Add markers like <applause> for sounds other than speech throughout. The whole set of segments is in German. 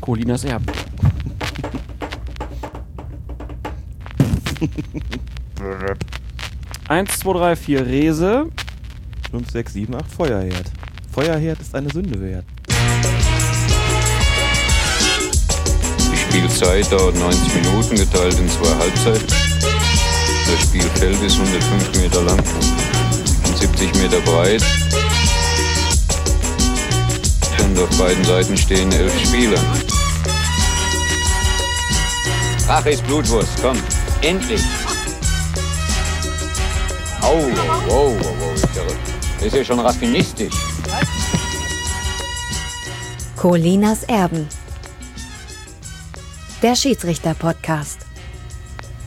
Colinas Erben. 1, 2, 3, 4 Rese. 5, 6, 7, 8 Feuerherd. Feuerherd ist eine Sünde wert. Die Spielzeit dauert 90 Minuten, geteilt in zwei Halbzeiten. Das Spielfeld ist 105 Meter lang und 70 Meter breit. Und auf beiden Seiten stehen elf Spieler. Rache ist Blutwurst, komm, endlich! Au, wow, wow, wow, ist ja, ist ja schon raffinistisch. Colinas Erben. Der Schiedsrichter-Podcast.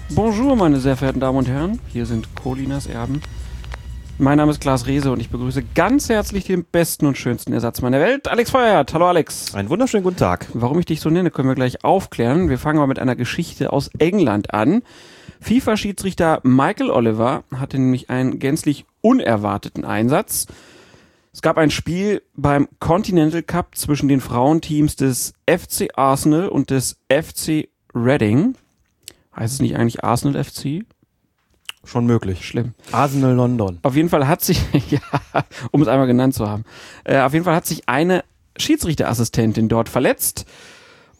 Bonjour, meine sehr verehrten Damen und Herren. Hier sind Colinas Erben. Mein Name ist Klaas Rehse und ich begrüße ganz herzlich den besten und schönsten Ersatzmann der Welt, Alex Feuerhardt. Hallo Alex. Einen wunderschönen guten Tag. Warum ich dich so nenne, können wir gleich aufklären. Wir fangen mal mit einer Geschichte aus England an. FIFA-Schiedsrichter Michael Oliver hatte nämlich einen gänzlich unerwarteten Einsatz. Es gab ein Spiel beim Continental Cup zwischen den Frauenteams des FC Arsenal und des FC Reading. Heißt es nicht eigentlich Arsenal FC? Schon möglich. Schlimm. Arsenal London. Auf jeden Fall hat sich, <laughs> ja, um es einmal genannt zu haben, äh, auf jeden Fall hat sich eine Schiedsrichterassistentin dort verletzt.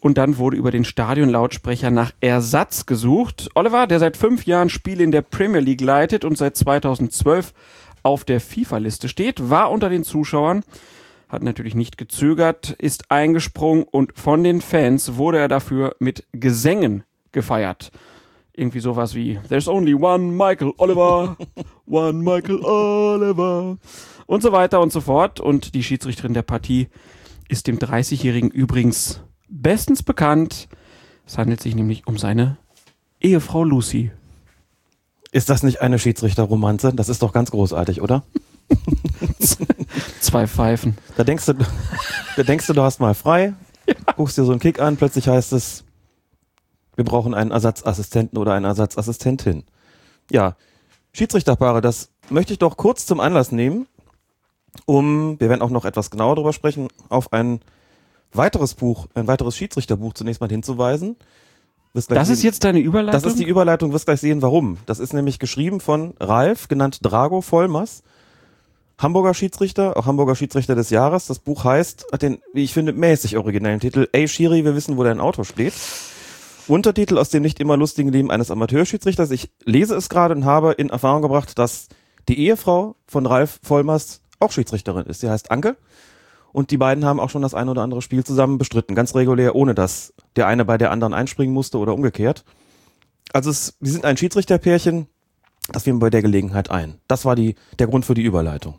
Und dann wurde über den Stadionlautsprecher nach Ersatz gesucht. Oliver, der seit fünf Jahren Spiele in der Premier League leitet und seit 2012 auf der FIFA-Liste steht, war unter den Zuschauern, hat natürlich nicht gezögert, ist eingesprungen und von den Fans wurde er dafür mit Gesängen gefeiert irgendwie sowas wie There's only one Michael Oliver, <laughs> one Michael Oliver und so weiter und so fort. Und die Schiedsrichterin der Partie ist dem 30-Jährigen übrigens bestens bekannt. Es handelt sich nämlich um seine Ehefrau Lucy. Ist das nicht eine Schiedsrichterromanze? Das ist doch ganz großartig, oder? <laughs> Zwei Pfeifen. Da denkst du, da denkst du, du hast mal frei, ja. guckst dir so einen Kick an, plötzlich heißt es, wir brauchen einen Ersatzassistenten oder eine Ersatzassistentin. Ja, Schiedsrichterpaare, das möchte ich doch kurz zum Anlass nehmen, um, wir werden auch noch etwas genauer darüber sprechen, auf ein weiteres Buch, ein weiteres Schiedsrichterbuch zunächst mal hinzuweisen. Das sehen, ist jetzt deine Überleitung? Das ist die Überleitung, wirst gleich sehen, warum. Das ist nämlich geschrieben von Ralf, genannt Drago Vollmers, Hamburger Schiedsrichter, auch Hamburger Schiedsrichter des Jahres. Das Buch heißt, hat den, wie ich finde, mäßig originellen Titel, Ey Schiri, wir wissen, wo dein Auto steht. Untertitel aus dem nicht immer lustigen Leben eines Amateurschiedsrichters. Ich lese es gerade und habe in Erfahrung gebracht, dass die Ehefrau von Ralf Vollmers auch Schiedsrichterin ist. Sie heißt Anke. Und die beiden haben auch schon das ein oder andere Spiel zusammen bestritten. Ganz regulär, ohne dass der eine bei der anderen einspringen musste oder umgekehrt. Also es, sie sind ein Schiedsrichterpärchen. Das fiel mir bei der Gelegenheit ein. Das war die, der Grund für die Überleitung.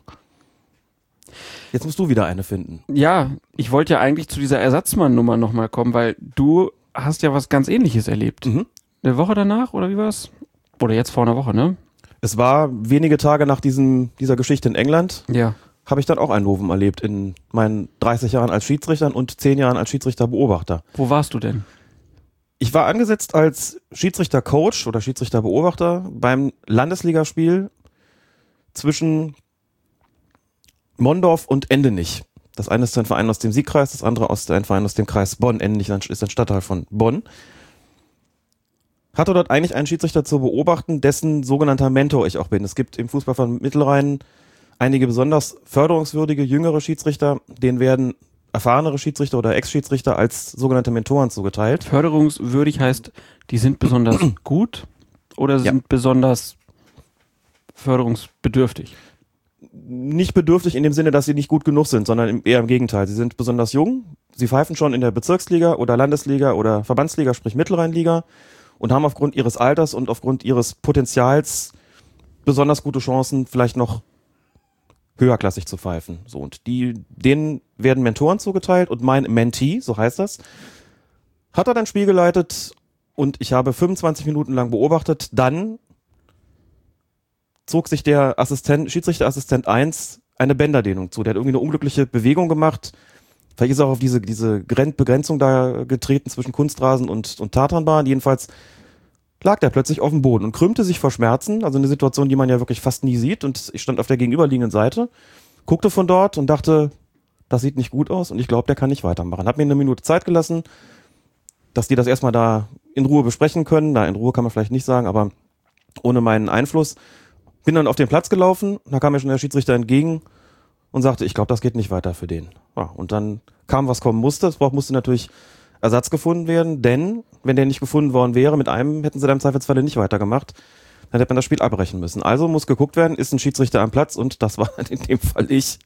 Jetzt musst du wieder eine finden. Ja, ich wollte ja eigentlich zu dieser Ersatzmann-Nummer nochmal kommen, weil du hast ja was ganz ähnliches erlebt. Mhm. Eine Woche danach oder wie war's? Oder jetzt vor einer Woche, ne? Es war wenige Tage nach diesem, dieser Geschichte in England. Ja. Habe ich dann auch ein Novum erlebt in meinen 30 Jahren als Schiedsrichter und 10 Jahren als Schiedsrichterbeobachter. Wo warst du denn? Ich war angesetzt als Schiedsrichtercoach oder Schiedsrichterbeobachter beim Landesligaspiel zwischen Mondorf und Endenich. Das eine ist ein Verein aus dem Siegkreis, das andere ist ein Verein aus dem Kreis Bonn. Endlich ist ein Stadtteil von Bonn. Hatte dort eigentlich einen Schiedsrichter zu beobachten, dessen sogenannter Mentor ich auch bin. Es gibt im Fußball von Mittelrhein einige besonders förderungswürdige jüngere Schiedsrichter, denen werden erfahrenere Schiedsrichter oder Ex-Schiedsrichter als sogenannte Mentoren zugeteilt. Förderungswürdig heißt, die sind besonders <clears throat> gut oder sind ja. besonders förderungsbedürftig? Nicht bedürftig in dem Sinne, dass sie nicht gut genug sind, sondern eher im Gegenteil. Sie sind besonders jung, sie pfeifen schon in der Bezirksliga oder Landesliga oder Verbandsliga, sprich Mittelrheinliga und haben aufgrund ihres Alters und aufgrund ihres Potenzials besonders gute Chancen, vielleicht noch höherklassig zu pfeifen. So, und die, denen werden Mentoren zugeteilt und mein Mentee, so heißt das, hat er dann Spiel geleitet und ich habe 25 Minuten lang beobachtet, dann zog sich der Assistent, Schiedsrichterassistent 1 eine Bänderdehnung zu. Der hat irgendwie eine unglückliche Bewegung gemacht. Vielleicht ist er auch auf diese, diese Begrenzung da getreten zwischen Kunstrasen und, und Tatanbahn. Jedenfalls lag der plötzlich auf dem Boden und krümmte sich vor Schmerzen. Also eine Situation, die man ja wirklich fast nie sieht. Und ich stand auf der gegenüberliegenden Seite, guckte von dort und dachte, das sieht nicht gut aus und ich glaube, der kann nicht weitermachen. Hat mir eine Minute Zeit gelassen, dass die das erstmal da in Ruhe besprechen können. Na, in Ruhe kann man vielleicht nicht sagen, aber ohne meinen Einfluss. Bin dann auf den Platz gelaufen, da kam mir schon der Schiedsrichter entgegen und sagte, ich glaube, das geht nicht weiter für den. Ja, und dann kam, was kommen musste. Es musste natürlich Ersatz gefunden werden, denn wenn der nicht gefunden worden wäre, mit einem hätten sie dann im Zweifelsfalle nicht weitergemacht. Dann hätte man das Spiel abbrechen müssen. Also muss geguckt werden, ist ein Schiedsrichter am Platz und das war <laughs> in dem Fall ich.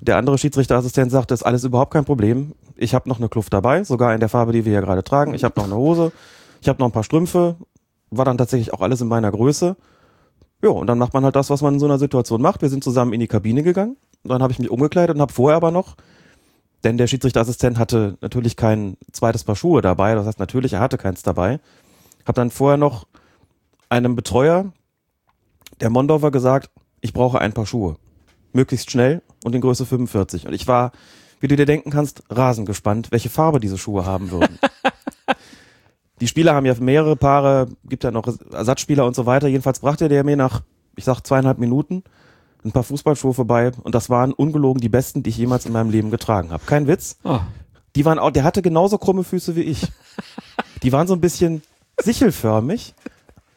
Der andere Schiedsrichterassistent sagte, ist alles überhaupt kein Problem. Ich habe noch eine Kluft dabei, sogar in der Farbe, die wir hier gerade tragen. Ich habe noch eine Hose, ich habe noch ein paar Strümpfe. War dann tatsächlich auch alles in meiner Größe. Ja, und dann macht man halt das, was man in so einer Situation macht. Wir sind zusammen in die Kabine gegangen. Dann habe ich mich umgekleidet und habe vorher aber noch, denn der Schiedsrichterassistent hatte natürlich kein zweites Paar Schuhe dabei. Das heißt natürlich, er hatte keins dabei. Habe dann vorher noch einem Betreuer der Mondorfer gesagt, ich brauche ein paar Schuhe. Möglichst schnell und in Größe 45. Und ich war, wie du dir denken kannst, rasend gespannt, welche Farbe diese Schuhe haben würden. <laughs> die Spieler haben ja mehrere Paare, gibt ja noch Ersatzspieler und so weiter. Jedenfalls brachte der mir nach, ich sag, zweieinhalb Minuten ein paar Fußballschuhe vorbei und das waren ungelogen die besten, die ich jemals in meinem Leben getragen habe. Kein Witz. Oh. Die waren auch, der hatte genauso krumme Füße wie ich. <laughs> Die waren so ein bisschen sichelförmig.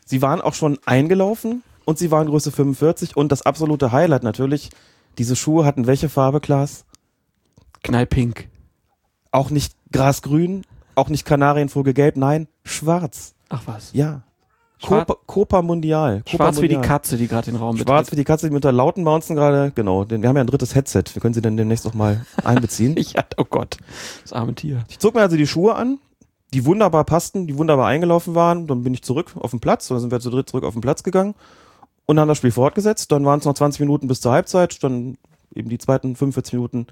Sie waren auch schon eingelaufen und sie waren Größe 45 und das absolute Highlight natürlich, diese Schuhe hatten welche Farbe, Klaas? Knallpink. Auch nicht grasgrün, auch nicht Kanarienvogelgelb, nein, schwarz. Ach was. Ja. Schwarz- Copa, Copa Mundial. Copa Schwarz wie die Mundial. Katze, die gerade den Raum Schwarz betritt. wie die Katze, die mit der lauten Bouncen gerade, genau. Denn wir haben ja ein drittes Headset. Wir können sie dann demnächst auch mal <laughs> einbeziehen. Ja, oh Gott. Das arme Tier. Ich zog mir also die Schuhe an, die wunderbar passten, die wunderbar eingelaufen waren. Dann bin ich zurück auf den Platz, dann sind wir zu dritt zurück auf den Platz gegangen und haben das Spiel fortgesetzt. Dann waren es noch 20 Minuten bis zur Halbzeit, dann eben die zweiten 45 Minuten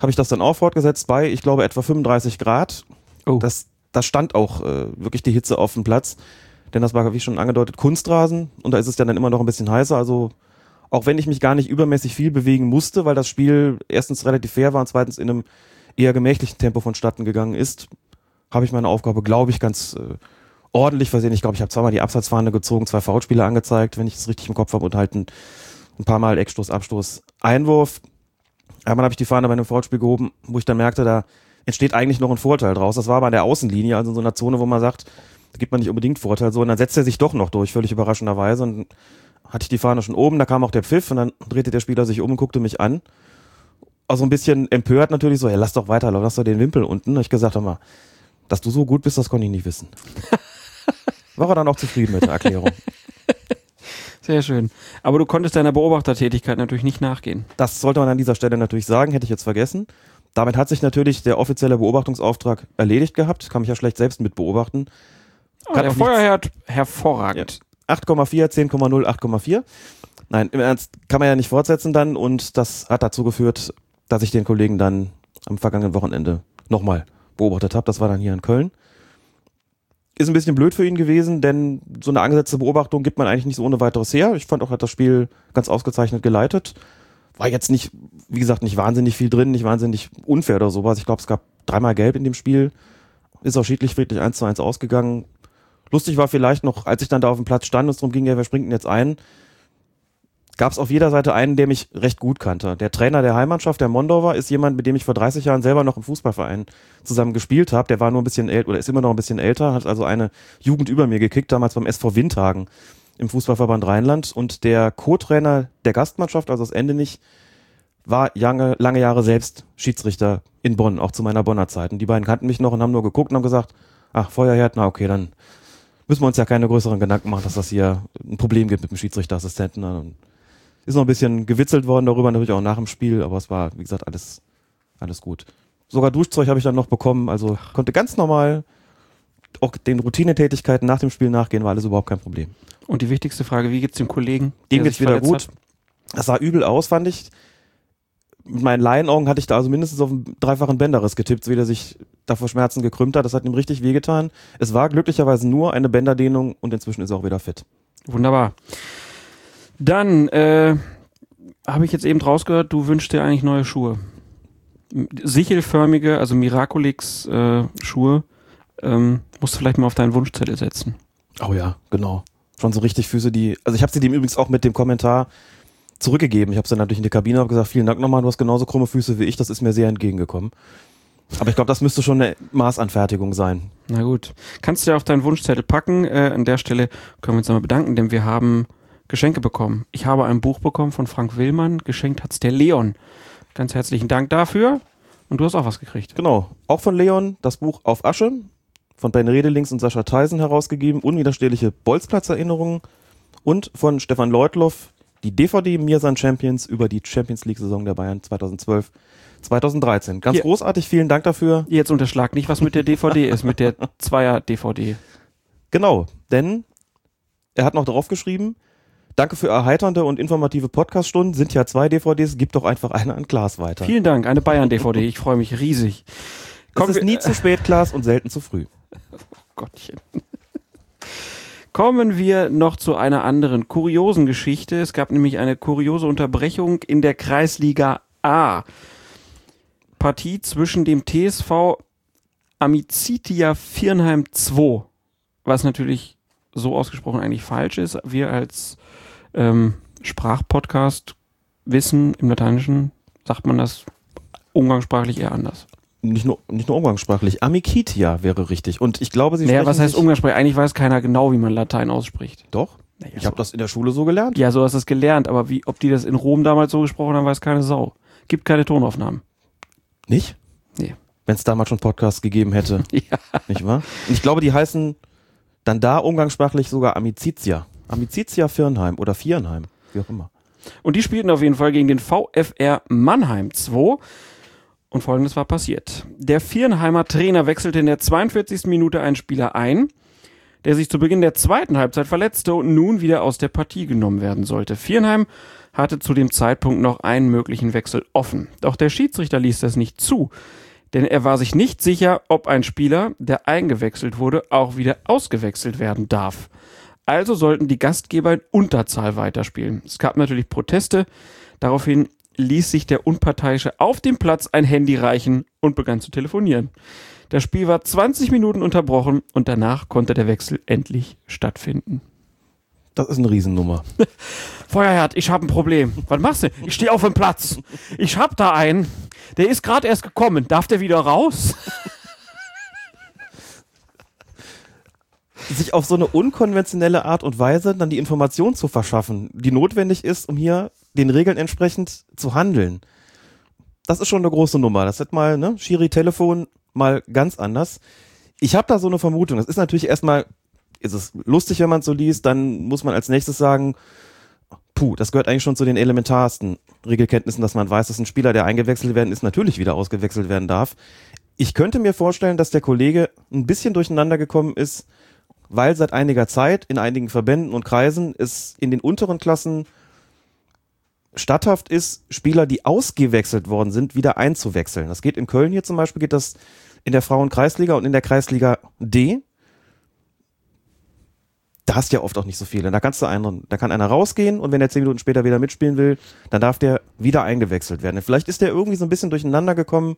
habe ich das dann auch fortgesetzt bei, ich glaube, etwa 35 Grad. Oh. Das, da stand auch äh, wirklich die Hitze auf dem Platz, denn das war, wie schon angedeutet, Kunstrasen und da ist es ja dann immer noch ein bisschen heißer. Also auch wenn ich mich gar nicht übermäßig viel bewegen musste, weil das Spiel erstens relativ fair war und zweitens in einem eher gemächlichen Tempo vonstatten gegangen ist, habe ich meine Aufgabe, glaube ich, ganz äh, ordentlich versehen. Ich glaube, ich habe zweimal die Abseitsfahne gezogen, zwei Foulspiele angezeigt, wenn ich es richtig im Kopf habe, und halt ein, ein paar Mal Eckstoß, Abstoß, Einwurf. Einmal habe ich die Fahne bei einem Foulspiel gehoben, wo ich dann merkte, da entsteht eigentlich noch ein Vorteil draus. Das war aber an der Außenlinie, also in so einer Zone, wo man sagt, da gibt man nicht unbedingt Vorteil. So, und dann setzt er sich doch noch durch, völlig überraschenderweise. Und hatte ich die Fahne schon oben, da kam auch der Pfiff und dann drehte der Spieler sich um und guckte mich an. Also ein bisschen empört natürlich so, ja, lass doch weiter, lass doch den Wimpel unten. Da ich gesagt, hör mal, dass du so gut bist, das konnte ich nicht wissen. <laughs> War er dann auch zufrieden mit der Erklärung. Sehr schön. Aber du konntest deiner Beobachtertätigkeit natürlich nicht nachgehen. Das sollte man an dieser Stelle natürlich sagen, hätte ich jetzt vergessen. Damit hat sich natürlich der offizielle Beobachtungsauftrag erledigt gehabt. Kann mich ja schlecht selbst mit beobachten. Oh, Kann der Feuerherd, hervorragend. 8,4, 10,0, 8,4. Nein, im Ernst kann man ja nicht fortsetzen dann und das hat dazu geführt, dass ich den Kollegen dann am vergangenen Wochenende nochmal beobachtet habe. Das war dann hier in Köln. Ist ein bisschen blöd für ihn gewesen, denn so eine angesetzte Beobachtung gibt man eigentlich nicht so ohne weiteres her. Ich fand auch, er hat das Spiel ganz ausgezeichnet geleitet. War jetzt nicht, wie gesagt, nicht wahnsinnig viel drin, nicht wahnsinnig unfair oder sowas. Ich glaube, es gab dreimal Gelb in dem Spiel. Ist auch schiedlich friedlich 1 zu 1 ausgegangen. Lustig war vielleicht noch, als ich dann da auf dem Platz stand und es darum ging, ja, wer springt denn jetzt ein, gab es auf jeder Seite einen, der mich recht gut kannte. Der Trainer der Heimmannschaft, der Mondorfer, ist jemand, mit dem ich vor 30 Jahren selber noch im Fußballverein zusammen gespielt habe. Der war nur ein bisschen älter oder ist immer noch ein bisschen älter, hat also eine Jugend über mir gekickt, damals beim SV Windhagen im Fußballverband Rheinland. Und der Co-Trainer der Gastmannschaft, also das Ende nicht, war lange, lange Jahre selbst Schiedsrichter in Bonn, auch zu meiner Bonner Zeit. Und die beiden kannten mich noch und haben nur geguckt und haben gesagt, ach, Feuerherd, na okay, dann müssen wir uns ja keine größeren Gedanken machen, dass das hier ein Problem gibt mit dem Schiedsrichterassistenten. Ist noch ein bisschen gewitzelt worden darüber, natürlich auch nach dem Spiel, aber es war, wie gesagt, alles, alles gut. Sogar Duschzeug habe ich dann noch bekommen, also konnte ganz normal auch den Routinetätigkeiten nach dem Spiel nachgehen, war alles überhaupt kein Problem. Und die wichtigste Frage, wie geht's dem Kollegen? Dem geht's wieder gut. Das sah übel aus, fand ich. Mit meinen Laienaugen hatte ich da also mindestens auf einen dreifachen Bänderriss getippt, wie der sich da vor Schmerzen gekrümmt hat. Das hat ihm richtig wehgetan. Es war glücklicherweise nur eine Bänderdehnung und inzwischen ist er auch wieder fit. hat? Wunderbar. Dann äh, habe ich jetzt eben rausgehört, du wünschst dir eigentlich neue Schuhe. Sichelförmige, also Miraculix äh, Schuhe. Ähm, musst du vielleicht mal auf deinen Wunschzettel setzen. Oh ja, genau. Schon so richtig Füße, die. Also ich habe sie dem übrigens auch mit dem Kommentar zurückgegeben. Ich habe es dann natürlich in die Kabine und gesagt, vielen Dank nochmal, du hast genauso krumme Füße wie ich, das ist mir sehr entgegengekommen. Aber ich glaube, das müsste schon eine Maßanfertigung sein. Na gut. Kannst du ja auf deinen Wunschzettel packen. Äh, an der Stelle können wir uns einmal bedanken, denn wir haben Geschenke bekommen. Ich habe ein Buch bekommen von Frank Willmann. Geschenkt hat's der Leon. Ganz herzlichen Dank dafür. Und du hast auch was gekriegt. Genau. Auch von Leon das Buch Auf Asche von Ben Redelings und Sascha Theisen herausgegeben. Unwiderstehliche Bolzplatzerinnerungen. Und von Stefan Leutloff die DVD Mirsan Champions über die Champions League Saison der Bayern 2012 2013. Ganz Hier. großartig, vielen Dank dafür. Jetzt unterschlag nicht, was mit der DVD ist, mit der Zweier-DVD. Genau, denn er hat noch drauf geschrieben, danke für erheiternde und informative Podcaststunden, sind ja zwei DVDs, gib doch einfach eine an Klaas weiter. Vielen Dank, eine Bayern-DVD. Ich freue mich riesig. es Kommen ist nie zu spät, Klaas, und selten zu früh. <laughs> Gottchen. Kommen wir noch zu einer anderen kuriosen Geschichte. Es gab nämlich eine kuriose Unterbrechung in der Kreisliga A. Partie zwischen dem TSV Amicitia Viernheim 2, was natürlich so ausgesprochen eigentlich falsch ist. Wir als ähm, Sprachpodcast wissen, im Lateinischen sagt man das umgangssprachlich eher anders. Nicht nur, nicht nur umgangssprachlich, Amikitia wäre richtig. Und ich glaube, sie Naja, was heißt umgangssprachlich? Eigentlich weiß keiner genau, wie man Latein ausspricht. Doch, Naja, ich habe das in der Schule so gelernt. Ja, so hast du es gelernt, aber wie, ob die das in Rom damals so gesprochen haben, weiß keine Sau. Gibt keine Tonaufnahmen. Nicht? Nee. Wenn es damals schon Podcasts gegeben hätte, <laughs> Ja. nicht wahr? Und ich glaube, die heißen dann da umgangssprachlich sogar Amicitia. Amicitia Firnheim oder Viernheim, wie auch immer. Und die spielten auf jeden Fall gegen den VfR Mannheim 2. Und folgendes war passiert. Der Viernheimer Trainer wechselte in der 42. Minute einen Spieler ein, der sich zu Beginn der zweiten Halbzeit verletzte und nun wieder aus der Partie genommen werden sollte. Viernheim hatte zu dem Zeitpunkt noch einen möglichen Wechsel offen. Doch der Schiedsrichter ließ das nicht zu, denn er war sich nicht sicher, ob ein Spieler, der eingewechselt wurde, auch wieder ausgewechselt werden darf. Also sollten die Gastgeber in Unterzahl weiterspielen. Es gab natürlich Proteste. Daraufhin ließ sich der Unparteiische auf dem Platz ein Handy reichen und begann zu telefonieren. Das Spiel war 20 Minuten unterbrochen und danach konnte der Wechsel endlich stattfinden. Das ist eine Riesennummer. <laughs> Feuerherd, ich habe ein Problem. Was machst du? Ich stehe auf dem Platz. Ich hab da einen. Der ist gerade erst gekommen. Darf der wieder raus? <laughs> sich auf so eine unkonventionelle Art und Weise dann die Information zu verschaffen, die notwendig ist, um hier den Regeln entsprechend zu handeln. Das ist schon eine große Nummer. Das hätte mal, ne, Schiri-Telefon mal ganz anders. Ich habe da so eine Vermutung. Das ist natürlich erstmal, ist es lustig, wenn man es so liest, dann muss man als nächstes sagen, puh, das gehört eigentlich schon zu den elementarsten Regelkenntnissen, dass man weiß, dass ein Spieler, der eingewechselt werden ist, natürlich wieder ausgewechselt werden darf. Ich könnte mir vorstellen, dass der Kollege ein bisschen durcheinander gekommen ist, weil seit einiger Zeit in einigen Verbänden und Kreisen es in den unteren Klassen statthaft ist, Spieler, die ausgewechselt worden sind, wieder einzuwechseln. Das geht in Köln hier zum Beispiel, geht das in der Frauen-Kreisliga und in der Kreisliga D. Da hast du ja oft auch nicht so viele. Da kannst du einen, da kann einer rausgehen und wenn er zehn Minuten später wieder mitspielen will, dann darf der wieder eingewechselt werden. Vielleicht ist der irgendwie so ein bisschen durcheinander gekommen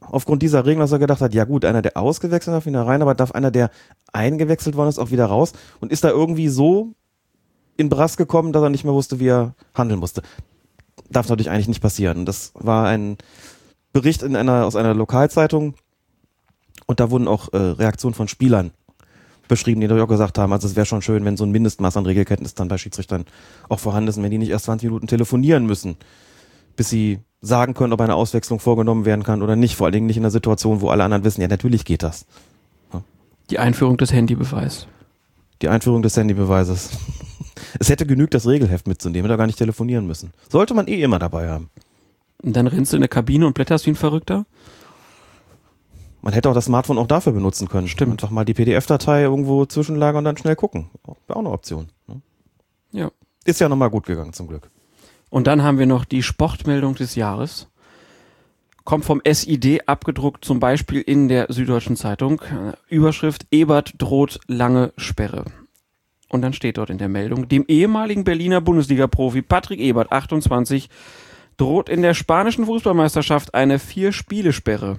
aufgrund dieser Regeln, dass er gedacht hat, ja gut, einer, der ausgewechselt darf wieder rein, aber darf einer, der eingewechselt worden ist, auch wieder raus und ist da irgendwie so in Brass gekommen, dass er nicht mehr wusste, wie er handeln musste. Darf natürlich eigentlich nicht passieren. Das war ein Bericht in einer, aus einer Lokalzeitung und da wurden auch äh, Reaktionen von Spielern beschrieben, die natürlich auch gesagt haben, also es wäre schon schön, wenn so ein Mindestmaß an Regelkenntnis dann bei Schiedsrichtern auch vorhanden ist und wenn die nicht erst 20 Minuten telefonieren müssen, bis sie sagen können, ob eine Auswechslung vorgenommen werden kann oder nicht. Vor allen Dingen nicht in einer Situation, wo alle anderen wissen, ja, natürlich geht das. Die Einführung des Handybeweis. Die Einführung des Handybeweises. Es hätte genügt, das Regelheft mitzunehmen, hätte er gar nicht telefonieren müssen. Sollte man eh immer dabei haben. Und dann rennst du in der Kabine und blätterst wie ein Verrückter? Man hätte auch das Smartphone auch dafür benutzen können. Stimmt. Einfach mal die PDF-Datei irgendwo zwischenlagern und dann schnell gucken. Wäre auch eine Option. ne? Ja. Ist ja nochmal gut gegangen, zum Glück. Und dann haben wir noch die Sportmeldung des Jahres. Kommt vom SID abgedruckt, zum Beispiel in der Süddeutschen Zeitung. Äh, Überschrift Ebert droht lange Sperre. Und dann steht dort in der Meldung, dem ehemaligen Berliner Bundesliga-Profi Patrick Ebert, 28, droht in der spanischen Fußballmeisterschaft eine Vier-Spiele-Sperre.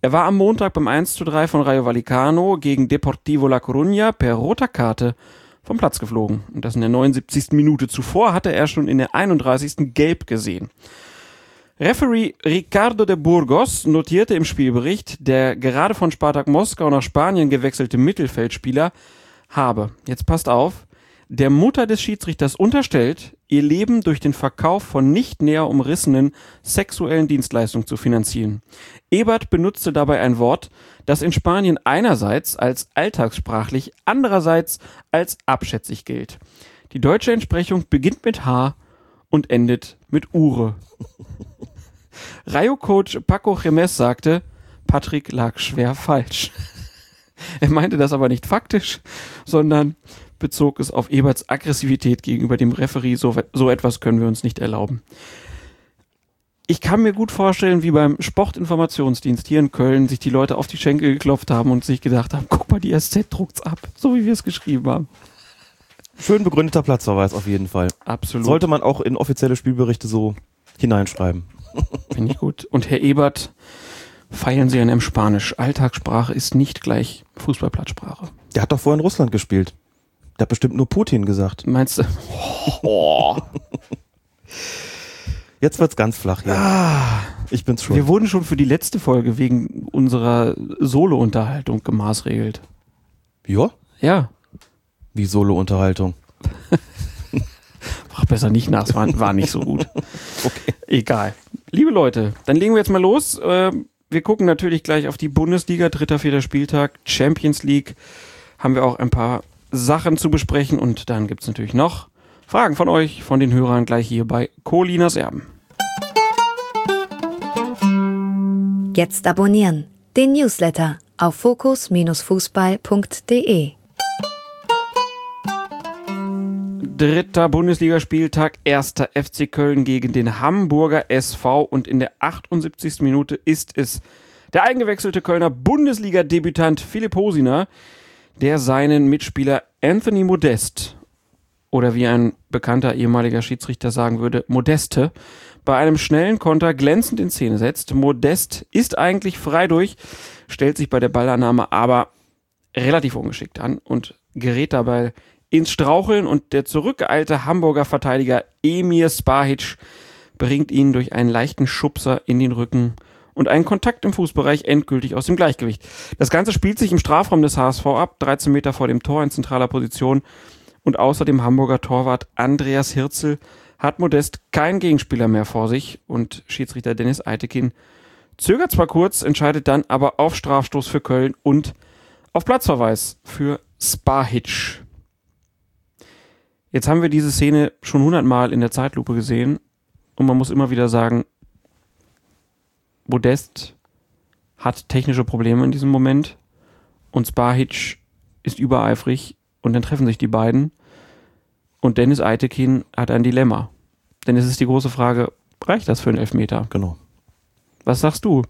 Er war am Montag beim 1 zu 3 von Rayo Vallecano gegen Deportivo La Coruña per roter Karte vom Platz geflogen. Und das in der 79. Minute. Zuvor hatte er schon in der 31. gelb gesehen. Referee Ricardo de Burgos notierte im Spielbericht, der gerade von Spartak Moskau nach Spanien gewechselte Mittelfeldspieler habe, jetzt passt auf, der Mutter des Schiedsrichters unterstellt, ihr Leben durch den Verkauf von nicht näher umrissenen sexuellen Dienstleistungen zu finanzieren. Ebert benutzte dabei ein Wort, das in Spanien einerseits als alltagssprachlich, andererseits als abschätzig gilt. Die deutsche Entsprechung beginnt mit H und endet mit Ure. Rayo-Coach Paco Jiménez sagte, Patrick lag schwer falsch. <laughs> er meinte das aber nicht faktisch, sondern bezog es auf Eberts Aggressivität gegenüber dem Referee. So, so etwas können wir uns nicht erlauben. Ich kann mir gut vorstellen, wie beim Sportinformationsdienst hier in Köln sich die Leute auf die Schenkel geklopft haben und sich gedacht haben, guck mal, die SZ druckt's ab, so wie wir es geschrieben haben. Schön begründeter Platzverweis auf jeden Fall. Absolut. Sollte man auch in offizielle Spielberichte so hineinschreiben. Finde ich gut. Und Herr Ebert, feilen Sie an einem Spanisch. Alltagssprache ist nicht gleich Fußballplatzsprache. Der hat doch vorhin Russland gespielt. Der hat bestimmt nur Putin gesagt. Meinst du? Oh. <laughs> Jetzt wird's ganz flach hier. Ah, Ich bin's schon. wir wurden schon für die letzte Folge wegen unserer Solo-Unterhaltung gemaßregelt. Ja? Ja. Wie Solo-Unterhaltung. Ach, besser nicht nach, es war, war nicht so gut. <laughs> Okay. Egal. Liebe Leute, dann legen wir jetzt mal los. Ähm, Wir gucken natürlich gleich auf die Bundesliga, dritter, vierter Spieltag, Champions League. Haben wir auch ein paar Sachen zu besprechen und dann gibt's natürlich noch Fragen von euch, von den Hörern gleich hier bei Colinas Erben. Jetzt abonnieren. Den Newsletter auf fokus-fußball.de. Dritter Bundesligaspieltag, erster FC Köln gegen den Hamburger SV und in der 78. Minute ist es der eingewechselte Kölner Bundesliga-Debütant Philipp Hosiner, der seinen Mitspieler Anthony Modest oder wie ein bekannter ehemaliger Schiedsrichter sagen würde, Modeste, bei einem schnellen Konter glänzend in Szene setzt. Modest ist eigentlich frei durch, stellt sich bei der Ballannahme aber relativ ungeschickt an und gerät dabei ins Straucheln und der zurückgeeilte Hamburger Verteidiger Emir Spahic bringt ihn durch einen leichten Schubser in den Rücken und einen Kontakt im Fußbereich endgültig aus dem Gleichgewicht. Das Ganze spielt sich im Strafraum des HSV ab, 13 Meter vor dem Tor in zentraler Position und außer dem Hamburger Torwart Andreas Hirzel hat Modest keinen Gegenspieler mehr vor sich und Schiedsrichter Dennis Eitekin zögert zwar kurz, entscheidet dann aber auf Strafstoß für Köln und auf Platzverweis für Spahic. Jetzt haben wir diese Szene schon hundertmal in der Zeitlupe gesehen und man muss immer wieder sagen, Modest hat technische Probleme in diesem Moment und Spahic ist übereifrig und dann treffen sich die beiden und Dennis Eitekin hat ein Dilemma. Denn es ist die große Frage, reicht das für einen Elfmeter? Genau. Was sagst du?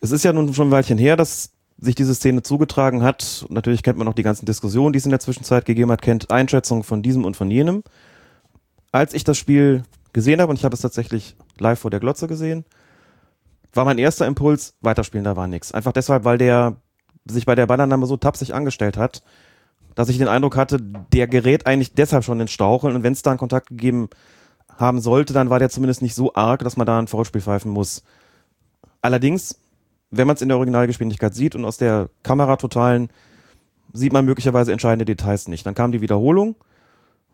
Es ist ja nun schon ein Weilchen her, dass sich diese Szene zugetragen hat. Natürlich kennt man noch die ganzen Diskussionen, die es in der Zwischenzeit gegeben hat, kennt Einschätzungen von diesem und von jenem. Als ich das Spiel gesehen habe, und ich habe es tatsächlich live vor der Glotze gesehen, war mein erster Impuls, weiterspielen, da war nichts. Einfach deshalb, weil der sich bei der Ballannahme so tapsig angestellt hat, dass ich den Eindruck hatte, der gerät eigentlich deshalb schon ins Staucheln und wenn es da einen Kontakt gegeben haben sollte, dann war der zumindest nicht so arg, dass man da ein Foulspiel pfeifen muss. Allerdings, wenn man es in der Originalgeschwindigkeit sieht und aus der Kameratotalen sieht man möglicherweise entscheidende Details nicht. Dann kam die Wiederholung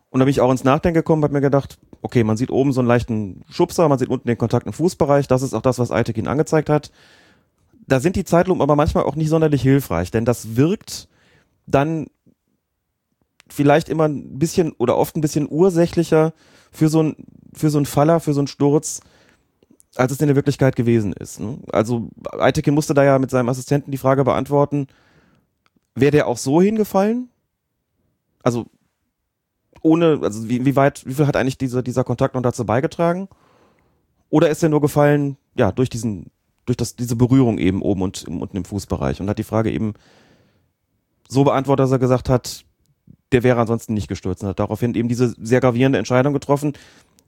und da bin ich auch ins Nachdenken gekommen, habe mir gedacht, okay, man sieht oben so einen leichten Schubser, man sieht unten den Kontakt im Fußbereich, das ist auch das, was Eitekin angezeigt hat. Da sind die Zeitlupen aber manchmal auch nicht sonderlich hilfreich, denn das wirkt dann vielleicht immer ein bisschen oder oft ein bisschen ursächlicher für so ein, für so ein Faller, für so einen Sturz, als es in der Wirklichkeit gewesen ist. Ne? Also Eitekin musste da ja mit seinem Assistenten die Frage beantworten, wäre der auch so hingefallen? Also ohne, also wie, wie weit, wie viel hat eigentlich dieser, dieser Kontakt noch dazu beigetragen? Oder ist er nur gefallen, ja, durch diesen, durch das, diese Berührung eben oben und unten im Fußbereich und hat die Frage eben so beantwortet, dass er gesagt hat, der wäre ansonsten nicht gestürzt und hat daraufhin eben diese sehr gravierende Entscheidung getroffen.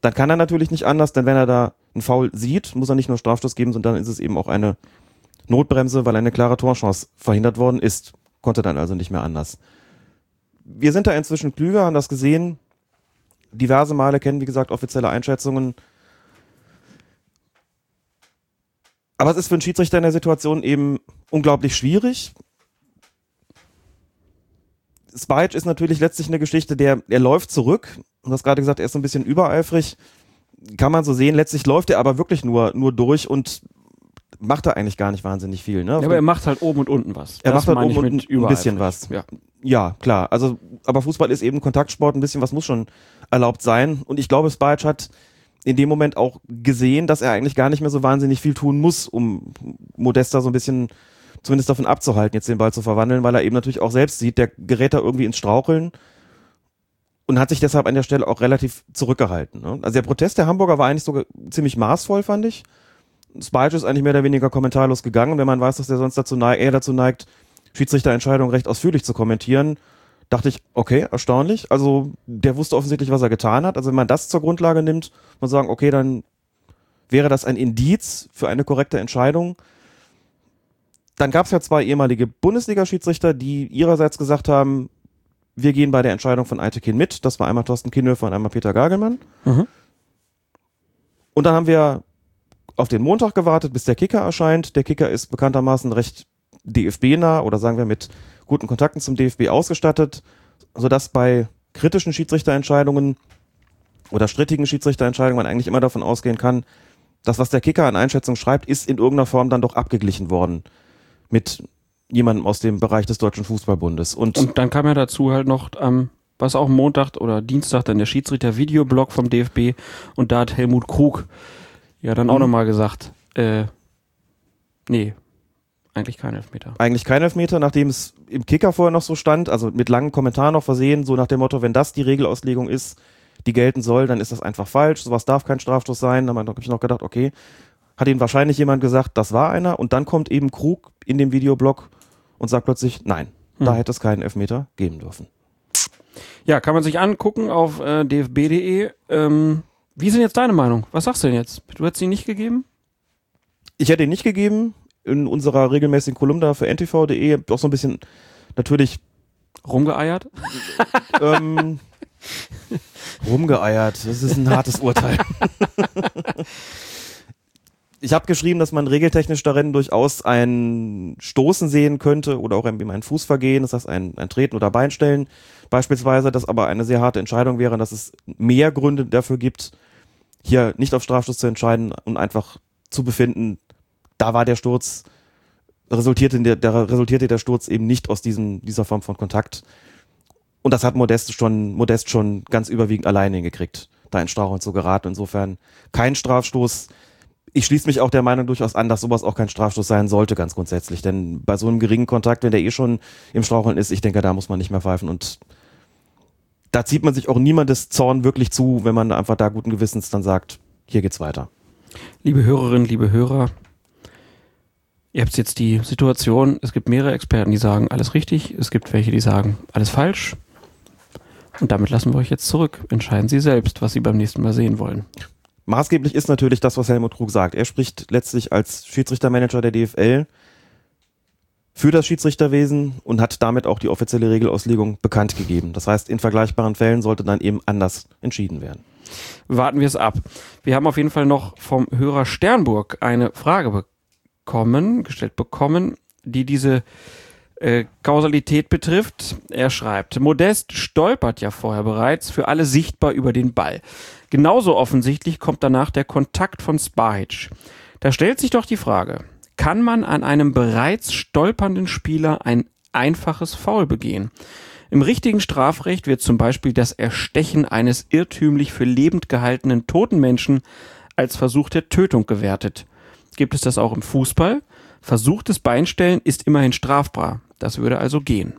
Dann kann er natürlich nicht anders, denn wenn er da einen Foul sieht, muss er nicht nur Strafstoß geben, sondern dann ist es eben auch eine Notbremse, weil eine klare Torchance verhindert worden ist. Konnte dann also nicht mehr anders. wir sind da inzwischen klüger, haben das gesehen. Diverse Male kennen, wie gesagt, offizielle Einschätzungen. Aber es ist für einen Schiedsrichter in der Situation eben unglaublich schwierig. Spike ist natürlich letztlich eine Geschichte, der, er läuft zurück. Du hast gerade gesagt, er ist so ein bisschen übereifrig. Kann man so sehen. Letztlich läuft er aber wirklich nur, nur durch und macht er eigentlich gar nicht wahnsinnig viel. Ne? Ja, aber er macht halt oben und unten was. Er Das macht halt oben und ein bisschen was. Ja. Ja, klar. Also, aber Fußball ist eben Kontaktsport, ein bisschen was muss schon erlaubt sein. Und ich glaube, Spajic hat in dem Moment auch gesehen, dass er eigentlich gar nicht mehr so wahnsinnig viel tun muss, um Modesta so ein bisschen zumindest davon abzuhalten, jetzt den Ball zu verwandeln, weil er eben natürlich auch selbst sieht, der gerät da irgendwie ins Straucheln und hat sich deshalb an der Stelle auch relativ zurückgehalten. Ne? Also der Protest der Hamburger war eigentlich sogar ziemlich maßvoll, fand ich. Spajic ist eigentlich mehr oder weniger kommentarlos gegangen, wenn man weiß, dass er sonst dazu neigt, eher dazu neigt, Schiedsrichterentscheidungen recht ausführlich zu kommentieren, dachte ich, okay, erstaunlich. Also der wusste offensichtlich, was er getan hat. Also wenn man das zur Grundlage nimmt, muss man sagen, okay, dann wäre das ein Indiz für eine korrekte Entscheidung. Dann gab es ja zwei ehemalige Bundesliga-Schiedsrichter, die ihrerseits gesagt haben, wir gehen bei der Entscheidung von Eitekin mit. Das war einmal Thorsten Kienhöfer und einmal Peter Gagelmann. Mhm. Und dann haben wir auf den Montag gewartet, bis der Kicker erscheint. Der Kicker ist bekanntermaßen recht DFB-nah oder sagen wir mit guten Kontakten zum DFB ausgestattet, sodass bei kritischen Schiedsrichterentscheidungen oder strittigen Schiedsrichterentscheidungen man eigentlich immer davon ausgehen kann, dass was der Kicker an Einschätzung schreibt, ist in irgendeiner Form dann doch abgeglichen worden mit jemandem aus dem Bereich des Deutschen Fußballbundes. Und, Und dann kam ja dazu halt noch am, was auch Montag oder Dienstag dann der Schiedsrichter-Videoblog vom DFB und da hat Helmut Krug ja dann auch Mhm. nochmal gesagt, äh, nee, eigentlich kein Elfmeter. eigentlich kein Elfmeter, nachdem es im Kicker vorher noch so stand, also mit langen Kommentaren noch versehen, so nach dem Motto, wenn das die Regelauslegung ist, die gelten soll, dann ist das einfach falsch, sowas darf kein Strafstoß sein. Dann habe ich noch gedacht, okay, hat ihnen wahrscheinlich jemand gesagt, das war einer und dann kommt eben Krug in dem Videoblog und sagt plötzlich, nein, da Hm. hätte es keinen Elfmeter geben dürfen. Ja, kann man sich angucken auf äh, dfb.de. Ähm, wie denn jetzt deine Meinung? Was sagst du denn jetzt? Du hättest ihn nicht gegeben? Ich hätte ihn nicht gegeben, in unserer regelmäßigen Kolumne für ntv.de auch so ein bisschen natürlich Rumgeeiert? <laughs> ähm, <laughs> rumgeeiert. Das ist ein hartes Urteil. <laughs> ich habe geschrieben, dass man regeltechnisch darin durchaus ein Stoßen sehen könnte oder auch eben ein Fußvergehen, das heißt ein, ein Treten oder Beinstellen beispielsweise, das aber eine sehr harte Entscheidung wäre, dass es mehr Gründe dafür gibt, hier nicht auf Strafstoß zu entscheiden und einfach zu befinden, da war der Sturz, resultierte der, der, resultierte der Sturz eben nicht aus diesem, dieser Form von Kontakt. Und das hat Modest schon, Modest schon ganz überwiegend alleine hingekriegt, da in Straucheln zu geraten. Insofern kein Strafstoß. Ich schließe mich auch der Meinung durchaus an, dass sowas auch kein Strafstoß sein sollte, ganz grundsätzlich. Denn bei so einem geringen Kontakt, wenn der eh schon im Straucheln ist, ich denke, da muss man nicht mehr pfeifen. Und da zieht man sich auch niemandes Zorn wirklich zu, wenn man einfach da guten Gewissens dann sagt, hier geht's weiter. Liebe Hörerinnen, liebe Hörer, ihr habt jetzt die Situation, es gibt mehrere Experten, die sagen alles richtig, es gibt welche, die sagen alles falsch. Und damit lassen wir euch jetzt zurück. Entscheiden Sie selbst, was Sie beim nächsten Mal sehen wollen. Maßgeblich ist natürlich das, was Helmut Krug sagt. Er spricht letztlich als Schiedsrichtermanager der DFL für das Schiedsrichterwesen und hat damit auch die offizielle Regelauslegung bekannt gegeben. Das heißt, in vergleichbaren Fällen sollte dann eben anders entschieden werden. Warten wir es ab. Wir haben auf jeden Fall noch vom Hörer Sternburg eine Frage bekommen, gestellt bekommen, die diese äh, Kausalität betrifft. Er schreibt, Modest stolpert ja vorher bereits für alle sichtbar über den Ball. Genauso offensichtlich kommt danach der Kontakt von Spahic. Da stellt sich doch die Frage, kann man an einem bereits stolpernden Spieler ein einfaches Foul begehen? Im richtigen Strafrecht wird zum Beispiel das Erstechen eines irrtümlich für lebend gehaltenen toten Menschen als Versuch der Tötung gewertet. Gibt es das auch im Fußball? Versuchtes Beinstellen ist immerhin strafbar. Das würde also gehen.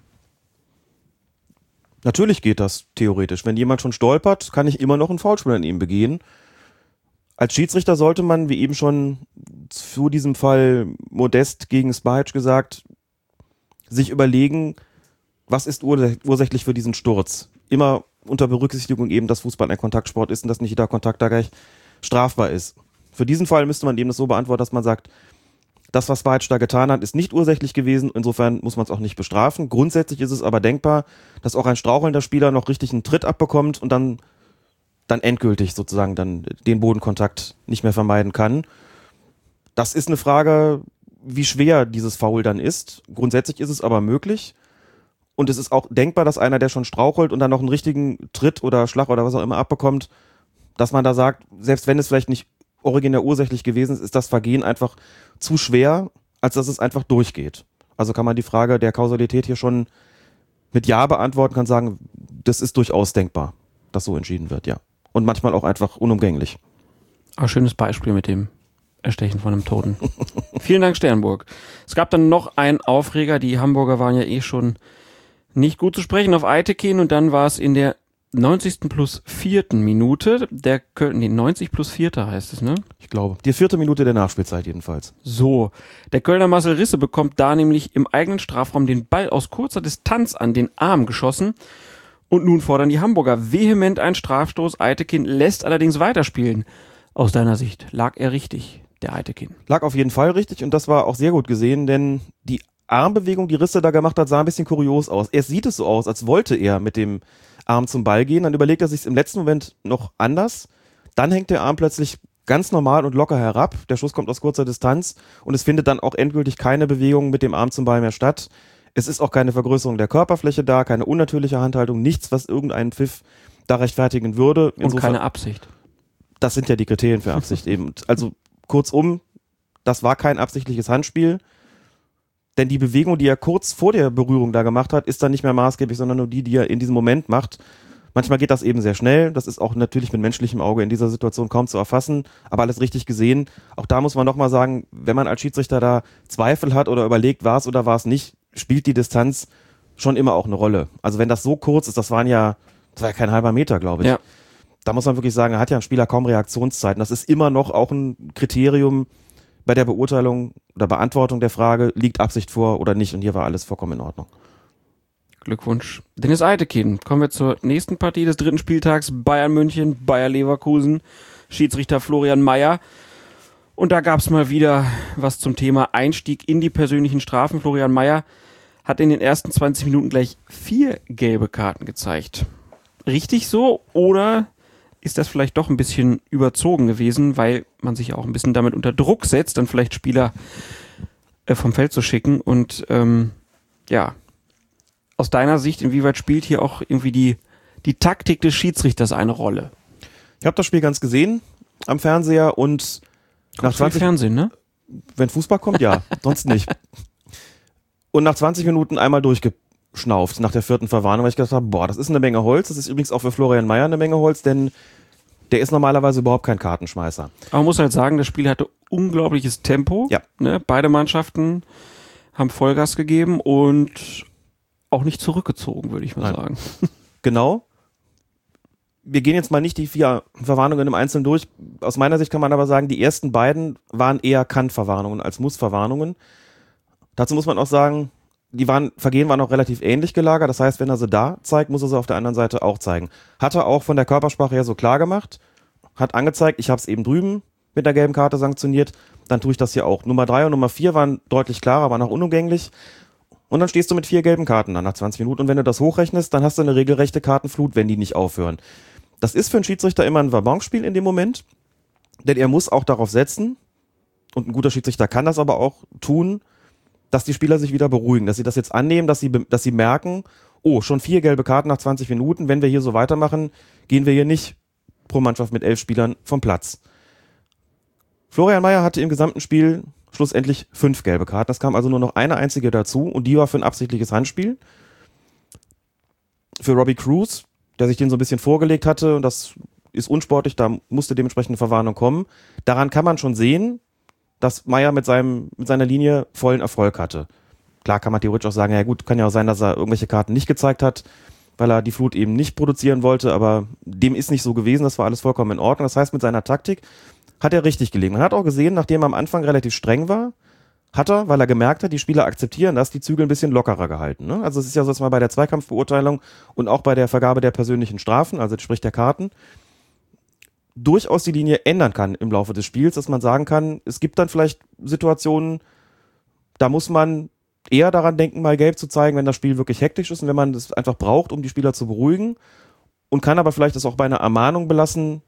Natürlich geht das theoretisch. Wenn jemand schon stolpert, kann ich immer noch einen Foulspiel an ihm begehen. Als Schiedsrichter sollte man, wie eben schon zu diesem Fall Modest gegen Spahic gesagt, sich überlegen, was ist urs ursächlich für diesen Sturz? Immer unter Berücksichtigung eben, dass Fußball ein Kontaktsport ist und dass nicht jeder Kontakt da gleich strafbar ist. Für diesen Fall müsste man eben das so beantworten, dass man sagt, Das, was Bajic da getan hat, ist nicht ursächlich gewesen. Insofern muss man es auch nicht bestrafen. Grundsätzlich ist es aber denkbar, dass auch ein strauchelnder Spieler noch richtig einen Tritt abbekommt und dann, dann endgültig sozusagen dann den Bodenkontakt nicht mehr vermeiden kann. Das ist eine Frage, wie schwer dieses Foul dann ist. Grundsätzlich ist es aber möglich. Und es ist auch denkbar, dass einer, der schon strauchelt und dann noch einen richtigen Tritt oder Schlag oder was auch immer abbekommt, dass man da sagt, selbst wenn es vielleicht nicht originär ursächlich gewesen ist, ist das Vergehen einfach zu schwer, als dass es einfach durchgeht. Also kann man die Frage der Kausalität hier schon mit Ja beantworten, kann sagen, das ist durchaus denkbar, dass so entschieden wird, ja. Und manchmal auch einfach unumgänglich. Aber schönes Beispiel mit dem Erstechen von einem Toten. <laughs> Vielen Dank, Sternburg. Es gab dann noch einen Aufreger. Die Hamburger waren ja eh schon nicht gut zu sprechen auf Eitekin und dann war es in der 90. plus vierten Minute, der Köln, nee, 90 plus vierter heißt es, ne? Ich glaube. Die vierte Minute der Nachspielzeit jedenfalls. So. Der Kölner Marcel Risse bekommt da nämlich im eigenen Strafraum den Ball aus kurzer Distanz an den Arm geschossen. Und nun fordern die Hamburger vehement einen Strafstoß. Eitekin lässt allerdings weiterspielen. Aus deiner Sicht lag er richtig, der Eitekin. Lag auf jeden Fall richtig und das war auch sehr gut gesehen, denn die Armbewegung, die Risse da gemacht hat, sah ein bisschen kurios aus. Erst sieht es so aus, als wollte er mit dem Arm zum Ball gehen, dann überlegt er sich im letzten Moment noch anders. Dann hängt der Arm plötzlich ganz normal und locker herab. Der Schuss kommt aus kurzer Distanz und es findet dann auch endgültig keine Bewegung mit dem Arm zum Ball mehr statt. Es ist auch keine Vergrößerung der Körperfläche da, keine unnatürliche Handhaltung, nichts, was irgendeinen Pfiff da rechtfertigen würde. Insofern, und keine Absicht. Das sind ja die Kriterien für Absicht eben. Also kurzum, das war kein absichtliches Handspiel. Denn die Bewegung, die er kurz vor der Berührung da gemacht hat, ist dann nicht mehr maßgeblich, sondern nur die, die er in diesem Moment macht. Manchmal geht das eben sehr schnell. Das ist auch natürlich mit menschlichem Auge in dieser Situation kaum zu erfassen, aber alles richtig gesehen. Auch da muss man nochmal sagen, wenn man als Schiedsrichter da Zweifel hat oder überlegt, war es oder war es nicht, spielt die Distanz schon immer auch eine Rolle. Also wenn das so kurz ist, das waren ja, das war ja kein halber Meter, glaube ich. Ja. Da muss man wirklich sagen, da hat ja ein Spieler kaum Reaktionszeiten. Das ist immer noch auch ein Kriterium, bei der Beurteilung oder Beantwortung der Frage, liegt Absicht vor oder nicht. Und hier war alles vollkommen in Ordnung. Glückwunsch. Dennis Eitekin. Kommen wir zur nächsten Partie des dritten Spieltags. Bayern München, Bayer Leverkusen, Schiedsrichter Florian Mayer. Und da gab es mal wieder was zum Thema Einstieg in die persönlichen Strafen. Florian Mayer hat in den ersten 20 Minuten gleich vier gelbe Karten gezeigt. Richtig so? Oder ist das vielleicht doch ein bisschen überzogen gewesen, weil man sich auch ein bisschen damit unter Druck setzt, dann vielleicht Spieler äh, vom Feld zu schicken. Und ähm, ja, aus deiner Sicht, inwieweit spielt hier auch irgendwie die, die Taktik des Schiedsrichters eine Rolle? Ich habe das Spiel ganz gesehen am Fernseher und Kommt nach 20 Fernsehen, ne? Wenn Fußball kommt, ja, sonst nicht. <laughs> Und nach 20 Minuten einmal durchge schnauft nach der vierten Verwarnung, weil ich gedacht habe, boah, das ist eine Menge Holz. Das ist übrigens auch für Florian Mayer eine Menge Holz, denn der ist normalerweise überhaupt kein Kartenschmeißer. Aber man muss halt sagen, das Spiel hatte unglaubliches Tempo. Ja. Ne? Beide Mannschaften haben Vollgas gegeben und auch nicht zurückgezogen, würde ich mal Nein. sagen. <laughs> Genau. Wir gehen jetzt mal nicht die vier Verwarnungen im Einzelnen durch. Aus meiner Sicht kann man aber sagen, die ersten beiden waren eher Kann-Verwarnungen als Muss-Verwarnungen. Dazu muss man auch sagen, die waren, Vergehen waren auch relativ ähnlich gelagert. Das heißt, wenn er sie da zeigt, muss er sie auf der anderen Seite auch zeigen. Hat er auch von der Körpersprache her so klar gemacht, hat angezeigt, ich habe es eben drüben mit der gelben Karte sanktioniert, dann tue ich das hier auch. Nummer drei und Nummer vier waren deutlich klarer, waren auch unumgänglich. Und dann stehst du mit vier gelben Karten dann nach 20 Minuten. Und wenn du das hochrechnest, dann hast du eine regelrechte Kartenflut, wenn die nicht aufhören. Das ist für einen Schiedsrichter immer ein Wabonspiel in dem Moment, denn er muss auch darauf setzen, und ein guter Schiedsrichter kann das aber auch tun, dass die Spieler sich wieder beruhigen, dass sie das jetzt annehmen, dass sie, dass sie merken, oh, schon vier gelbe Karten nach 20 Minuten, wenn wir hier so weitermachen, gehen wir hier nicht pro Mannschaft mit elf Spielern vom Platz. Florian Mayer hatte im gesamten Spiel schlussendlich fünf gelbe Karten. Es kam also nur noch eine einzige dazu und die war für ein absichtliches Handspiel. Für Robbie Cruz, der sich den so ein bisschen vorgelegt hatte und das ist unsportlich, da musste dementsprechend eine Verwarnung kommen. Daran kann man schon sehen, dass Meyer mit, seinem, mit seiner Linie vollen Erfolg hatte. Klar kann man theoretisch auch sagen, ja gut, kann ja auch sein, dass er irgendwelche Karten nicht gezeigt hat, weil er die Flut eben nicht produzieren wollte, aber dem ist nicht so gewesen, das war alles vollkommen in Ordnung. Das heißt, mit seiner Taktik hat er richtig gelegen. Man hat auch gesehen, nachdem er am Anfang relativ streng war, hat er, weil er gemerkt hat, die Spieler akzeptieren das, die Zügel ein bisschen lockerer gehalten. Ne? Also es ist ja so, dass man bei der Zweikampfbeurteilung und auch bei der Vergabe der persönlichen Strafen, also sprich der Karten, durchaus die Linie ändern kann im Laufe des Spiels, dass man sagen kann, es gibt dann vielleicht Situationen, Da muss man eher daran denken, mal gelb zu zeigen, wenn das Spiel wirklich hektisch ist und wenn man das einfach braucht, um die Spieler zu beruhigen. Und kann aber vielleicht das auch bei einer Ermahnung belassen,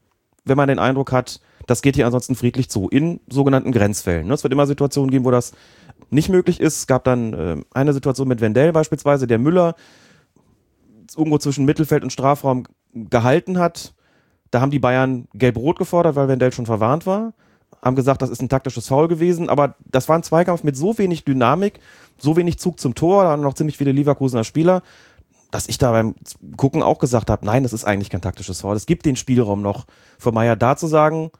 wenn man den Eindruck hat, das geht hier ansonsten friedlich zu, in sogenannten Grenzfällen. Ne? Es wird immer Situationen geben, wo das nicht möglich ist. Es gab dann äh, eine Situation mit Wendell beispielsweise, der Müller irgendwo zwischen Mittelfeld und Strafraum gehalten hat. Da haben die Bayern gelb-rot gefordert, weil Wendell schon verwarnt war. Haben gesagt, das ist ein taktisches Foul gewesen, aber das war ein Zweikampf mit so wenig Dynamik, so wenig Zug zum Tor, da waren noch ziemlich viele Leverkusener Spieler, dass ich da beim Gucken auch gesagt habe, nein, das ist eigentlich kein taktisches Foul. Es gibt den Spielraum noch für Meier da zu sagen,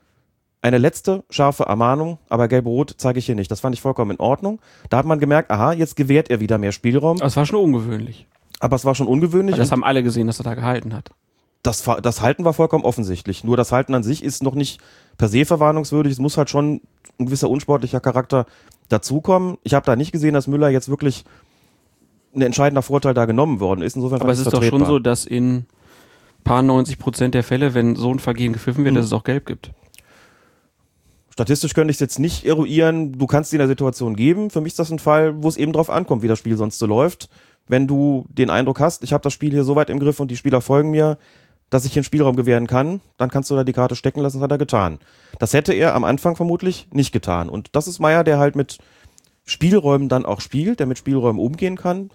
eine letzte scharfe Ermahnung, aber gelb-rot zeige ich hier nicht. Das fand ich vollkommen in Ordnung. Da hat man gemerkt, aha, jetzt gewährt er wieder mehr Spielraum. Das war schon ungewöhnlich. Aber es war schon ungewöhnlich. Das haben alle gesehen, dass er da gehalten hat. Das, das Halten war vollkommen offensichtlich. Nur das Halten an sich ist noch nicht per se verwarnungswürdig. Es muss halt schon ein gewisser unsportlicher Charakter dazukommen. Ich habe da nicht gesehen, dass Müller jetzt wirklich ein entscheidender Vorteil da genommen worden ist. Insofern Aber es ist doch schon so, dass in paar 90 Prozent der Fälle, wenn so ein Vergehen gepfiffen wird, mhm. dass es auch gelb gibt. Statistisch könnte ich es jetzt nicht eruieren. Du kannst in der Situation geben. Für mich ist das ein Fall, wo es eben drauf ankommt, wie das Spiel sonst so läuft. Wenn du den Eindruck hast, ich habe das Spiel hier so weit im Griff und die Spieler folgen mir, dass ich hier einen Spielraum gewähren kann, dann kannst du da die Karte stecken lassen, das hat er getan. Das hätte er am Anfang vermutlich nicht getan. Und das ist Meier, der halt mit Spielräumen dann auch spielt, der mit Spielräumen umgehen kann.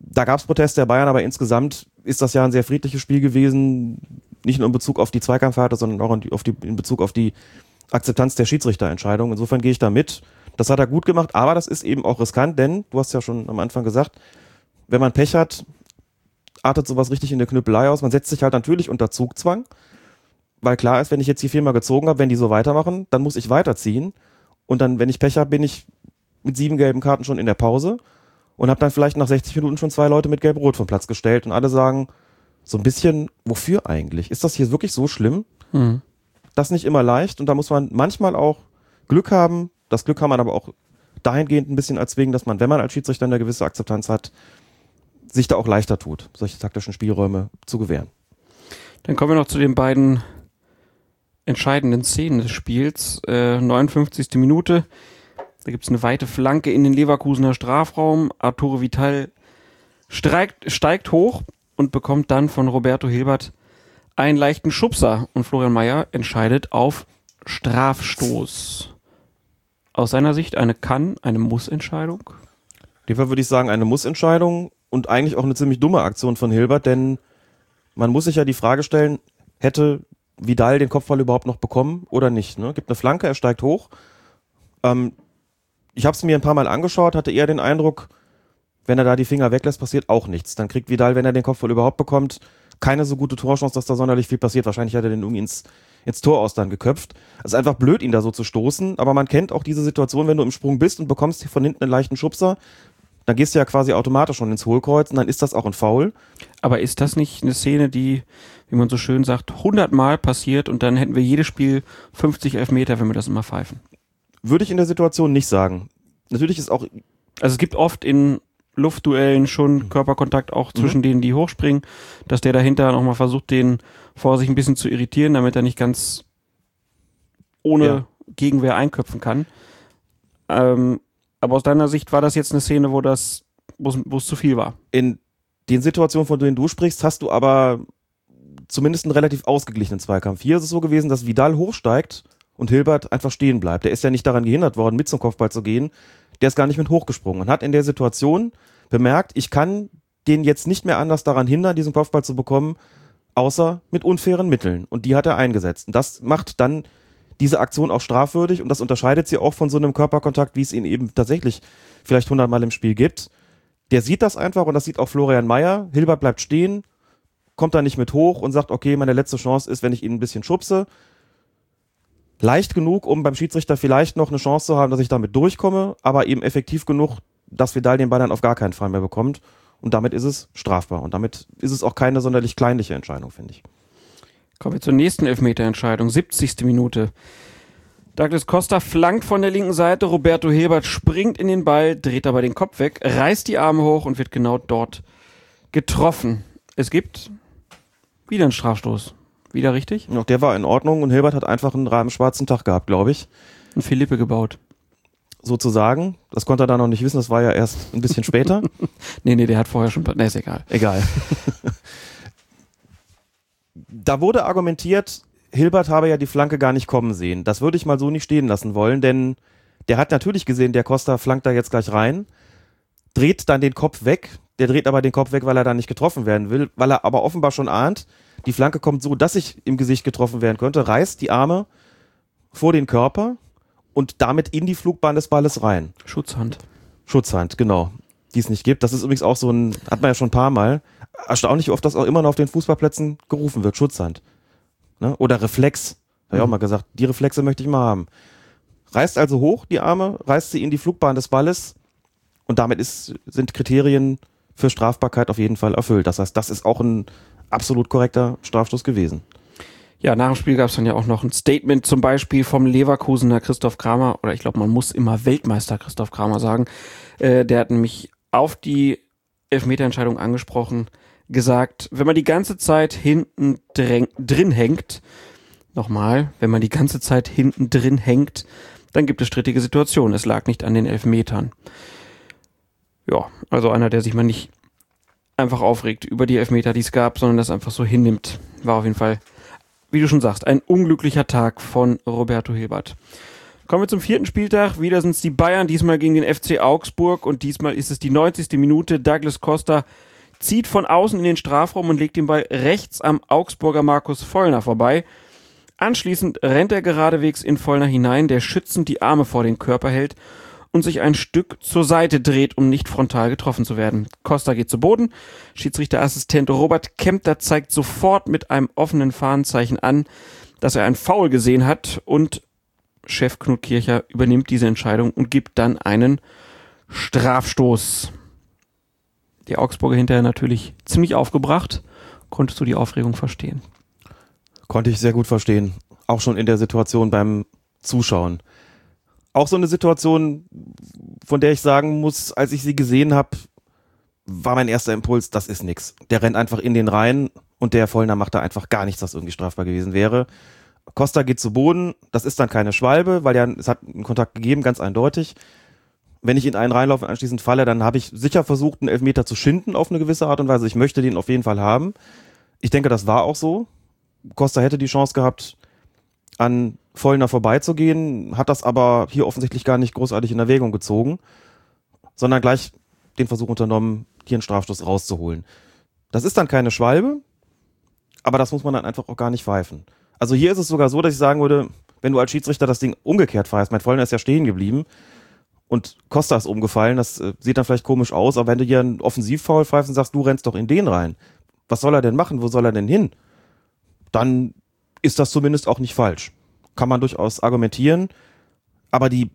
Da gab es Proteste der Bayern, aber insgesamt ist das ja ein sehr friedliches Spiel gewesen, nicht nur in Bezug auf die Zweikampfhärte, sondern auch in, die, in Bezug auf die Akzeptanz der Schiedsrichterentscheidung. Insofern gehe ich da mit. Das hat er gut gemacht, aber das ist eben auch riskant, denn du hast ja schon am Anfang gesagt, wenn man Pech hat, artet sowas richtig in der Knüppelei aus. Man setzt sich halt natürlich unter Zugzwang, weil klar ist, wenn ich jetzt die viermal gezogen habe, wenn die so weitermachen, dann muss ich weiterziehen. Und dann, wenn ich Pech habe, bin ich mit sieben gelben Karten schon in der Pause und habe dann vielleicht nach 60 Minuten schon zwei Leute mit Gelb-Rot vom Platz gestellt und alle sagen so ein bisschen, wofür eigentlich? Ist das hier wirklich so schlimm? Mhm. Das nicht immer leicht und da muss man manchmal auch Glück haben. Das Glück kann man aber auch dahingehend ein bisschen erzwingen, dass man, wenn man als Schiedsrichter eine gewisse Akzeptanz hat, sich da auch leichter tut, solche taktischen Spielräume zu gewähren. Dann kommen wir noch zu den beiden entscheidenden Szenen des Spiels. Äh, 59. Minute. Da gibt es eine weite Flanke in den Leverkusener Strafraum. Arturo Vital steigt, steigt hoch und bekommt dann von Roberto Hilbert einen leichten Schubser. Und Florian Mayer entscheidet auf Strafstoß. Aus seiner Sicht eine Kann-, eine Muss-Entscheidung? In dem Fall würde ich sagen, eine Muss-Entscheidung und eigentlich auch eine ziemlich dumme Aktion von Hilbert, denn man muss sich ja die Frage stellen, hätte Vidal den Kopfball überhaupt noch bekommen oder nicht? Ne? Gibt eine Flanke, er steigt hoch. Ähm, ich habe es mir ein paar Mal angeschaut, hatte eher den Eindruck, wenn er da die Finger weglässt, passiert auch nichts. Dann kriegt Vidal, wenn er den Kopfball überhaupt bekommt, keine so gute Torchance, dass da sonderlich viel passiert. Wahrscheinlich hat er den irgendwie ins, ins Tor aus dann geköpft. Es ist einfach blöd, ihn da so zu stoßen, aber man kennt auch diese Situation, wenn du im Sprung bist und bekommst von hinten einen leichten Schubser, dann gehst du ja quasi automatisch schon ins Hohlkreuz und dann ist das auch ein Foul. Aber ist das nicht eine Szene, die, wie man so schön sagt, 100 Mal passiert und dann hätten wir jedes Spiel 50 Elfmeter, wenn wir das immer pfeifen? Würde ich in der Situation nicht sagen. Natürlich ist auch. Also es gibt oft in Luftduellen schon mhm. Körperkontakt auch zwischen mhm. denen, die hochspringen, dass der dahinter nochmal versucht, den vor sich ein bisschen zu irritieren, damit er nicht ganz ohne ja. Gegenwehr einköpfen kann. Ähm, aber aus deiner Sicht war das jetzt eine Szene, wo das, wo es zu viel war. In den Situationen, von denen du sprichst, hast du aber zumindest einen relativ ausgeglichenen Zweikampf. Hier ist es so gewesen, dass Vidal hochsteigt und Hilbert einfach stehen bleibt. Der ist ja nicht daran gehindert worden, mit zum Kopfball zu gehen. Der ist gar nicht mit hochgesprungen und hat in der Situation bemerkt, ich kann den jetzt nicht mehr anders daran hindern, diesen Kopfball zu bekommen, außer mit unfairen Mitteln. Und die hat er eingesetzt. Und das macht dann diese Aktion auch strafwürdig und das unterscheidet sie auch von so einem Körperkontakt, wie es ihn eben tatsächlich vielleicht hundertmal im Spiel gibt. Der sieht das einfach und das sieht auch Florian Mayer. Hilbert bleibt stehen, kommt da nicht mit hoch und sagt, okay, meine letzte Chance ist, wenn ich ihn ein bisschen schubse. Leicht genug, um beim Schiedsrichter vielleicht noch eine Chance zu haben, dass ich damit durchkomme, aber eben effektiv genug, dass Vidal den Ball dann auf gar keinen Fall mehr bekommt. Und damit ist es strafbar. Und damit ist es auch keine sonderlich kleinliche Entscheidung, finde ich. Kommen wir zur nächsten Elfmeterentscheidung. 70. Minute. Douglas Costa flankt von der linken Seite. Roberto Hilbert springt in den Ball, dreht aber den Kopf weg, reißt die Arme hoch und wird genau dort getroffen. Es gibt wieder einen Strafstoß. Wieder richtig? Auch der war in Ordnung und Hilbert hat einfach einen schwarzen Tag gehabt, glaube ich. Ein Philippe gebaut. sozusagen. Das konnte er da noch nicht wissen, das war ja erst ein bisschen später. <laughs> Nee, nee, der hat vorher schon. Nee, ist egal. Egal. <laughs> da wurde argumentiert, Hilbert habe ja die Flanke gar nicht kommen sehen. Das würde ich mal so nicht stehen lassen wollen, denn der hat natürlich gesehen, der Costa flankt da jetzt gleich rein, dreht dann den Kopf weg. Der dreht aber den Kopf weg, weil er da nicht getroffen werden will, weil er aber offenbar schon ahnt, die Flanke kommt so, dass ich im Gesicht getroffen werden könnte, reißt die Arme vor den Körper und damit in die Flugbahn des Balles rein. Schutzhand. Schutzhand, genau. Die es nicht gibt. Das ist übrigens auch so ein, hat man ja schon ein paar Mal. Erstaunlich oft, dass auch immer noch auf den Fußballplätzen gerufen wird. Schutzhand. Ne? Oder Reflex. Habe ich auch mal gesagt. Die Reflexe möchte ich mal haben. Reißt also hoch die Arme, reißt sie in die Flugbahn des Balles und damit ist, sind Kriterien für Strafbarkeit auf jeden Fall erfüllt. Das heißt, das ist auch ein absolut korrekter Strafstoß gewesen. Ja, nach dem Spiel gab es dann ja auch noch ein Statement zum Beispiel vom Leverkusener Christoph Kramer, oder ich glaube, man muss immer Weltmeister Christoph Kramer sagen. Äh, der hat nämlich auf die Elfmeterentscheidung angesprochen, gesagt, wenn man die ganze Zeit hinten drin, hängt, nochmal, wenn man die ganze Zeit hinten drin hängt, dann gibt es strittige Situationen. Es lag nicht an den Elfmetern. Ja, also einer, der sich mal nicht einfach aufregt über die Elfmeter, die es gab, sondern das einfach so hinnimmt. War auf jeden Fall, wie du schon sagst, ein unglücklicher Tag von Roberto Hilbert. Kommen wir zum vierten Spieltag. Wieder sind es die Bayern, diesmal gegen den FC Augsburg und diesmal ist es die 90. Minute. Douglas Costa zieht von außen in den Strafraum und legt den Ball rechts am Augsburger Markus Vollner vorbei. Anschließend rennt er geradewegs in Vollner hinein, der schützend die Arme vor den Körper hält und sich ein Stück zur Seite dreht, um nicht frontal getroffen zu werden. Costa geht zu Boden. Schiedsrichterassistent Robert Kempter zeigt sofort mit einem offenen Fahnenzeichen an, dass er ein Foul gesehen hat und Chef Knut Kircher übernimmt diese Entscheidung und gibt dann einen Strafstoß. Die Augsburger hinterher natürlich ziemlich aufgebracht. Konntest du die Aufregung verstehen? Konnte ich sehr gut verstehen. Auch schon in der Situation beim Zuschauen. Auch so eine Situation, von der ich sagen muss, als ich sie gesehen habe, war mein erster Impuls, das ist nix. Der rennt einfach in den Reihen und der Vollner macht da einfach gar nichts, was irgendwie strafbar gewesen wäre. Costa geht zu Boden, das ist dann keine Schwalbe, weil ja, es hat einen Kontakt gegeben, ganz eindeutig. Wenn ich in einen reinlaufe und anschließend falle, dann habe ich sicher versucht, einen Elfmeter zu schinden auf eine gewisse Art und Weise. Ich möchte den auf jeden Fall haben. Ich denke, das war auch so. Costa hätte die Chance gehabt, an Vollner vorbeizugehen, hat das aber hier offensichtlich gar nicht großartig in Erwägung gezogen, sondern gleich den Versuch unternommen, hier einen Strafstoß rauszuholen. Das ist dann keine Schwalbe, aber das muss man dann einfach auch gar nicht pfeifen. Also hier ist es sogar so, dass ich sagen würde, wenn du als Schiedsrichter das Ding umgekehrt pfeifst, mein Vollner ist ja stehen geblieben und Costa ist umgefallen, das äh, sieht dann vielleicht komisch aus, aber wenn du hier einen Offensivfoul pfeifst und sagst, du rennst doch in den rein, was soll er denn machen, wo soll er denn hin? Dann ist das zumindest auch nicht falsch. Kann man durchaus argumentieren, aber die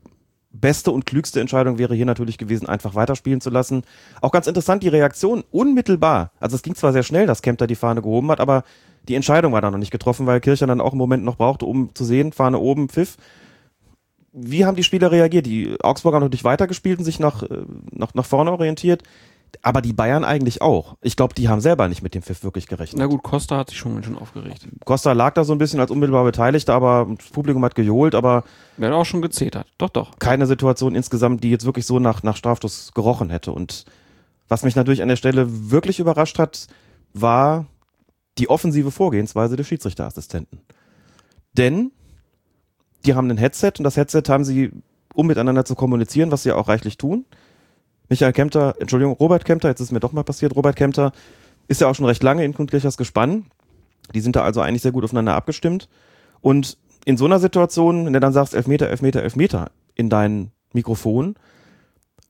beste und klügste Entscheidung wäre hier natürlich gewesen, einfach weiterspielen zu lassen. Auch ganz interessant, die Reaktion unmittelbar. Also es ging zwar sehr schnell, dass Kempter die Fahne gehoben hat, aber die Entscheidung war da noch nicht getroffen, weil Kircher dann auch einen Moment noch brauchte, um zu sehen, Fahne oben, Pfiff. Wie haben die Spieler reagiert? Die Augsburger haben natürlich weitergespielt und sich nach, äh, nach, nach vorne orientiert. Aber die Bayern eigentlich auch. Ich glaube, die haben selber nicht mit dem Pfiff wirklich gerechnet. Na gut, Costa hat sich schon ganz schön aufgeregt. Costa lag da so ein bisschen als unmittelbar Beteiligter, aber das Publikum hat gejohlt, aber Wer hat auch schon gezetert. Doch, doch. keine Situation insgesamt, die jetzt wirklich so nach, nach Strafstoß gerochen hätte. Und was mich natürlich an der Stelle wirklich überrascht hat, war die offensive Vorgehensweise des Schiedsrichterassistenten. Denn die haben ein Headset und das Headset haben sie, um miteinander zu kommunizieren, was sie ja auch reichlich tun. Michael Kempter, Entschuldigung, Robert Kempter, jetzt ist mir doch mal passiert, Robert Kempter ist ja auch schon recht lange in Kundkirchers Gespann. Die sind da also eigentlich sehr gut aufeinander abgestimmt. Und in so einer Situation, wenn du dann sagst, Elfmeter, Elfmeter, Elfmeter in dein Mikrofon,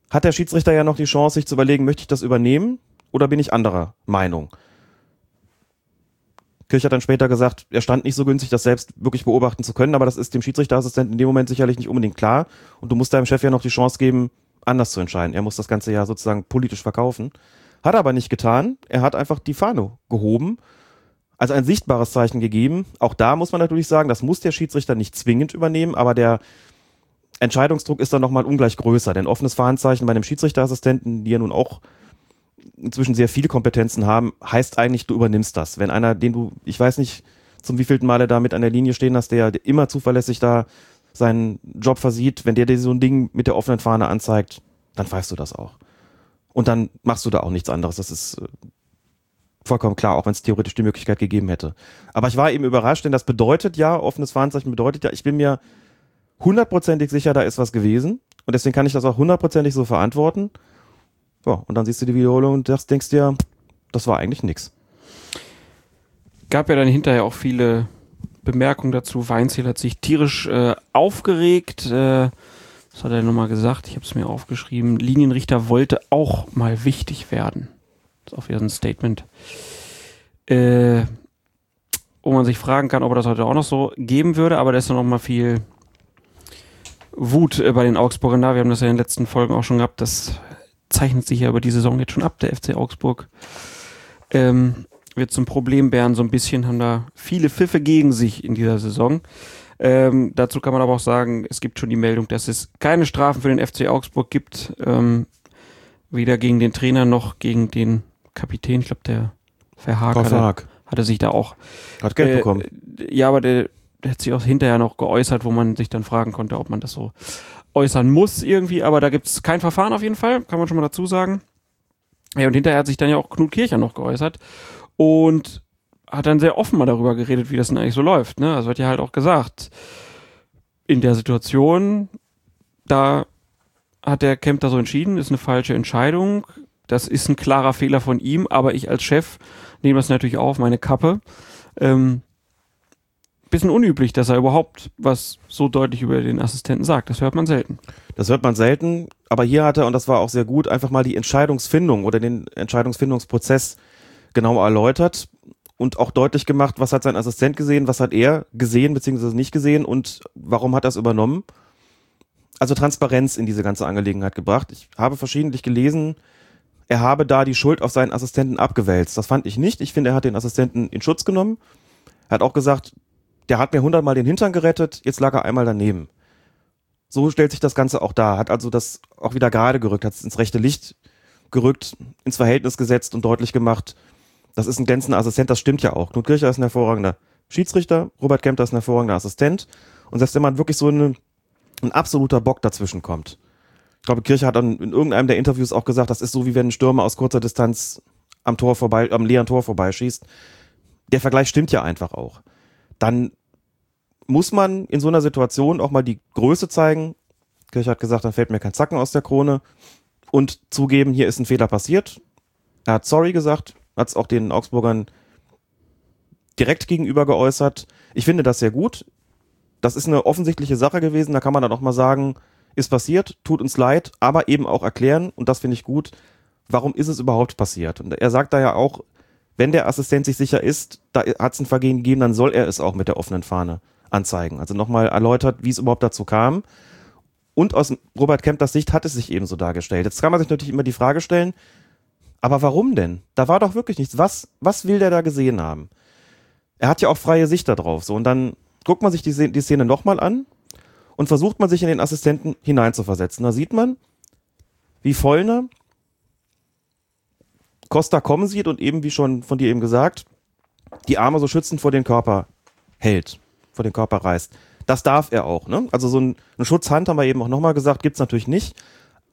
hat der Schiedsrichter ja noch die Chance, sich zu überlegen, möchte ich das übernehmen oder bin ich anderer Meinung? Kirch hat dann später gesagt, er stand nicht so günstig, das selbst wirklich beobachten zu können, aber das ist dem Schiedsrichterassistenten in dem Moment sicherlich nicht unbedingt klar. Und du musst deinem Chef ja noch die Chance geben, anders zu entscheiden. Er muss das Ganze ja sozusagen politisch verkaufen. Hat er aber nicht getan. Er hat einfach die Fahne gehoben, also ein sichtbares Zeichen gegeben. Auch da muss man natürlich sagen, das muss der Schiedsrichter nicht zwingend übernehmen, aber der Entscheidungsdruck ist dann nochmal ungleich größer. Denn offenes Fahnenzeichen bei einem Schiedsrichterassistenten, die ja nun auch inzwischen sehr viele Kompetenzen haben, heißt eigentlich, du übernimmst das. Wenn einer, den du, ich weiß nicht, zum wievielten Male da mit an der Linie stehen hast, der immer zuverlässig da seinen Job versieht, wenn der dir so ein Ding mit der offenen Fahne anzeigt, dann pfeifst du das auch. Und dann machst du da auch nichts anderes. Das ist äh, vollkommen klar, auch wenn es theoretisch die Möglichkeit gegeben hätte. Aber ich war eben überrascht, denn das bedeutet ja, offenes Fahnenzeichen bedeutet ja, ich bin mir hundertprozentig sicher, da ist was gewesen. Und deswegen kann ich das auch hundertprozentig so verantworten. Ja, und dann siehst du die Wiederholung und das denkst dir, das war eigentlich nix. Gab ja dann hinterher auch viele Bemerkungen dazu. Weinziel hat sich tierisch äh, aufgeregt. Äh, was hat er nochmal gesagt? Ich habe es mir aufgeschrieben. Linienrichter wollte auch mal wichtig werden. Das ist auch wieder ein Statement. Äh, wo man sich fragen kann, ob er das heute auch noch so geben würde, aber da ist noch mal viel Wut äh, bei den Augsburgern da. Wir haben das ja in den letzten Folgen auch schon gehabt. Das zeichnet sich ja über die Saison jetzt schon ab, der FC Augsburg. Ähm, wird zum Problembären so ein bisschen, haben da viele Pfiffe gegen sich in dieser Saison. Ähm, dazu kann man aber auch sagen, es gibt schon die Meldung, dass es keine Strafen für den FC Augsburg gibt. Ähm, weder gegen den Trainer noch gegen den Kapitän. Ich glaube, der Verhaag hatte, hatte sich da auch. Hat Geld äh, bekommen. Ja, aber der, der hat sich auch hinterher noch geäußert, wo man sich dann fragen konnte, ob man das so äußern muss irgendwie. Aber da gibt es kein Verfahren auf jeden Fall, kann man schon mal dazu sagen. Ja, und hinterher hat sich dann ja auch Knut Kircher noch geäußert und hat dann sehr offen mal darüber geredet, wie das denn eigentlich so läuft. Ne? Also hat ja halt auch gesagt, in der Situation, da hat der Camp da so entschieden, ist eine falsche Entscheidung. Das ist ein klarer Fehler von ihm, aber ich als Chef nehme das natürlich auf, meine Kappe. Ähm, bisschen unüblich, dass er überhaupt was so deutlich über den Assistenten sagt. Das hört man selten. Das hört man selten, aber hier hat er, und das war auch sehr gut, einfach mal die Entscheidungsfindung oder den Entscheidungsfindungsprozess genau erläutert und auch deutlich gemacht, was hat sein Assistent gesehen, was hat er gesehen bzw. nicht gesehen und warum hat er es übernommen. Also Transparenz in diese ganze Angelegenheit gebracht. Ich habe verschiedentlich gelesen, er habe da die Schuld auf seinen Assistenten abgewälzt. Das fand ich nicht. Ich finde, er hat den Assistenten in Schutz genommen. Er hat auch gesagt, der hat mir hundertmal den Hintern gerettet, jetzt lag er einmal daneben. So stellt sich das Ganze auch da. Hat also das auch wieder gerade gerückt, hat es ins rechte Licht gerückt, ins Verhältnis gesetzt und deutlich gemacht, das ist ein glänzender Assistent, das stimmt ja auch. Knut Kircher ist ein hervorragender Schiedsrichter, Robert Kempter ist ein hervorragender Assistent. Und selbst wenn man wirklich so eine, ein absoluter Bock dazwischen kommt. Ich glaube, Kircher hat dann in irgendeinem der Interviews auch gesagt, das ist so wie wenn ein Stürmer aus kurzer Distanz am Tor vorbei, am leeren Tor vorbeischießt. Der Vergleich stimmt ja einfach auch. Dann muss man in so einer Situation auch mal die Größe zeigen. Kircher hat gesagt, dann fällt mir kein Zacken aus der Krone und zugeben, hier ist ein Fehler passiert. Er hat sorry gesagt, hat es auch den Augsburgern direkt gegenüber geäußert. Ich finde das sehr gut. Das ist eine offensichtliche Sache gewesen. Da kann man dann auch mal sagen, ist passiert, tut uns leid, aber eben auch erklären, und das finde ich gut, warum ist es überhaupt passiert? Und er sagt da ja auch, wenn der Assistent sich sicher ist, da hat es ein Vergehen gegeben, dann soll er es auch mit der offenen Fahne anzeigen. Also nochmal erläutert, wie es überhaupt dazu kam. Und aus Robert Kempters Sicht hat es sich eben so dargestellt. Jetzt kann man sich natürlich immer die Frage stellen, aber warum denn? Da war doch wirklich nichts. Was, was will der da gesehen haben? Er hat ja auch freie Sicht darauf. So, und dann guckt man sich die, die Szene nochmal an und versucht man sich in den Assistenten hineinzuversetzen. Da sieht man, wie Vollner Costa kommen sieht und eben, wie schon von dir eben gesagt, die Arme so schützend vor den Körper hält, vor den Körper reißt. Das darf er auch. Ne? Also so ein, eine Schutzhand, haben wir eben auch nochmal gesagt, gibt's natürlich nicht.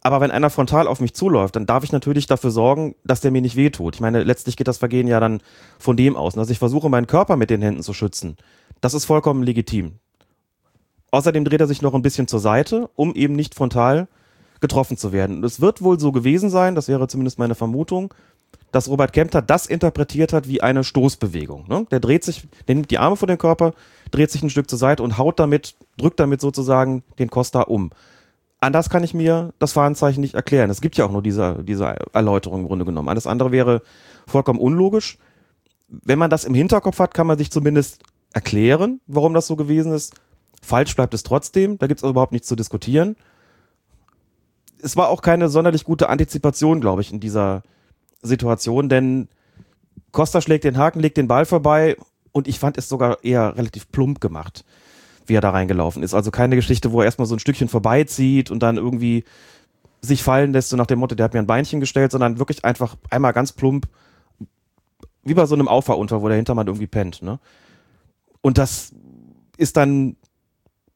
Aber wenn einer frontal auf mich zuläuft, dann darf ich natürlich dafür sorgen, dass der mir nicht wehtut. Ich meine, letztlich geht das Vergehen ja dann von dem aus, dass ich versuche, meinen Körper mit den Händen zu schützen. Das ist vollkommen legitim. Außerdem dreht er sich noch ein bisschen zur Seite, um eben nicht frontal getroffen zu werden. Und es wird wohl so gewesen sein, das wäre zumindest meine Vermutung, dass Robert Kempter das interpretiert hat wie eine Stoßbewegung. Ne? Der dreht sich, der nimmt die Arme vor den Körper, dreht sich ein Stück zur Seite und haut damit, drückt damit sozusagen den Costa um anders kann ich mir das Fahnenzeichen nicht erklären. Es gibt ja auch nur diese, diese Erläuterung im Grunde genommen. Alles andere wäre vollkommen unlogisch. Wenn man das im Hinterkopf hat, kann man sich zumindest erklären, warum das so gewesen ist. Falsch bleibt es trotzdem. Da gibt es überhaupt nichts zu diskutieren. Es war auch keine sonderlich gute Antizipation, glaube ich, in dieser Situation, denn Costa schlägt den Haken, legt den Ball vorbei und ich fand es sogar eher relativ plump gemacht wie er da reingelaufen ist. Also keine Geschichte, wo er erstmal so ein Stückchen vorbeizieht und dann irgendwie sich fallen lässt, so nach dem Motto, der hat mir ein Beinchen gestellt, sondern wirklich einfach einmal ganz plump, wie bei so einem Auffahrunfall, wo der Hintermann irgendwie pennt. Ne? Und das ist dann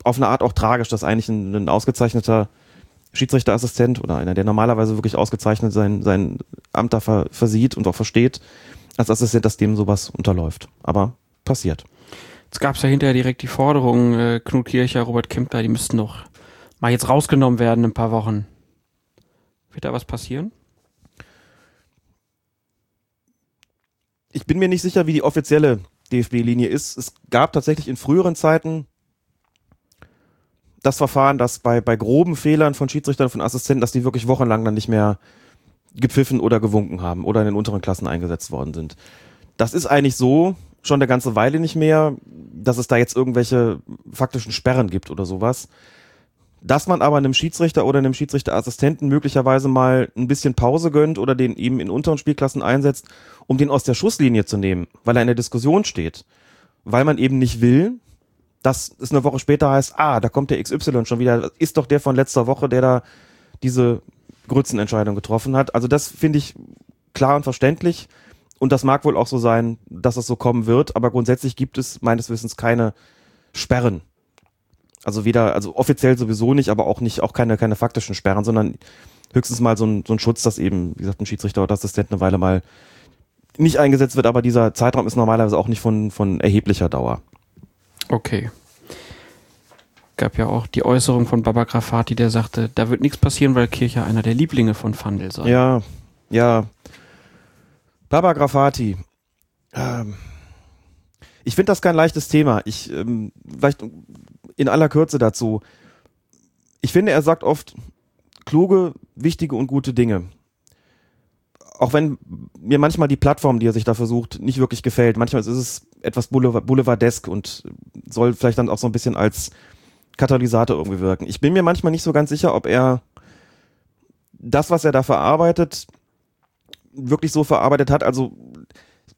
auf eine Art auch tragisch, dass eigentlich ein, ein ausgezeichneter Schiedsrichterassistent oder einer, der normalerweise wirklich ausgezeichnet sein, sein Amt da ver, versieht und auch versteht, als Assistent, dass dem sowas unterläuft. Aber passiert. Jetzt gab es ja hinterher direkt die Forderung, äh, Knut Kircher, Robert Kempter, die müssten doch mal jetzt rausgenommen werden in ein paar Wochen. Wird da was passieren? Ich bin mir nicht sicher, wie die offizielle DFB-Linie ist. Es gab tatsächlich in früheren Zeiten das Verfahren, dass bei, bei groben Fehlern von Schiedsrichtern, von Assistenten, dass die wirklich wochenlang dann nicht mehr gepfiffen oder gewunken haben oder in den unteren Klassen eingesetzt worden sind. Das ist eigentlich so schon eine ganze Weile nicht mehr, dass es da jetzt irgendwelche faktischen Sperren gibt oder sowas. Dass man aber einem Schiedsrichter oder einem Schiedsrichterassistenten möglicherweise mal ein bisschen Pause gönnt oder den eben in unteren Spielklassen einsetzt, um den aus der Schusslinie zu nehmen, weil er in der Diskussion steht. Weil man eben nicht will, dass es eine Woche später heißt, ah, da kommt der XY schon wieder, ist doch der von letzter Woche, der da diese Grützenentscheidung getroffen hat. Also das finde ich klar und verständlich. Und das mag wohl auch so sein, dass es so kommen wird, aber grundsätzlich gibt es meines Wissens keine Sperren. Also weder, also offiziell sowieso nicht, aber auch nicht, auch keine, keine faktischen Sperren, sondern höchstens mal so ein, so ein Schutz, dass eben, wie gesagt, ein Schiedsrichter oder Assistent eine Weile mal nicht eingesetzt wird, aber dieser Zeitraum ist normalerweise auch nicht von, von erheblicher Dauer. Okay. Gab ja auch die Äußerung von Baba Grafati, der sagte, da wird nichts passieren, weil Kircher einer der Lieblinge von Fandel sei. Ja, ja. Baba Grafati. Ähm, ich finde das kein leichtes Thema. Ich, ähm, vielleicht in aller Kürze dazu. Ich finde, er sagt oft kluge, wichtige und gute Dinge. Auch wenn mir manchmal die Plattform, die er sich da versucht, nicht wirklich gefällt. Manchmal ist es etwas Boulevardesk und soll vielleicht dann auch so ein bisschen als Katalysator irgendwie wirken. Ich bin mir manchmal nicht so ganz sicher, ob er das, was er da verarbeitet, wirklich so verarbeitet hat. Also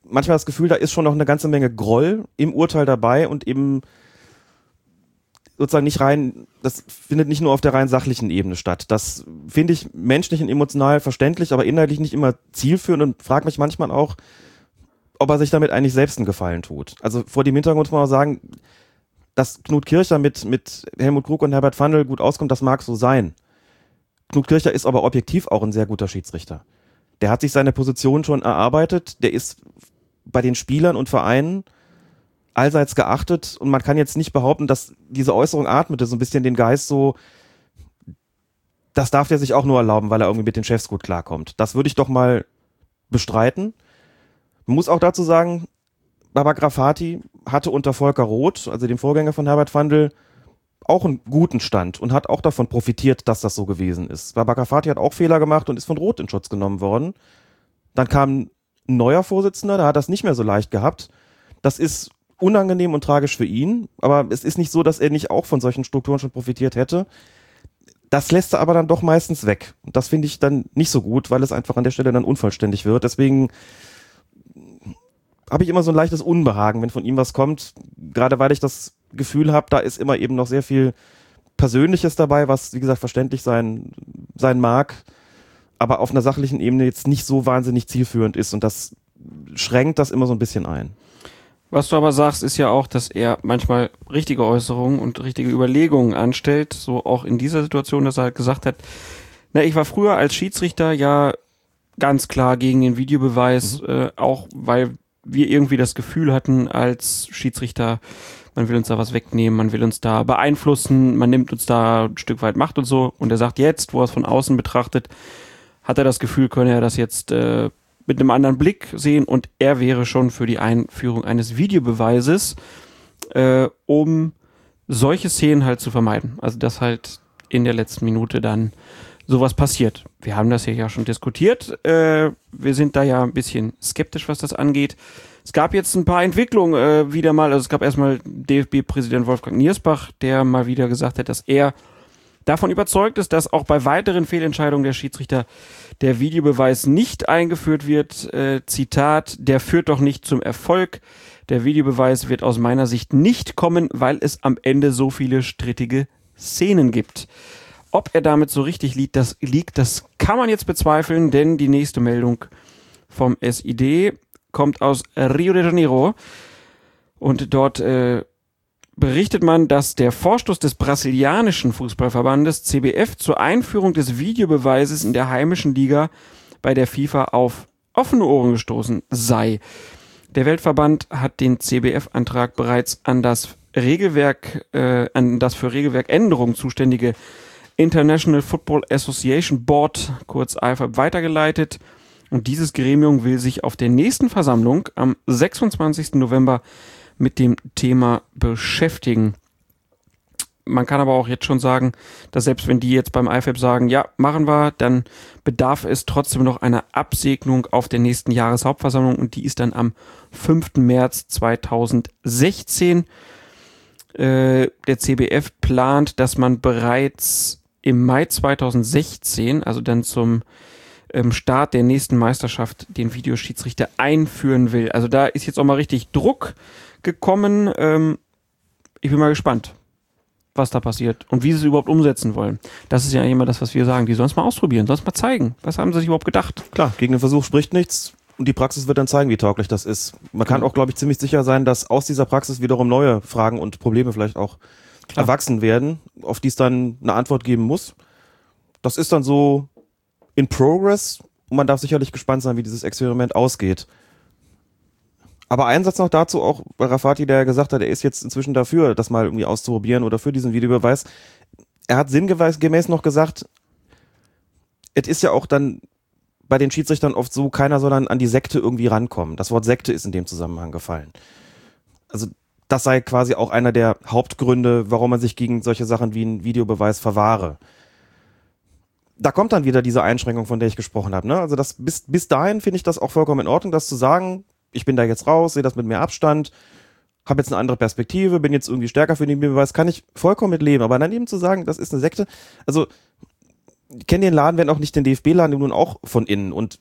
manchmal das Gefühl, da ist schon noch eine ganze Menge Groll im Urteil dabei und eben sozusagen nicht rein, das findet nicht nur auf der rein sachlichen Ebene statt. Das finde ich menschlich und emotional verständlich, aber inhaltlich nicht immer zielführend und frage mich manchmal auch, ob er sich damit eigentlich selbst einen Gefallen tut. Also vor dem Hintergrund muss man auch sagen, dass Knut Kircher mit, mit Helmut Krug und Herbert Fandl gut auskommt, das mag so sein. Knut Kircher ist aber objektiv auch ein sehr guter Schiedsrichter. Der hat sich seine Position schon erarbeitet, der ist bei den Spielern und Vereinen allseits geachtet und man kann jetzt nicht behaupten, dass diese Äußerung atmete so ein bisschen den Geist so, das darf der sich auch nur erlauben, weil er irgendwie mit den Chefs gut klarkommt. Das würde ich doch mal bestreiten. Man muss auch dazu sagen, Baba Grafati hatte unter Volker Roth, also dem Vorgänger von Herbert Fandl, auch einen guten Stand und hat auch davon profitiert, dass das so gewesen ist. Baba Grafati hat auch Fehler gemacht und ist von Roth in Schutz genommen worden. Dann kam ein neuer Vorsitzender, der hat das nicht mehr so leicht gehabt. Das ist unangenehm und tragisch für ihn, aber es ist nicht so, dass er nicht auch von solchen Strukturen schon profitiert hätte. Das lässt er aber dann doch meistens weg. Und das finde ich dann nicht so gut, weil es einfach an der Stelle dann unvollständig wird. Deswegen habe ich immer so ein leichtes Unbehagen, wenn von ihm was kommt. Gerade weil ich das Gefühl habe, da ist immer eben noch sehr viel Persönliches dabei, was, wie gesagt, verständlich sein, sein mag, aber auf einer sachlichen Ebene jetzt nicht so wahnsinnig zielführend ist. Und das schränkt das immer so ein bisschen ein. Was du aber sagst, ist ja auch, dass er manchmal richtige Äußerungen und richtige Überlegungen anstellt, so auch in dieser Situation, dass er halt gesagt hat, na, ich war früher als Schiedsrichter ja ganz klar gegen den Videobeweis, mhm. äh, auch weil wir irgendwie das Gefühl hatten als Schiedsrichter, man will uns da was wegnehmen, man will uns da beeinflussen, man nimmt uns da ein Stück weit Macht und so. Und er sagt jetzt, wo er es von außen betrachtet, hat er das Gefühl, könne er das jetzt äh, mit einem anderen Blick sehen und er wäre schon für die Einführung eines Videobeweises, äh, um solche Szenen halt zu vermeiden. Also dass halt in der letzten Minute dann sowas passiert. Wir haben das hier ja schon diskutiert. Äh, wir sind da ja ein bisschen skeptisch, was das angeht. Es gab jetzt ein paar Entwicklungen äh, wieder mal. Also es gab erstmal DFB-Präsident Wolfgang Niersbach, der mal wieder gesagt hat, dass er davon überzeugt ist, dass auch bei weiteren Fehlentscheidungen der Schiedsrichter der Videobeweis nicht eingeführt wird. Äh, Zitat, der führt doch nicht zum Erfolg. Der Videobeweis wird aus meiner Sicht nicht kommen, weil es am Ende so viele strittige Szenen gibt. Ob er damit so richtig liegt, das liegt, das kann man jetzt bezweifeln, denn die nächste Meldung vom SID kommt aus Rio de Janeiro und dort äh, berichtet man, dass der Vorstoß des brasilianischen Fußballverbandes CBF zur Einführung des Videobeweises in der heimischen Liga bei der FIFA auf offene Ohren gestoßen sei. Der Weltverband hat den CBF-Antrag bereits an das Regelwerk, äh, an das für Regelwerkänderungen zuständige International Football Association Board, kurz IFAB, weitergeleitet. Und dieses Gremium will sich auf der nächsten Versammlung am 26. November mit dem Thema beschäftigen. Man kann aber auch jetzt schon sagen, dass selbst wenn die jetzt beim IFAB sagen, ja, machen wir, dann bedarf es trotzdem noch einer Absegnung auf der nächsten Jahreshauptversammlung und die ist dann am 5. März 2016. Äh, der CBF plant, dass man bereits im Mai 2016, also dann zum ähm, Start der nächsten Meisterschaft, den Videoschiedsrichter einführen will. Also da ist jetzt auch mal richtig Druck gekommen. Ähm, ich bin mal gespannt, was da passiert und wie sie es überhaupt umsetzen wollen. Das ist ja immer das, was wir sagen. Die sollen es mal ausprobieren, sollen es mal zeigen. Was haben sie sich überhaupt gedacht? Klar, gegen den Versuch spricht nichts. Und die Praxis wird dann zeigen, wie tauglich das ist. Man kann auch, glaube ich, ziemlich sicher sein, dass aus dieser Praxis wiederum neue Fragen und Probleme vielleicht auch Klar. erwachsen werden, auf die es dann eine Antwort geben muss. Das ist dann so in progress und man darf sicherlich gespannt sein, wie dieses Experiment ausgeht. Aber ein Satz noch dazu, auch bei Rafati, der gesagt hat, er ist jetzt inzwischen dafür, das mal irgendwie auszuprobieren oder für diesen Videobeweis. Er hat sinngemäß noch gesagt, es ist ja auch dann bei den Schiedsrichtern oft so, keiner soll dann an die Sekte irgendwie rankommen. Das Wort Sekte ist in dem Zusammenhang gefallen. Also das sei quasi auch einer der Hauptgründe, warum man sich gegen solche Sachen wie einen Videobeweis verwahre. Da kommt dann wieder diese Einschränkung, von der ich gesprochen habe. Ne? Also das bis, bis dahin finde ich das auch vollkommen in Ordnung, das zu sagen, ich bin da jetzt raus, sehe das mit mehr Abstand, habe jetzt eine andere Perspektive, bin jetzt irgendwie stärker für den Videobeweis, kann ich vollkommen mit leben. Aber dann eben zu sagen, das ist eine Sekte, also kenne den Laden, wenn auch nicht den DFB-Laden, nun auch von innen. Und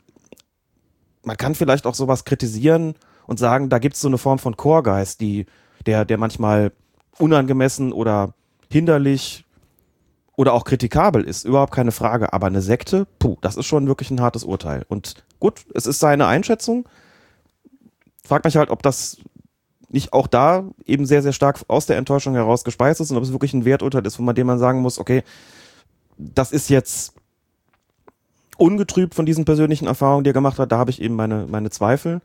man kann vielleicht auch sowas kritisieren und sagen, da gibt es so eine Form von Chorgeist, die, der, der manchmal unangemessen oder hinderlich oder auch kritikabel ist, überhaupt keine Frage. Aber eine Sekte, puh, das ist schon wirklich ein hartes Urteil. Und gut, es ist seine Einschätzung. Frag mich halt, ob das nicht auch da eben sehr, sehr stark aus der Enttäuschung heraus gespeist ist und ob es wirklich ein Werturteil ist, von dem man sagen muss, okay, das ist jetzt ungetrübt von diesen persönlichen Erfahrungen, die er gemacht hat, da habe ich eben meine, meine Zweifel.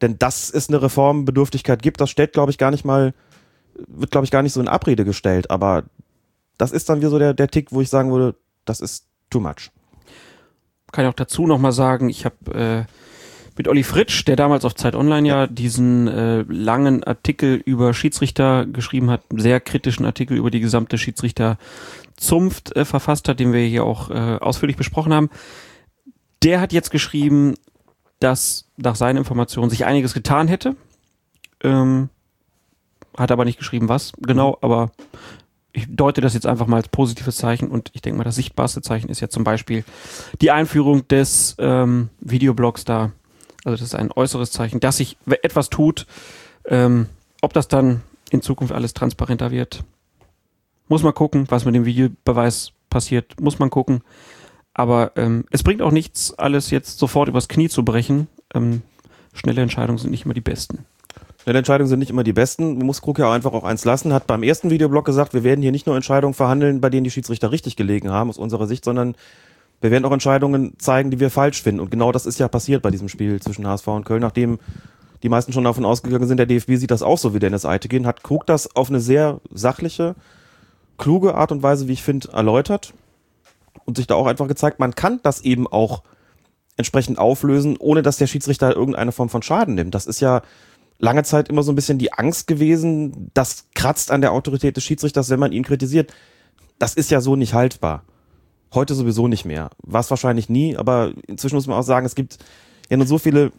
Denn dass es eine Reformbedürftigkeit gibt, das stellt, glaube ich, gar nicht mal, wird, glaube ich, gar nicht so in Abrede gestellt. Aber das ist dann wieder so der, der Tick, wo ich sagen würde, das ist too much. Kann ich auch dazu nochmal sagen, ich habe äh, mit Olli Fritsch, der damals auf Zeit Online ja diesen äh, langen Artikel über Schiedsrichter geschrieben hat, sehr kritischen Artikel über die gesamte Schiedsrichterzunft äh, verfasst hat, den wir hier auch äh, ausführlich besprochen haben. Der hat jetzt geschrieben, dass nach seinen Informationen sich einiges getan hätte. Ähm, hat aber nicht geschrieben, was genau, aber ich deute das jetzt einfach mal als positives Zeichen und ich denke mal, das sichtbarste Zeichen ist ja zum Beispiel die Einführung des ähm, Videoblogs da also das ist ein äußeres Zeichen, dass sich etwas tut. Ähm, ob das dann in Zukunft alles transparenter wird, muss man gucken. Was mit dem Videobeweis passiert, muss man gucken. Aber ähm, es bringt auch nichts, alles jetzt sofort übers Knie zu brechen. Ähm, schnelle Entscheidungen sind nicht immer die besten. Schnelle Entscheidungen sind nicht immer die besten. Man muss Krug ja auch einfach auch eins lassen. Hat beim ersten Videoblog gesagt, wir werden hier nicht nur Entscheidungen verhandeln, bei denen die Schiedsrichter richtig gelegen haben, aus unserer Sicht, sondern wir werden auch Entscheidungen zeigen, die wir falsch finden. Und genau das ist ja passiert bei diesem Spiel zwischen HSV und Köln, nachdem die meisten schon davon ausgegangen sind, der DFB sieht das auch so wie Dennis Eitegen, hat Krug das auf eine sehr sachliche, kluge Art und Weise, wie ich finde, erläutert und sich da auch einfach gezeigt, man kann das eben auch entsprechend auflösen, ohne dass der Schiedsrichter irgendeine Form von Schaden nimmt. Das ist ja lange Zeit immer so ein bisschen die Angst gewesen, das kratzt an der Autorität des Schiedsrichters, wenn man ihn kritisiert. Das ist ja so nicht haltbar. Heute sowieso nicht mehr. War wahrscheinlich nie, aber inzwischen muss man auch sagen, es gibt ja nur so viele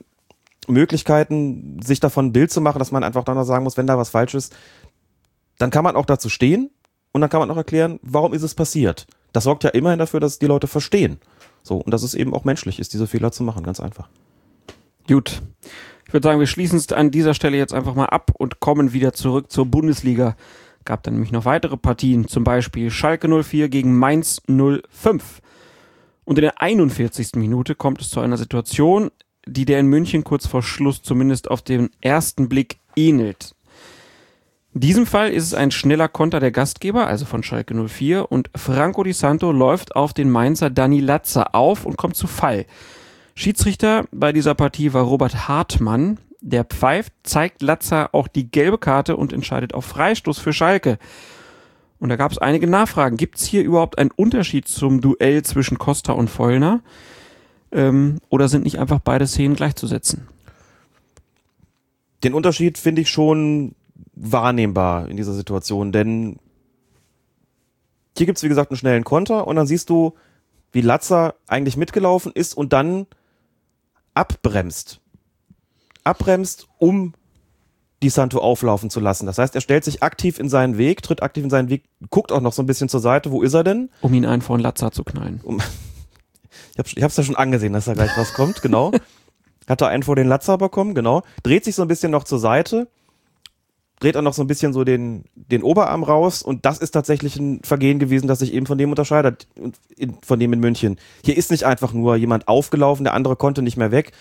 Möglichkeiten, sich davon ein Bild zu machen, dass man einfach dann noch sagen muss, wenn da was falsch ist, dann kann man auch dazu stehen und dann kann man auch erklären, warum ist es passiert. Das sorgt ja immerhin dafür, dass die Leute verstehen. So, und dass es eben auch menschlich ist, diese Fehler zu machen, ganz einfach. Gut. Ich würde sagen, wir schließen es an dieser Stelle jetzt einfach mal ab und kommen wieder zurück zur Bundesliga gab dann nämlich noch weitere Partien, zum Beispiel Schalke 04 gegen Mainz 05. Und in der 41. Minute kommt es zu einer Situation, die der in München kurz vor Schluss zumindest auf den ersten Blick ähnelt. In diesem Fall ist es ein schneller Konter der Gastgeber, also von Schalke 04, und Franco Di Santo läuft auf den Mainzer Dani Latzer auf und kommt zu Fall. Schiedsrichter bei dieser Partie war Robert Hartmann. Der pfeift, zeigt Latzer auch die gelbe Karte und entscheidet auf Freistoß für Schalke. Und da gab es einige Nachfragen. Gibt es hier überhaupt einen Unterschied zum Duell zwischen Costa und Vollner? Ähm, oder sind nicht einfach beide Szenen gleichzusetzen? Den Unterschied finde ich schon wahrnehmbar in dieser Situation, denn hier gibt's wie gesagt einen schnellen Konter und dann siehst du, wie Latzer eigentlich mitgelaufen ist und dann abbremst. Abbremst, um die Santo auflaufen zu lassen. Das heißt, er stellt sich aktiv in seinen Weg, tritt aktiv in seinen Weg, guckt auch noch so ein bisschen zur Seite, wo ist er denn? Um ihn einen von Latzer zu knallen. Um, <laughs> ich, hab, ich hab's ja schon angesehen, dass da gleich was kommt, genau. <laughs> Hat er einen vor den Latzer bekommen, genau. Dreht sich so ein bisschen noch zur Seite, dreht auch noch so ein bisschen so den, den Oberarm raus und das ist tatsächlich ein Vergehen gewesen, das sich eben von dem unterscheidet, von dem in München. Hier ist nicht einfach nur jemand aufgelaufen, der andere konnte nicht mehr weg.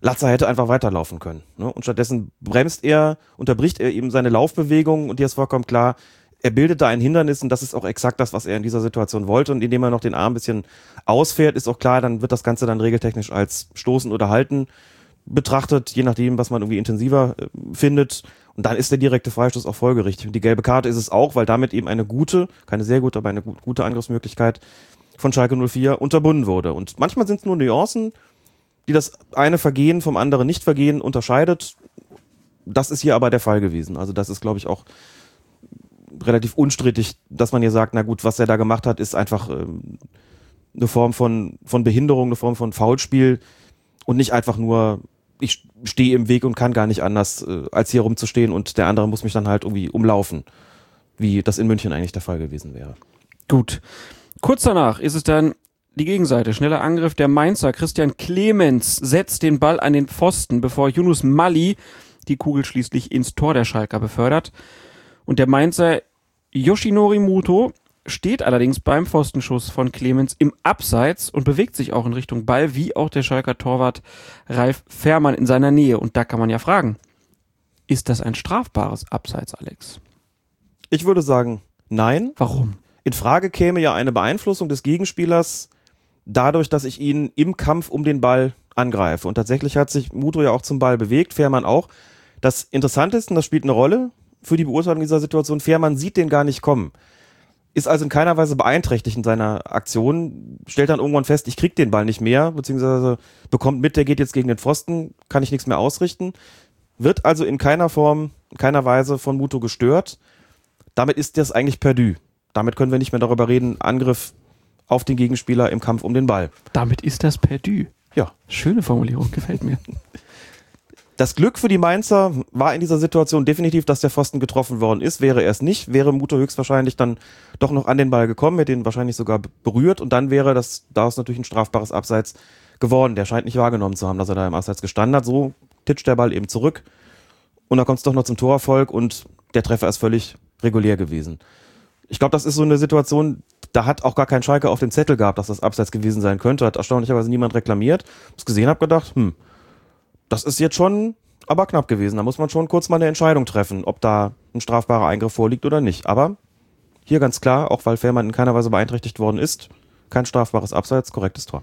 Latzer hätte einfach weiterlaufen können. Ne? Und stattdessen bremst er, unterbricht er eben seine Laufbewegung und dir ist vollkommen klar, er bildet da ein Hindernis und das ist auch exakt das, was er in dieser Situation wollte. Und indem er noch den Arm ein bisschen ausfährt, ist auch klar, dann wird das Ganze dann regeltechnisch als Stoßen oder Halten betrachtet, je nachdem, was man irgendwie intensiver äh, findet. Und dann ist der direkte Freistoß auch folgerichtig. Und die gelbe Karte ist es auch, weil damit eben eine gute, keine sehr gute, aber eine gut, gute Angriffsmöglichkeit von Schalke 04 unterbunden wurde. Und manchmal sind es nur Nuancen, die das eine Vergehen vom anderen Nicht-Vergehen unterscheidet. Das ist hier aber der Fall gewesen. Also das ist, glaube ich, auch relativ unstrittig, dass man hier sagt, na gut, was er da gemacht hat, ist einfach ähm, eine Form von, von Behinderung, eine Form von Foulspiel und nicht einfach nur, ich stehe im Weg und kann gar nicht anders, äh, als hier rumzustehen und der andere muss mich dann halt irgendwie umlaufen, wie das in München eigentlich der Fall gewesen wäre. Gut. Kurz danach ist es dann die Gegenseite. Schneller Angriff der Mainzer. Christian Clemens setzt den Ball an den Pfosten, bevor Yunus Mali die Kugel schließlich ins Tor der Schalker befördert. Und der Mainzer Yoshinori Muto steht allerdings beim Pfostenschuss von Clemens im Abseits und bewegt sich auch in Richtung Ball, wie auch der Schalker Torwart Ralf Fährmann in seiner Nähe. Und da kann man ja fragen, ist das ein strafbares Abseits, Alex? Ich würde sagen, nein. Warum? In Frage käme ja eine Beeinflussung des Gegenspielers dadurch, dass ich ihn im Kampf um den Ball angreife. Und tatsächlich hat sich Muto ja auch zum Ball bewegt, Fährmann auch. Das Interessante ist, und das spielt eine Rolle für die Beurteilung dieser Situation, Fährmann sieht den gar nicht kommen. Ist also in keiner Weise beeinträchtigt in seiner Aktion, stellt dann irgendwann fest, ich krieg den Ball nicht mehr, beziehungsweise bekommt mit, der geht jetzt gegen den Pfosten, kann ich nichts mehr ausrichten. Wird also in keiner Form, in keiner Weise von Muto gestört. Damit ist das eigentlich perdu. Damit können wir nicht mehr darüber reden, Angriff auf den Gegenspieler im Kampf um den Ball. Damit ist das perdu. Ja. Schöne Formulierung, gefällt mir. <laughs> Das Glück für die Mainzer war in dieser Situation definitiv, dass der Pfosten getroffen worden ist. Wäre er es nicht, wäre Muto höchstwahrscheinlich dann doch noch an den Ball gekommen, hätte ihn wahrscheinlich sogar berührt und dann wäre das daraus natürlich ein strafbares Abseits geworden. Der scheint nicht wahrgenommen zu haben, dass er da im Abseits gestanden hat. So titscht der Ball eben zurück und dann kommt es doch noch zum Torerfolg und der Treffer ist völlig regulär gewesen. Ich glaube, das ist so eine Situation, da hat auch gar kein Schalke auf dem Zettel gehabt, dass das Abseits gewesen sein könnte. Hat erstaunlicherweise niemand reklamiert. Hab's gesehen, hab gedacht, hm, das ist jetzt schon aber knapp gewesen. Da muss man schon kurz mal eine Entscheidung treffen, ob da ein strafbarer Eingriff vorliegt oder nicht. Aber hier ganz klar, auch weil Fährmann in keiner Weise beeinträchtigt worden ist, kein strafbares Abseits, korrektes Tor.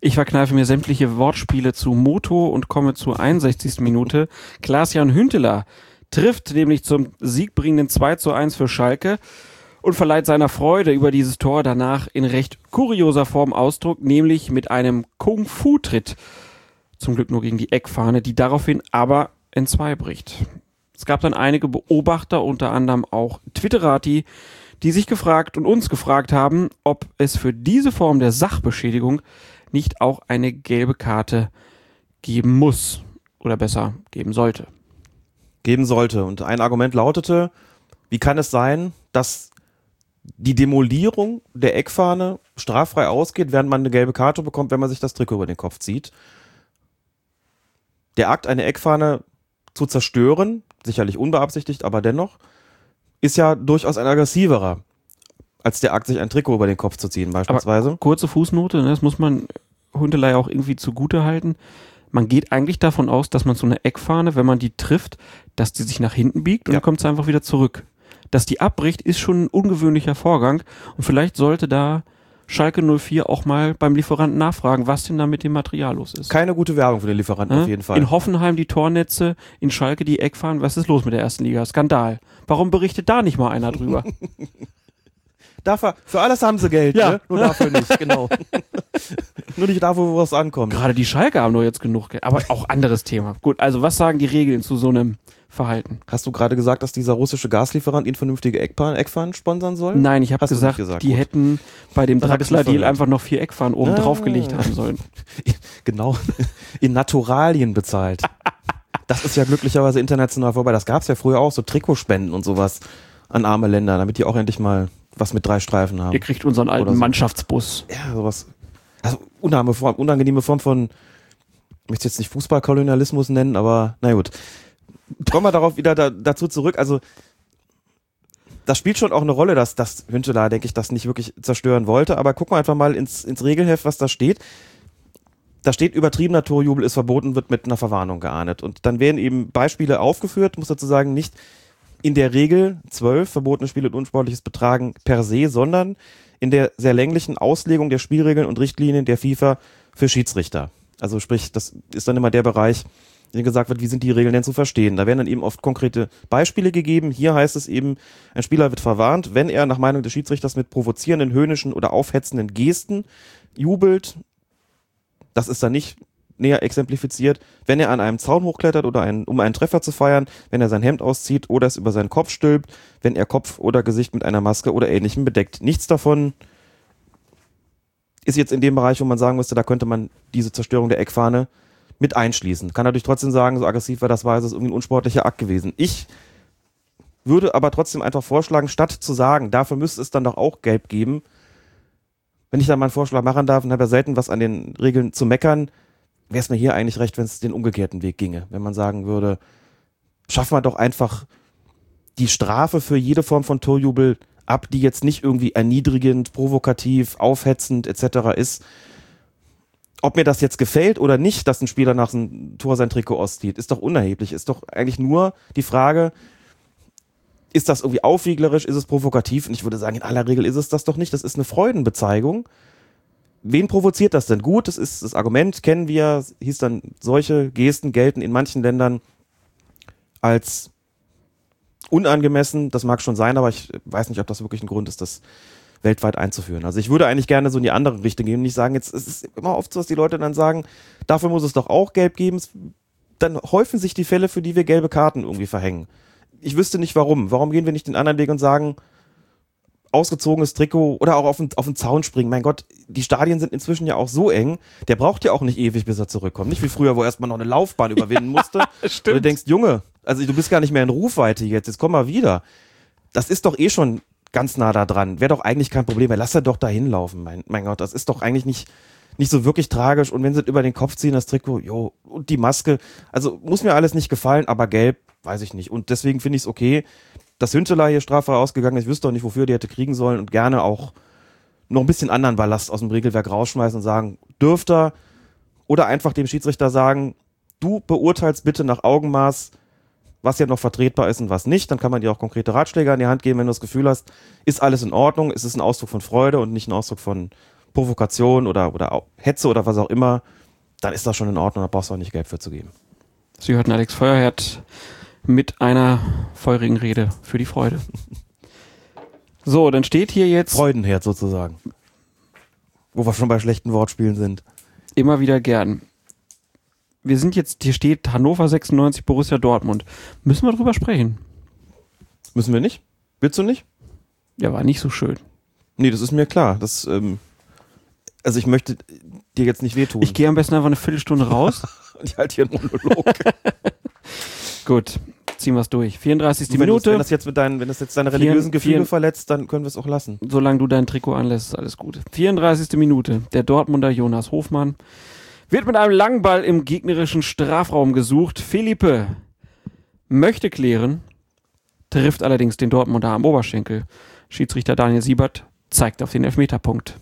Ich verkneife mir sämtliche Wortspiele zu Moto und komme zur 61. Minute. Klaas-Jan Hünteler trifft nämlich zum siegbringenden 2 zu 1 für Schalke und verleiht seiner Freude über dieses Tor danach in recht kurioser Form Ausdruck, nämlich mit einem Kung-Fu-Tritt. Zum Glück nur gegen die Eckfahne, die daraufhin aber entzwei bricht. Es gab dann einige Beobachter, unter anderem auch Twitterati, die sich gefragt und uns gefragt haben, ob es für diese Form der Sachbeschädigung nicht auch eine gelbe Karte geben muss oder besser geben sollte. Geben sollte. Und ein Argument lautete, wie kann es sein, dass die Demolierung der Eckfahne straffrei ausgeht, während man eine gelbe Karte bekommt, wenn man sich das Trikot über den Kopf zieht? Der Akt, eine Eckfahne zu zerstören, sicherlich unbeabsichtigt, aber dennoch, ist ja durchaus ein aggressiverer, als der Akt, sich ein Trikot über den Kopf zu ziehen, beispielsweise. Aber kurze Fußnote, ne, das muss man Hundelei auch irgendwie zugute halten. man geht eigentlich davon aus, dass man so eine Eckfahne, wenn man die trifft, dass die sich nach hinten biegt und Ja. dann kommt sie einfach wieder zurück. Dass die abbricht, ist schon ein ungewöhnlicher Vorgang und vielleicht sollte da Schalke 04 auch mal beim Lieferanten nachfragen, was denn da mit dem Material los ist. Keine gute Werbung für den Lieferanten Ne? auf jeden Fall. In Hoffenheim die Tornetze, in Schalke die Eckfahnen. Was ist los mit der ersten Liga? Skandal. Warum berichtet da nicht mal einer drüber? <laughs> Dafür, für alles haben sie Geld, Ja. ne? Nur dafür nicht, genau. <laughs> Nur nicht dafür, wo es ankommt. Gerade die Schalke haben doch jetzt genug Geld. Aber auch anderes Thema. Gut, also was sagen die Regeln zu so einem Verhalten? Hast du gerade gesagt, dass dieser russische Gaslieferant ihn vernünftige Eckfahnen, Eckfahnen sponsern soll? Nein, ich habe gesagt, gesagt, die gut. hätten bei dem Draxler-Deal einfach noch vier Eckfahnen oben Ah. draufgelegt haben sollen. <laughs> Genau. In Naturalien bezahlt. Das ist ja glücklicherweise international vorbei. Das gab es ja früher auch, so Trikotspenden und sowas an arme Länder, damit die auch endlich mal was mit drei Streifen haben. Ihr kriegt unseren alten so. Mannschaftsbus. Ja, sowas. Also unangenehme Form, unangenehme Form von, ich möchte jetzt nicht Fußballkolonialismus nennen, aber na gut. Kommen wir darauf wieder da, dazu zurück. Also das spielt schon auch eine Rolle, dass das Hünteler, denke ich, das nicht wirklich zerstören wollte. Aber gucken wir einfach mal ins, ins Regelheft, was da steht. Da steht, übertriebener Torjubel ist verboten, wird mit einer Verwarnung geahndet. Und dann werden eben Beispiele aufgeführt, muss dazu sagen, nicht in der Regel zwölf verbotene Spiele und unsportliches Betragen per se, sondern in der sehr länglichen Auslegung der Spielregeln und Richtlinien der FIFA für Schiedsrichter. Also sprich, das ist dann immer der Bereich, dem gesagt wird, wie sind die Regeln denn zu verstehen. Da werden dann eben oft konkrete Beispiele gegeben. Hier heißt es eben, ein Spieler wird verwarnt, wenn er nach Meinung des Schiedsrichters mit provozierenden, höhnischen oder aufhetzenden Gesten jubelt. Das ist dann nicht näher exemplifiziert, wenn er an einem Zaun hochklettert oder einen, um einen Treffer zu feiern, wenn er sein Hemd auszieht oder es über seinen Kopf stülpt, wenn er Kopf oder Gesicht mit einer Maske oder ähnlichem bedeckt. Nichts davon ist jetzt in dem Bereich, wo man sagen müsste, da könnte man diese Zerstörung der Eckfahne mit einschließen. Kann natürlich trotzdem sagen, so aggressiv war das war, ist es irgendwie ein unsportlicher Akt gewesen. Ich würde aber trotzdem einfach vorschlagen, statt zu sagen, dafür müsste es dann doch auch gelb geben, wenn ich da mal einen Vorschlag machen darf und habe ja selten was an den Regeln zu meckern, wäre es mir hier eigentlich recht, wenn es den umgekehrten Weg ginge. Wenn man sagen würde, schaffen wir doch einfach die Strafe für jede Form von Torjubel ab, die jetzt nicht irgendwie erniedrigend, provokativ, aufhetzend etc. ist. Ob mir das jetzt gefällt oder nicht, dass ein Spieler nach einem Tor sein Trikot auszieht, ist doch unerheblich. Ist doch eigentlich nur die Frage, ist das irgendwie aufwieglerisch, ist es provokativ? Und ich würde sagen, in aller Regel ist es das doch nicht. Das ist eine Freudenbezeigung. Wen provoziert das denn? Gut, das ist das Argument, kennen wir, hieß dann, solche Gesten gelten in manchen Ländern als unangemessen. Das mag schon sein, aber ich weiß nicht, ob das wirklich ein Grund ist, das weltweit einzuführen. Also ich würde eigentlich gerne so in die andere Richtung gehen und nicht sagen, jetzt es ist immer oft so, dass die Leute dann sagen, dafür muss es doch auch gelb geben. Dann häufen sich die Fälle, für die wir gelbe Karten irgendwie verhängen. Ich wüsste nicht warum. Warum gehen wir nicht den anderen Weg und sagen, ausgezogenes Trikot oder auch auf den, auf den Zaun springen. Mein Gott, die Stadien sind inzwischen ja auch so eng, der braucht ja auch nicht ewig, bis er zurückkommt. Nicht wie früher, wo er erstmal noch eine Laufbahn überwinden musste. <laughs> Und du denkst, Junge, also du bist gar nicht mehr in Rufweite jetzt, jetzt komm mal wieder. Das ist doch eh schon ganz nah da dran. Wäre doch eigentlich kein Problem. Lass er doch da hinlaufen, mein, mein Gott. Das ist doch eigentlich nicht, nicht so wirklich tragisch. Und wenn sie über den Kopf ziehen, das Trikot, jo, und die Maske. Also muss mir alles nicht gefallen, aber gelb, weiß ich nicht. Und deswegen finde ich es okay, dass Hünteler hier straffrei ausgegangen ist. Ich wüsste doch nicht, wofür die hätte kriegen sollen und gerne auch noch ein bisschen anderen Ballast aus dem Regelwerk rausschmeißen und sagen, dürft er oder einfach dem Schiedsrichter sagen, du beurteilst bitte nach Augenmaß, was ja noch vertretbar ist und was nicht. Dann kann man dir auch konkrete Ratschläge an die Hand geben, wenn du das Gefühl hast, ist alles in Ordnung, ist es ein Ausdruck von Freude und nicht ein Ausdruck von Provokation oder, oder Hetze oder was auch immer, dann ist das schon in Ordnung, da brauchst du auch nicht Geld für zu geben. Sie hörten Alex Feuerherd mit einer feurigen Rede für die Freude. <laughs> So, dann steht hier jetzt Freudenherd sozusagen. Wo wir schon bei schlechten Wortspielen sind. immer wieder gern. Wir sind jetzt, hier steht Hannover 96, Borussia Dortmund. Müssen wir drüber sprechen? Müssen wir nicht? Willst du nicht? Ja, war nicht so schön. Nee, das ist mir klar. Das, ähm, also ich möchte dir jetzt nicht wehtun. Ich gehe am besten einfach eine Viertelstunde raus. <laughs> ich halte hier einen Monolog. <laughs> Gut, ziehen wir es durch. 34. wenn, du's- wenn Minute. das jetzt mit deinen, wenn das jetzt deine religiösen Gefühle vier- verletzt, dann können wir es auch lassen. Solange du dein Trikot anlässt, ist alles gut. 34. Minute. Der Dortmunder Jonas Hofmann wird mit einem langen Ball im gegnerischen Strafraum gesucht. Philippe möchte klären, trifft allerdings den Dortmunder am Oberschenkel. Schiedsrichter Daniel Siebert zeigt auf den Elfmeterpunkt.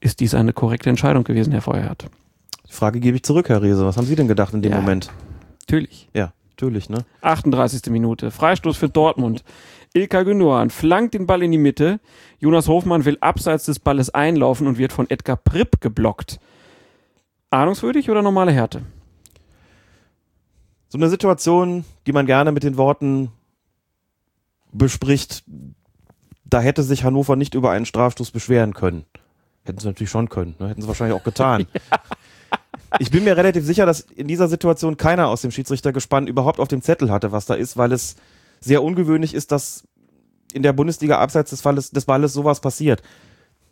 Ist dies eine korrekte Entscheidung gewesen, Herr Feuerhardt? Die Frage gebe ich zurück, Herr Rehse. Was haben Sie denn gedacht in dem Ja. Moment? Natürlich. Ja, natürlich, ne? 38. Minute. Freistoß für Dortmund. Ilkay Gündogan flankt den Ball in die Mitte. Jonas Hofmann will abseits des Balles einlaufen und wird von Edgar Pripp geblockt. Ahnungswürdig oder normale Härte? So eine Situation, die man gerne mit den Worten bespricht, da hätte sich Hannover nicht über einen Strafstoß beschweren können. Hätten sie natürlich schon können, ne? hätten sie wahrscheinlich auch getan. <laughs> Ich bin mir relativ sicher, dass in dieser Situation keiner aus dem Schiedsrichtergespann überhaupt auf dem Zettel hatte, was da ist, weil es sehr ungewöhnlich ist, dass in der Bundesliga abseits des, Falles, des Balles sowas passiert.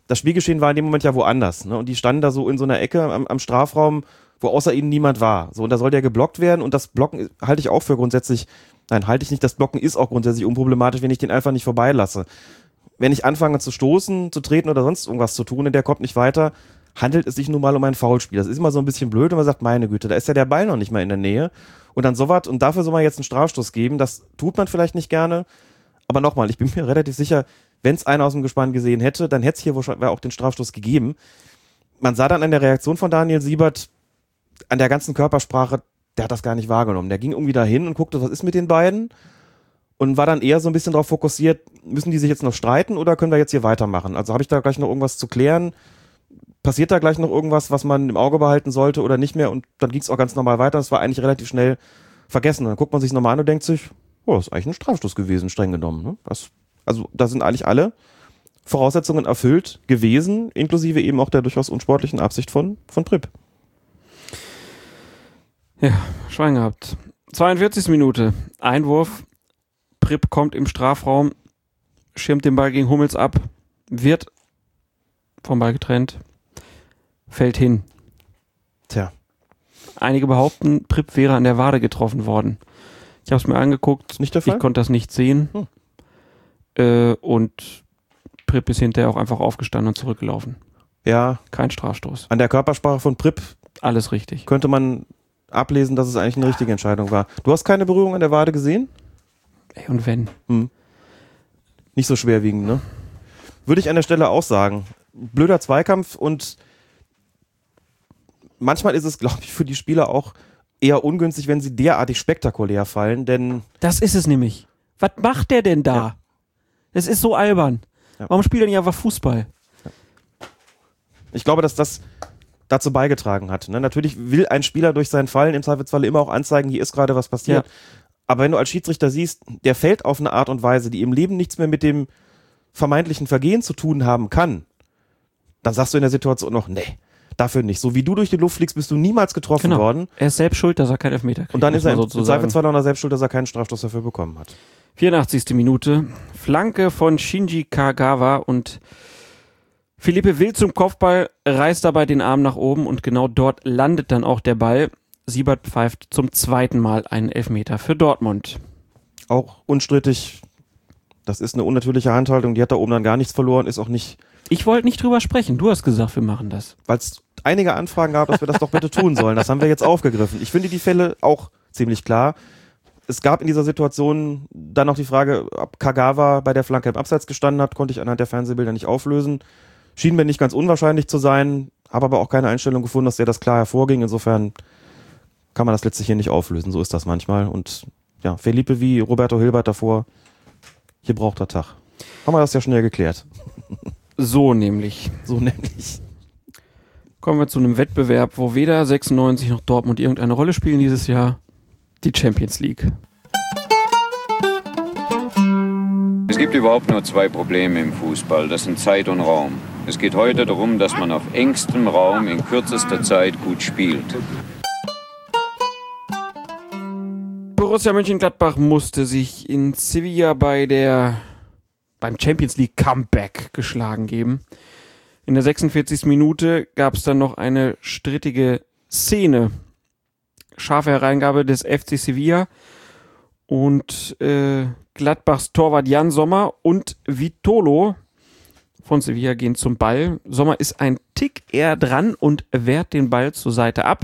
Das Spielgeschehen war in dem Moment ja woanders. Ne? Und die standen da so in so einer Ecke am, am Strafraum, wo außer ihnen niemand war. So, und da soll der geblockt werden und das Blocken halte ich auch für grundsätzlich, nein, halte ich nicht, das Blocken ist auch grundsätzlich unproblematisch, wenn ich den einfach nicht vorbeilasse. Wenn ich anfange zu stoßen, zu treten oder sonst irgendwas zu tun und der kommt nicht weiter, handelt es sich nun mal um ein Foulspiel. Das ist immer so ein bisschen blöd, wenn man sagt, meine Güte, da ist ja der Ball noch nicht mal in der Nähe. Und dann sowas, und dafür soll man jetzt einen Strafstoß geben, das tut man vielleicht nicht gerne. Aber nochmal, ich bin mir <laughs> relativ sicher, wenn es einer aus dem Gespann gesehen hätte, dann hätte es hier wahrscheinlich auch den Strafstoß gegeben. Man sah dann an der Reaktion von Daniel Siebert, an der ganzen Körpersprache, der hat das gar nicht wahrgenommen. Der ging irgendwie dahin und guckte, was ist mit den beiden? Und war dann eher so ein bisschen darauf fokussiert, müssen die sich jetzt noch streiten oder können wir jetzt hier weitermachen? Also habe ich da gleich noch irgendwas zu klären? Passiert da gleich noch irgendwas, was man im Auge behalten sollte oder nicht mehr? Und dann ging es auch ganz normal weiter. Das war eigentlich relativ schnell vergessen. Und dann guckt man sich nochmal an und denkt sich, oh, das ist eigentlich ein Strafstoß gewesen, streng genommen. Ne? Das, also da sind eigentlich alle Voraussetzungen erfüllt gewesen, inklusive eben auch der durchaus unsportlichen Absicht von, von Pripp. Ja, Schwein gehabt. 42. Minute. Einwurf. Pripp kommt im Strafraum, schirmt den Ball gegen Hummels ab, wird vom Ball getrennt, fällt hin. Tja, Einige behaupten, Pripp wäre an der Wade getroffen worden. Ich habe es mir angeguckt. nicht der Fall? Ich konnte das nicht sehen. Hm. Äh, und Pripp ist hinterher auch einfach aufgestanden und zurückgelaufen. ja, Kein Strafstoß. an der Körpersprache von Pripp Alles richtig. könnte man ablesen, dass es eigentlich eine richtige Entscheidung war. Du hast keine Berührung an der Wade gesehen? Ey, und wenn? Nicht so schwerwiegend, ne? Würde ich an der Stelle auch sagen. Blöder Zweikampf und manchmal ist es, glaube ich, für die Spieler auch eher ungünstig, wenn sie derartig spektakulär fallen, denn Das ist es nämlich. Was macht der denn da? Ja. Das ist so albern. Ja. Warum spielt er nicht einfach Fußball? ich glaube, dass das dazu beigetragen hat. Ne? Natürlich will ein Spieler durch seinen Fallen im Zweifelsfalle immer auch anzeigen, hier ist gerade was passiert. Ja. Aber wenn du als Schiedsrichter siehst, der fällt auf eine Art und Weise, die im Leben nichts mehr mit dem vermeintlichen Vergehen zu tun haben kann, dann sagst du in der Situation noch, nee, dafür nicht. So wie du durch die Luft fliegst, bist du niemals getroffen Genau. worden. Er ist selbst schuld, dass er keinen Elfmeter kriegt. Und dann ist er im. Zweifelsfall auch noch selbst schuld, dass er keinen Strafstoß dafür bekommen hat. 84. Minute. Flanke von Shinji Kagawa und Philippe will zum Kopfball, reißt dabei den Arm nach oben und genau dort landet dann auch der Ball. Siebert pfeift zum zweiten Mal einen Elfmeter für Dortmund. Auch unstrittig, das ist eine unnatürliche Handhaltung, die hat da oben dann gar nichts verloren, ist auch nicht, Ich wollte nicht drüber sprechen. Du hast gesagt, wir machen das. weil es einige Anfragen gab, dass wir das doch bitte tun sollen. Das haben wir jetzt aufgegriffen. Ich finde die Fälle auch ziemlich klar. Es gab in dieser Situation dann noch die Frage, ob Kagawa bei der Flanke im Abseits gestanden hat, konnte ich anhand der Fernsehbilder nicht auflösen. Schien mir nicht ganz unwahrscheinlich zu sein, habe aber auch keine Einstellung gefunden, dass der das klar hervorging. Insofern kann man das letztlich hier nicht auflösen. So ist das manchmal. Und ja, Felipe wie Roberto Hilbert davor, hier braucht er Tag. Haben wir das ja schnell geklärt. <laughs> So nämlich. So nämlich. Kommen wir zu einem Wettbewerb, wo weder 96 noch Dortmund irgendeine Rolle spielen dieses Jahr. Die Champions League. Gibt überhaupt nur zwei Probleme im Fußball, das sind Zeit und Raum. Es geht heute darum, dass man auf engstem Raum in kürzester Zeit gut spielt. Borussia Mönchengladbach musste sich in Sevilla bei der beim Champions League Comeback geschlagen geben. In der 46. Minute gab es dann noch eine strittige Szene. Scharfe Hereingabe des FC Sevilla und äh, Gladbachs Torwart Jan Sommer und Vitolo von Sevilla gehen zum Ball. Sommer ist ein Tick eher dran und wehrt den Ball zur Seite ab.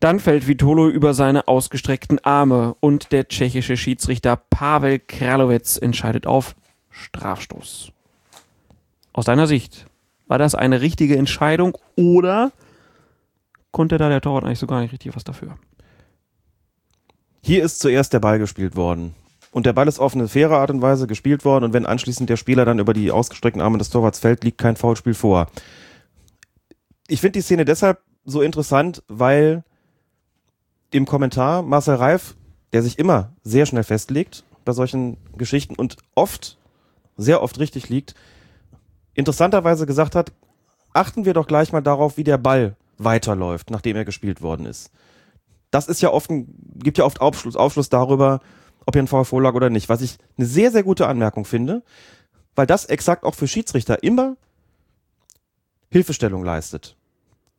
Dann fällt Vitolo über seine ausgestreckten Arme und der tschechische Schiedsrichter Pavel Kralowitz entscheidet auf Strafstoß. Aus deiner Sicht, war das eine richtige Entscheidung oder konnte da der Torwart eigentlich so gar nicht richtig was dafür. Hier ist zuerst der Ball gespielt worden. Und der Ball ist auf eine faire Art und Weise gespielt worden. Und wenn anschließend der Spieler dann über die ausgestreckten Arme des Torwarts fällt, liegt kein Foulspiel vor. Ich finde die Szene deshalb so interessant, weil im Kommentar Marcel Reif, der sich immer sehr schnell festlegt bei solchen Geschichten und oft, sehr oft richtig liegt, interessanterweise gesagt hat, achten wir doch gleich mal darauf, wie der Ball weiterläuft, nachdem er gespielt worden ist. Das ist ja oft, gibt ja oft Aufschluss, Aufschluss darüber, ob hier ein Foul vorlag oder nicht. Was ich eine sehr, sehr gute Anmerkung finde, weil das exakt auch für Schiedsrichter immer Hilfestellung leistet.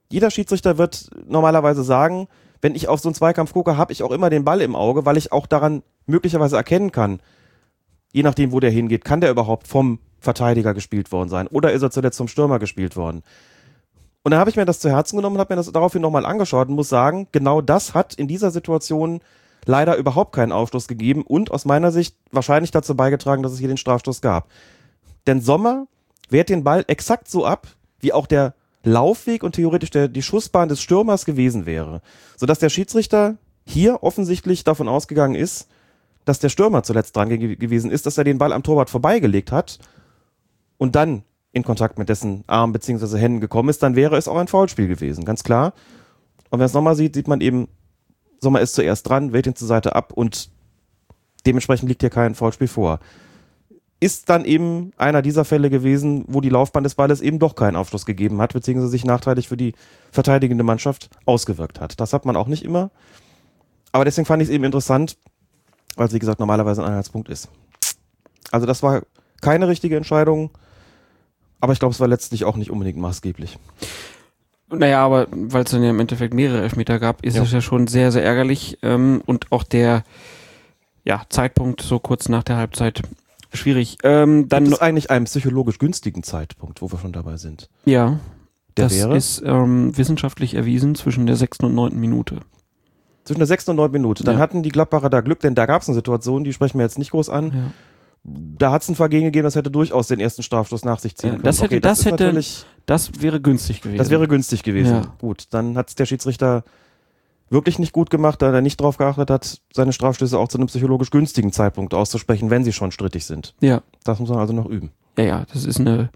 Jeder Schiedsrichter wird normalerweise sagen, wenn ich auf so einen Zweikampf gucke, habe ich auch immer den Ball im Auge, weil ich auch daran möglicherweise erkennen kann, je nachdem, wo der hingeht, kann der überhaupt vom Verteidiger gespielt worden sein oder ist er zuletzt vom Stürmer gespielt worden. Und dann habe ich mir das zu Herzen genommen und habe mir das daraufhin nochmal angeschaut und muss sagen, genau das hat in dieser Situation leider überhaupt keinen Aufschluss gegeben und aus meiner Sicht wahrscheinlich dazu beigetragen, dass es hier den Strafstoß gab. Denn Sommer wehrt den Ball exakt so ab, wie auch der Laufweg und theoretisch der, die Schussbahn des Stürmers gewesen wäre. Sodass der Schiedsrichter hier offensichtlich davon ausgegangen ist, dass der Stürmer zuletzt dran ge gewesen ist, dass er den Ball am Torwart vorbeigelegt hat und dann in Kontakt mit dessen Arm bzw. Händen gekommen ist, dann wäre es auch ein Foulspiel gewesen, ganz klar. Und wenn man es nochmal sieht, sieht man eben, Sommer ist zuerst dran, wählt ihn zur Seite ab und dementsprechend liegt hier kein Foulspiel vor. Ist dann eben einer dieser Fälle gewesen, wo die Laufbahn des Balles eben doch keinen Aufschluss gegeben hat, beziehungsweise sich nachteilig für die verteidigende Mannschaft ausgewirkt hat. Das hat man auch nicht immer. Aber deswegen fand ich es eben interessant, weil es, wie gesagt, normalerweise ein Einheitspunkt ist. Also das war keine richtige Entscheidung, aber ich glaube, es war letztlich auch nicht unbedingt maßgeblich. Naja, aber weil es dann ja im Endeffekt mehrere Elfmeter gab, ist Ja. es ja schon sehr, sehr ärgerlich. Ähm, und auch der ja, Zeitpunkt so kurz nach der Halbzeit schwierig. Ähm, dann Gibt es eigentlich einen psychologisch günstigen Zeitpunkt, wo wir schon dabei sind? ja, Der das wäre ist ähm, wissenschaftlich erwiesen zwischen der sechsten und neunten Minute. zwischen der sechsten und neunten Minute. Dann Ja. hatten die Gladbacher da Glück, denn da gab es eine Situation, die sprechen wir jetzt nicht groß an. Ja. Da hat es ein Vergehen gegeben, das hätte durchaus den ersten Strafstoß nach sich ziehen können. das hätte- das ist hätte- Das wäre günstig gewesen. Das wäre günstig gewesen. Ja. Gut, dann hat es der Schiedsrichter wirklich nicht gut gemacht, da er nicht darauf geachtet hat, seine Strafstöße auch zu einem psychologisch günstigen Zeitpunkt auszusprechen, wenn sie schon strittig sind. ja. Das muss man also noch üben. Ja, ja, das ist eine,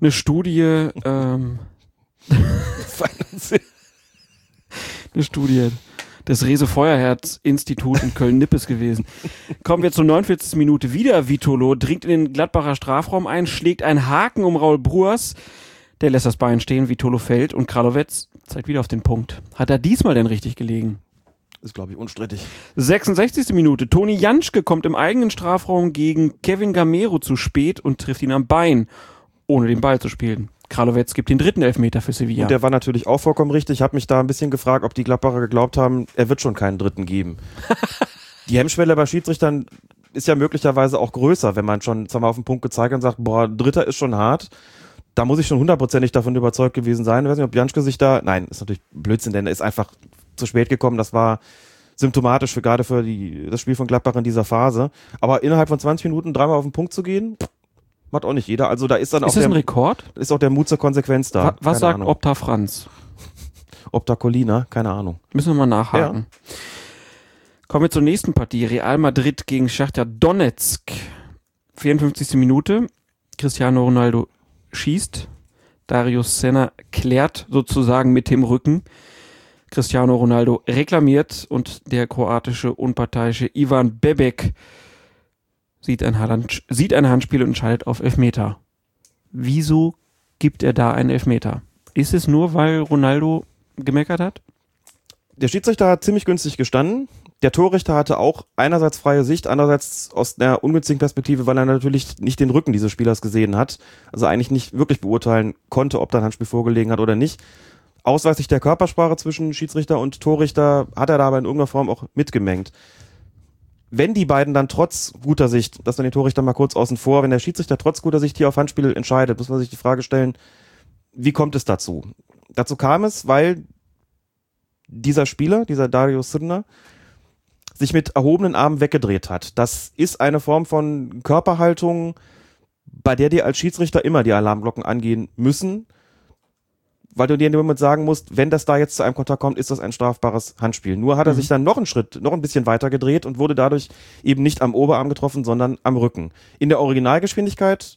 eine Studie, <laughs> ähm, <laughs> eine Studie des Rese Feuerherz Institut in Köln-Nippes gewesen. Kommen wir zur 49. Minute wieder. Vitolo dringt in den Gladbacher Strafraum ein, schlägt einen Haken um Raul Bruas. Der lässt das Bein stehen, Vitolo fällt und Kralowetz zeigt wieder auf den Punkt. Hat er diesmal denn richtig gelegen? Ist, glaube ich, unstrittig. 66. Minute. Toni Janschke kommt im eigenen Strafraum gegen Kevin Gamero zu spät und trifft ihn am Bein, ohne den Ball zu spielen. Kralowetz gibt den dritten Elfmeter für Sevilla. Und der war natürlich auch vollkommen richtig. Ich habe mich da ein bisschen gefragt, ob die Gladbacher geglaubt haben, er wird schon keinen dritten geben. <laughs> die Hemmschwelle bei Schiedsrichtern ist ja möglicherweise auch größer, wenn man schon wir, auf den Punkt gezeigt hat und sagt, boah, dritter ist schon hart. Da muss ich schon hundertprozentig davon überzeugt gewesen sein. Ich weiß nicht, ob Janschke sich da, nein, ist natürlich Blödsinn, denn er ist einfach zu spät gekommen. Das war symptomatisch für gerade für die, das Spiel von Gladbach in dieser Phase. Aber innerhalb von 20 Minuten dreimal auf den Punkt zu gehen, macht auch nicht jeder. Also da ist dann auch ist das ein der, Rekord? ist auch der Mut zur Konsequenz da. Wa- was Keine sagt Ahnung. Opta Franz? <laughs> Optacolina, keine Ahnung. Müssen wir mal nachhaken. Kommen wir zur nächsten Partie. Real Madrid gegen Schachtja Donetsk. 54. Minute. Cristiano Ronaldo schießt. Darius Senna klärt sozusagen mit dem Rücken. Cristiano Ronaldo reklamiert und der kroatische unparteiische Ivan Bebek sieht ein, Hand, sieht ein Handspiel und entscheidet auf Elfmeter. Wieso gibt er da einen Elfmeter? Ist es nur, weil Ronaldo gemeckert hat? Der Schiedsrichter hat ziemlich günstig gestanden. Der Torrichter hatte auch einerseits freie Sicht, andererseits aus einer ungünstigen Perspektive, weil er natürlich nicht den Rücken dieses Spielers gesehen hat. Also eigentlich nicht wirklich beurteilen konnte, ob da ein Handspiel vorgelegen hat oder nicht. Ausweislich der Körpersprache zwischen Schiedsrichter und Torrichter hat er da aber in irgendeiner Form auch mitgemengt. Wenn die beiden dann trotz guter Sicht, das dann den Torrichter mal kurz außen vor, wenn der Schiedsrichter trotz guter Sicht hier auf Handspiel entscheidet, muss man sich die Frage stellen, wie kommt es dazu? Dazu kam es, weil dieser Spieler, dieser Dario Sirna, sich mit erhobenen Armen weggedreht hat. Das ist eine Form von Körperhaltung, bei der dir als Schiedsrichter immer die Alarmglocken angehen müssen, weil du dir in dem Moment sagen musst, wenn das da jetzt zu einem Kontakt kommt, ist das ein strafbares Handspiel. Nur hat er Mhm. sich dann noch einen Schritt, noch ein bisschen weiter gedreht und wurde dadurch eben nicht am Oberarm getroffen, sondern am Rücken. In der Originalgeschwindigkeit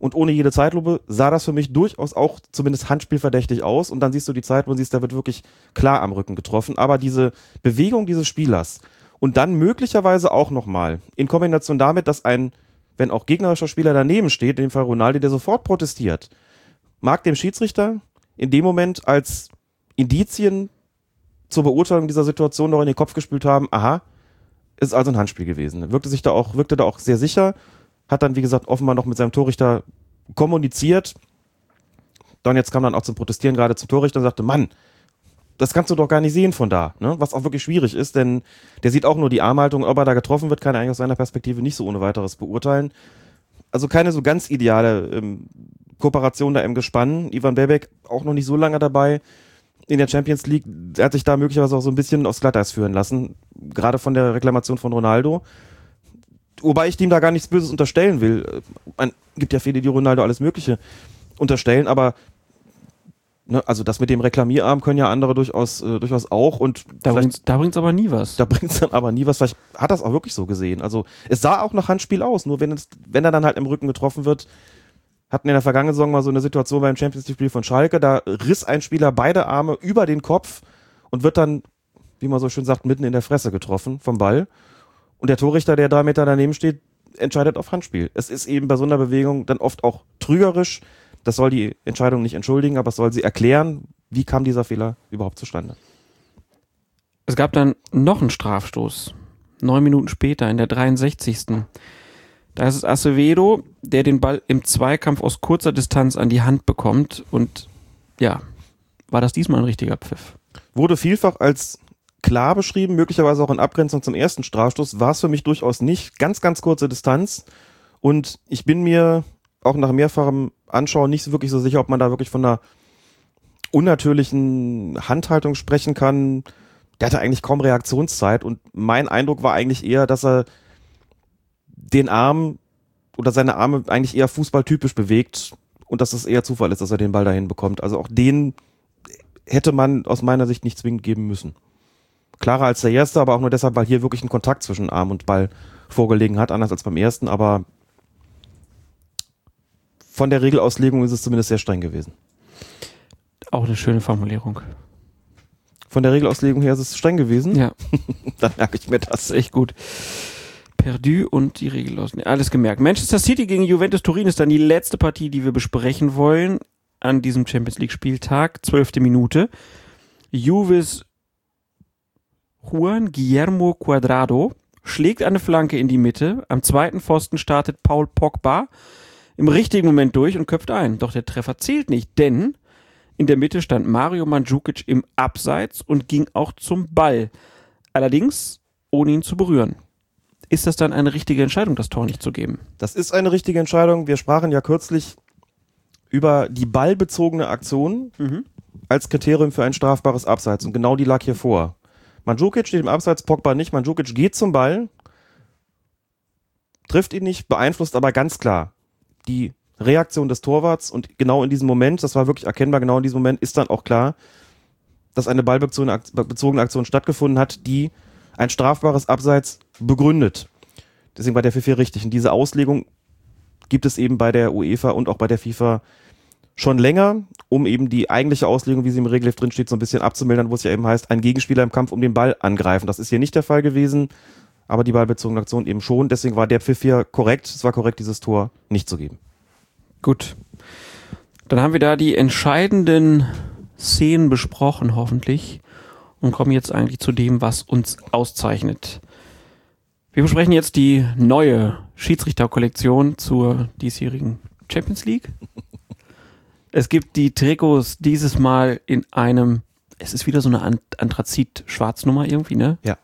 und ohne jede Zeitlupe sah das für mich durchaus auch zumindest handspielverdächtig aus. Und dann siehst du die Zeit, wo du siehst, da wird wirklich klar am Rücken getroffen. Aber diese Bewegung dieses Spielers und dann möglicherweise auch nochmal in Kombination damit, dass ein, wenn auch gegnerischer Spieler daneben steht, in dem Fall Ronaldo, der sofort protestiert, mag dem Schiedsrichter in dem Moment als Indizien zur Beurteilung dieser Situation noch in den Kopf gespült haben, aha, ist also ein Handspiel gewesen. Wirkte sich da auch, wirkte da auch sehr sicher, hat dann, wie gesagt, offenbar noch mit seinem Torrichter kommuniziert. Dann jetzt kam dann auch zum Protestieren gerade zum Torrichter und sagte, Mann, das kannst du doch gar nicht sehen von da, ne? Was auch wirklich schwierig ist, denn der sieht auch nur die Armhaltung, ob er da getroffen wird, kann er eigentlich aus seiner Perspektive nicht so ohne weiteres beurteilen. Also keine so ganz ideale ähm, Kooperation da im Gespann. Ivan Bebek auch noch nicht so lange dabei in der Champions League. Er hat sich da möglicherweise auch so ein bisschen aufs Glatteis führen lassen, gerade von der Reklamation von Ronaldo. Wobei ich dem da gar nichts Böses unterstellen will. Man gibt ja viele, die Ronaldo alles Mögliche unterstellen, aber ne, also das mit dem Reklamierarm können ja andere durchaus, äh, durchaus auch und Da da bringt's aber nie was. da bringt es dann aber nie was. Vielleicht hat das auch wirklich so gesehen. Also es sah auch nach Handspiel aus, nur wenn, es, wenn er dann halt im Rücken getroffen wird, hatten in der vergangenen Saison mal so eine Situation beim Champions League-Spiel von Schalke, da riss ein Spieler beide Arme über den Kopf und wird dann, wie man so schön sagt, mitten in der Fresse getroffen vom Ball. Und der Torrichter, der drei Meter daneben steht, entscheidet auf Handspiel. Es ist eben bei so einer Bewegung dann oft auch trügerisch. Das soll die Entscheidung nicht entschuldigen, aber es soll sie erklären, wie kam dieser Fehler überhaupt zustande. Es gab dann noch einen Strafstoß. Neun Minuten später, in der 63. Da ist es Acevedo, der den Ball im Zweikampf aus kurzer Distanz an die Hand bekommt. Und ja, war das diesmal ein richtiger Pfiff? wurde vielfach als klar beschrieben, möglicherweise auch in Abgrenzung zum ersten Strafstoß, war es für mich durchaus nicht. Ganz, ganz kurze Distanz. Und ich bin mir auch nach mehrfachem Anschauen nicht wirklich so sicher, ob man da wirklich von einer unnatürlichen Handhaltung sprechen kann. Der hatte eigentlich kaum Reaktionszeit und mein Eindruck war eigentlich eher, dass er den Arm oder seine Arme eigentlich eher fußballtypisch bewegt und dass es eher Zufall ist, dass er den Ball dahin bekommt. Also auch den hätte man aus meiner Sicht nicht zwingend geben müssen. Klarer als der erste, aber auch nur deshalb, weil hier wirklich ein Kontakt zwischen Arm und Ball vorgelegen hat, anders als beim ersten, aber von der Regelauslegung ist es zumindest sehr streng gewesen. Auch eine schöne Formulierung. Von der Regelauslegung her ist es streng gewesen. Ja, <laughs> Dann merke ich mir das das. echt gut. Perdu und die Regel aus. Alles gemerkt. Manchester City gegen Juventus Turin ist dann die letzte Partie, die wir besprechen wollen an diesem Champions League Spieltag. Zwölfte Minute. Juves Juan Guillermo Cuadrado schlägt eine Flanke in die Mitte. Am zweiten Pfosten startet Paul Pogba im richtigen Moment durch und köpft ein. Doch der Treffer zählt nicht, denn in der Mitte stand Mario Mandzukic im Abseits und ging auch zum Ball. Allerdings ohne ihn zu berühren. Ist das dann eine richtige Entscheidung, das Tor nicht zu geben? Das ist eine richtige Entscheidung. Wir sprachen ja kürzlich über die ballbezogene Aktion als Kriterium für ein strafbares Abseits und genau die lag hier vor. Mandzukic steht im Abseits, Pogba nicht. Mandzukic geht zum Ball, trifft ihn nicht, beeinflusst aber ganz klar die Reaktion des Torwarts und genau in diesem Moment, das war wirklich erkennbar, genau in diesem Moment ist dann auch klar, dass eine ballbezogene Akt- bezogene Aktion stattgefunden hat, die ein strafbares Abseits begründet. Deswegen war der Pfiff richtig. Und diese Auslegung gibt es eben bei der UEFA und auch bei der FIFA schon länger, um eben die eigentliche Auslegung, wie sie im Regelheft drin steht, so ein bisschen abzumildern, wo es ja eben heißt, ein Gegenspieler im Kampf um den Ball angreifen. Das ist hier nicht der Fall gewesen, aber die ballbezogene Aktion eben schon. Deswegen war der Pfiff hier korrekt. Es war korrekt, dieses Tor nicht zu geben. Gut. Dann haben wir da die entscheidenden Szenen besprochen, hoffentlich, und kommen jetzt eigentlich zu dem, was uns auszeichnet. Wir besprechen jetzt die neue Schiedsrichterkollektion zur diesjährigen Champions League. Es gibt die Trikots dieses Mal in einem, es ist wieder so eine An- Anthrazit-Schwarznummer irgendwie, ne? Ja.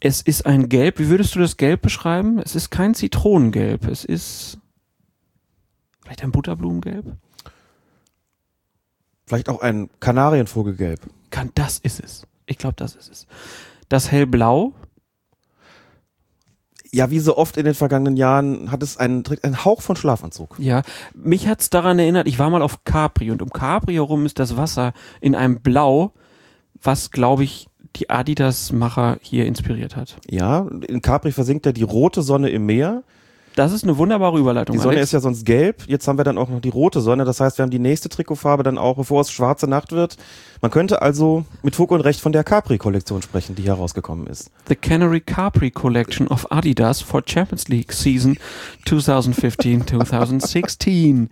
Es ist ein Gelb. Wie würdest du das Gelb beschreiben? Es ist kein Zitronengelb. Es ist vielleicht ein Butterblumengelb. Vielleicht auch ein Kanarienvogelgelb. Kann, das ist es. Ich glaube, das ist es. Das hellblau. Ja, wie so oft in den vergangenen Jahren hat es einen, einen Hauch von Schlafanzug. Ja, mich hat's daran erinnert, ich war mal auf Capri und um Capri herum ist das Wasser in einem Blau, was, glaube ich, die Adidas-Macher hier inspiriert hat. Ja, in Capri versinkt ja die rote Sonne im Meer. Das ist eine wunderbare Überleitung. Die Sonne Alex. ist ja sonst gelb. Jetzt haben wir dann auch noch die rote Sonne. Das heißt, wir haben die nächste Trikotfarbe dann auch, bevor es schwarze Nacht wird. Man könnte also mit Fug und Recht von der Capri-Kollektion sprechen, die herausgekommen ist. The Canary Capri Collection of Adidas for Champions League Season 2015-2016.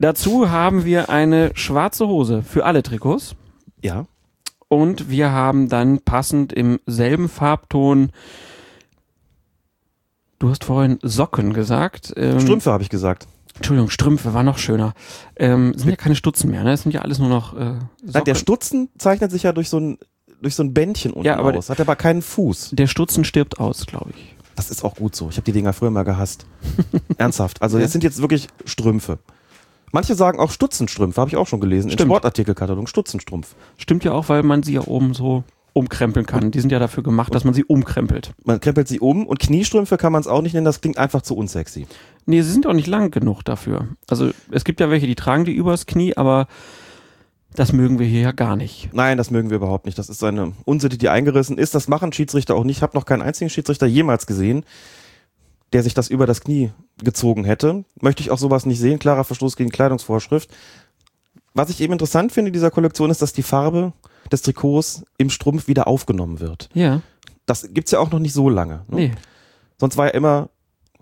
Dazu haben wir eine schwarze Hose für alle Trikots Ja. und wir haben dann passend im selben Farbton Du hast vorhin Socken gesagt. Ähm, Strümpfe habe ich gesagt. Entschuldigung, Strümpfe war noch schöner. Ähm, sind ja keine Stutzen mehr, ne? Das sind ja alles nur noch äh, Nein, Socken. der Stutzen zeichnet sich ja durch so ein, durch so ein Bändchen unten Ja, aber aus. Hat aber keinen Fuß. der Stutzen stirbt aus, glaube ich. Das ist auch gut so. Ich habe die Dinger früher mal gehasst. <laughs> Ernsthaft. Also Ja. es sind jetzt wirklich Strümpfe. Manche sagen auch Stutzenstrümpfe, habe ich auch schon gelesen. Stimmt. Im Sportartikelkatalog. Stutzenstrumpf. Stimmt ja auch, weil man sie ja oben so umkrempeln kann. Die sind ja dafür gemacht, dass man sie umkrempelt. Man krempelt sie um und Kniestrümpfe kann man es auch nicht nennen, das klingt einfach zu unsexy. Nee, sie sind auch nicht lang genug dafür. Also es gibt ja welche, die tragen die übers Knie, aber das mögen wir hier ja gar nicht. Nein, das mögen wir überhaupt nicht. Das ist eine Unsitte, die eingerissen ist. Das machen Schiedsrichter auch nicht. Ich habe noch keinen einzigen Schiedsrichter jemals gesehen, der sich das über das Knie gezogen hätte. Möchte ich auch sowas nicht sehen. Klarer Verstoß gegen Kleidungsvorschrift. Was ich eben interessant finde in dieser Kollektion ist, dass die Farbe des Trikots im Strumpf wieder aufgenommen wird. Ja, Das gibt's ja auch noch nicht so lange. Ne? nee. Sonst war ja immer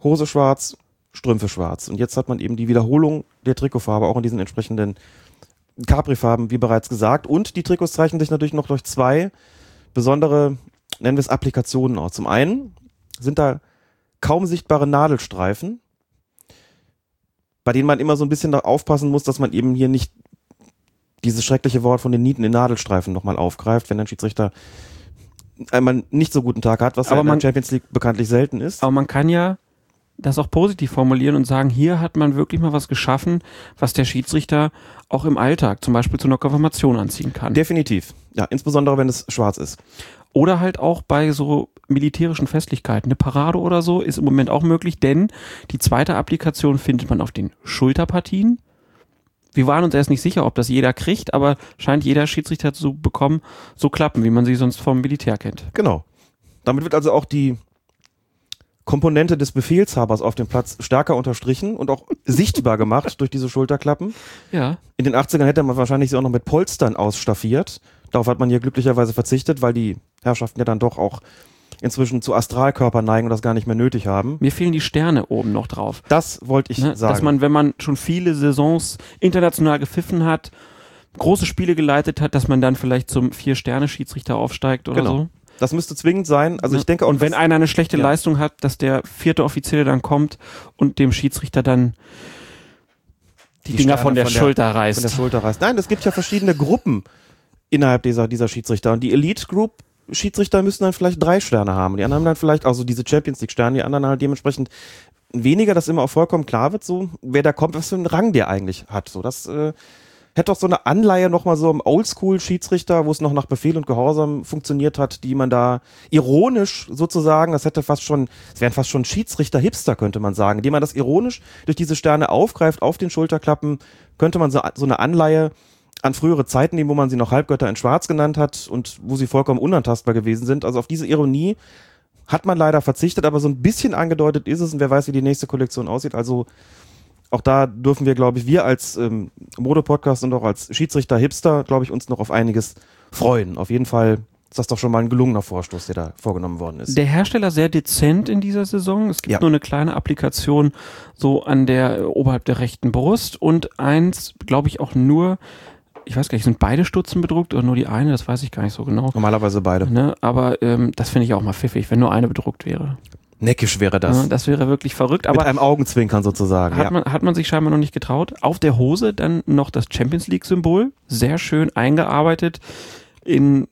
Hose schwarz, Strümpfe schwarz. Und jetzt hat man eben die Wiederholung der Trikotfarbe auch in diesen entsprechenden Capri-Farben, wie bereits gesagt. Und die Trikots zeichnen sich natürlich noch durch zwei besondere, nennen wir es Applikationen aus. Zum einen sind da kaum sichtbare Nadelstreifen, bei denen man immer so ein bisschen aufpassen muss, dass man eben hier nicht dieses schreckliche Wort von den Nieten in Nadelstreifen nochmal aufgreift, wenn ein Schiedsrichter einmal nicht so guten Tag hat, was Aber ja in der man- Champions League bekanntlich selten ist. Aber man kann ja das auch positiv formulieren und sagen, hier hat man wirklich mal was geschaffen, was der Schiedsrichter auch im Alltag zum Beispiel zu einer Konfirmation anziehen kann. Definitiv. Ja, insbesondere wenn es schwarz ist. Oder halt auch bei so militärischen Festlichkeiten. Eine Parade oder so ist im Moment auch möglich, denn die zweite Applikation findet man auf den Schulterpartien. Wir waren uns erst nicht sicher, ob das jeder kriegt, aber scheint jeder Schiedsrichter zu bekommen, so klappen, wie man sie sonst vom Militär kennt. Genau. Damit wird also auch die Komponente des Befehlshabers auf dem Platz stärker unterstrichen und auch <laughs> sichtbar gemacht durch diese Schulterklappen. Ja. In den 80ern hätte man wahrscheinlich sie auch noch mit Polstern ausstaffiert. Darauf hat man hier glücklicherweise verzichtet, weil die Herrschaften ja dann doch auch inzwischen zu Astralkörpern neigen und das gar nicht mehr nötig haben. Mir fehlen die Sterne oben noch drauf. Das wollte ich Ne? sagen. Dass man, wenn man schon viele Saisons international gepfiffen hat, große Spiele geleitet hat, dass man dann vielleicht zum Vier-Sterne-Schiedsrichter aufsteigt oder Genau. so. das müsste zwingend sein. Also ich Ne? denke auch, und wenn einer eine schlechte Ja. Leistung hat, dass der vierte Offizielle dann kommt und dem Schiedsrichter dann die, Die Dinger von der von der- Schulter von der reißt. Schulter reißt. Nein, es gibt ja verschiedene Gruppen innerhalb dieser, dieser Schiedsrichter. Und die Elite Group Schiedsrichter müssen dann vielleicht drei Sterne haben. Die anderen haben dann vielleicht, also diese Champions League Sterne, die anderen halt dementsprechend weniger, dass immer auch vollkommen klar wird, so, wer da kommt, was für einen Rang der eigentlich hat. So, das äh, hätte doch so eine Anleihe nochmal so im Oldschool-Schiedsrichter, wo es noch nach Befehl und Gehorsam funktioniert hat, die man da ironisch sozusagen, das hätte fast schon, es wären fast schon Schiedsrichter-Hipster, könnte man sagen, indem man das ironisch durch diese Sterne aufgreift, auf den Schulterklappen, könnte man so, so eine Anleihe an frühere Zeiten nehmen, wo man sie noch Halbgötter in Schwarz genannt hat und wo sie vollkommen unantastbar gewesen sind. Also auf diese Ironie hat man leider verzichtet, aber so ein bisschen angedeutet ist es und wer weiß, wie die nächste Kollektion aussieht. Also auch da dürfen wir, glaube ich, wir als ähm, Mode-Podcast und auch als Schiedsrichter-Hipster, glaube ich, uns noch auf einiges freuen. Auf jeden Fall ist das doch schon mal ein gelungener Vorstoß, der da vorgenommen worden ist. Der Hersteller sehr dezent in dieser Saison. Es gibt Ja. nur eine kleine Applikation so an der äh, oberhalb der rechten Brust und eins, glaube ich, auch nur, ich weiß gar nicht, sind beide Stutzen bedruckt oder nur die eine? Das weiß ich gar nicht so genau. Normalerweise beide. Ne? Aber ähm, das finde ich auch mal pfiffig, wenn nur eine bedruckt wäre. Neckisch wäre das. Ja, das wäre wirklich verrückt. Mit Aber einem Augenzwinkern sozusagen. hat, Ja. man, hat man sich scheinbar noch nicht getraut. Auf der Hose dann noch das Champions League-Symbol. Sehr schön eingearbeitet in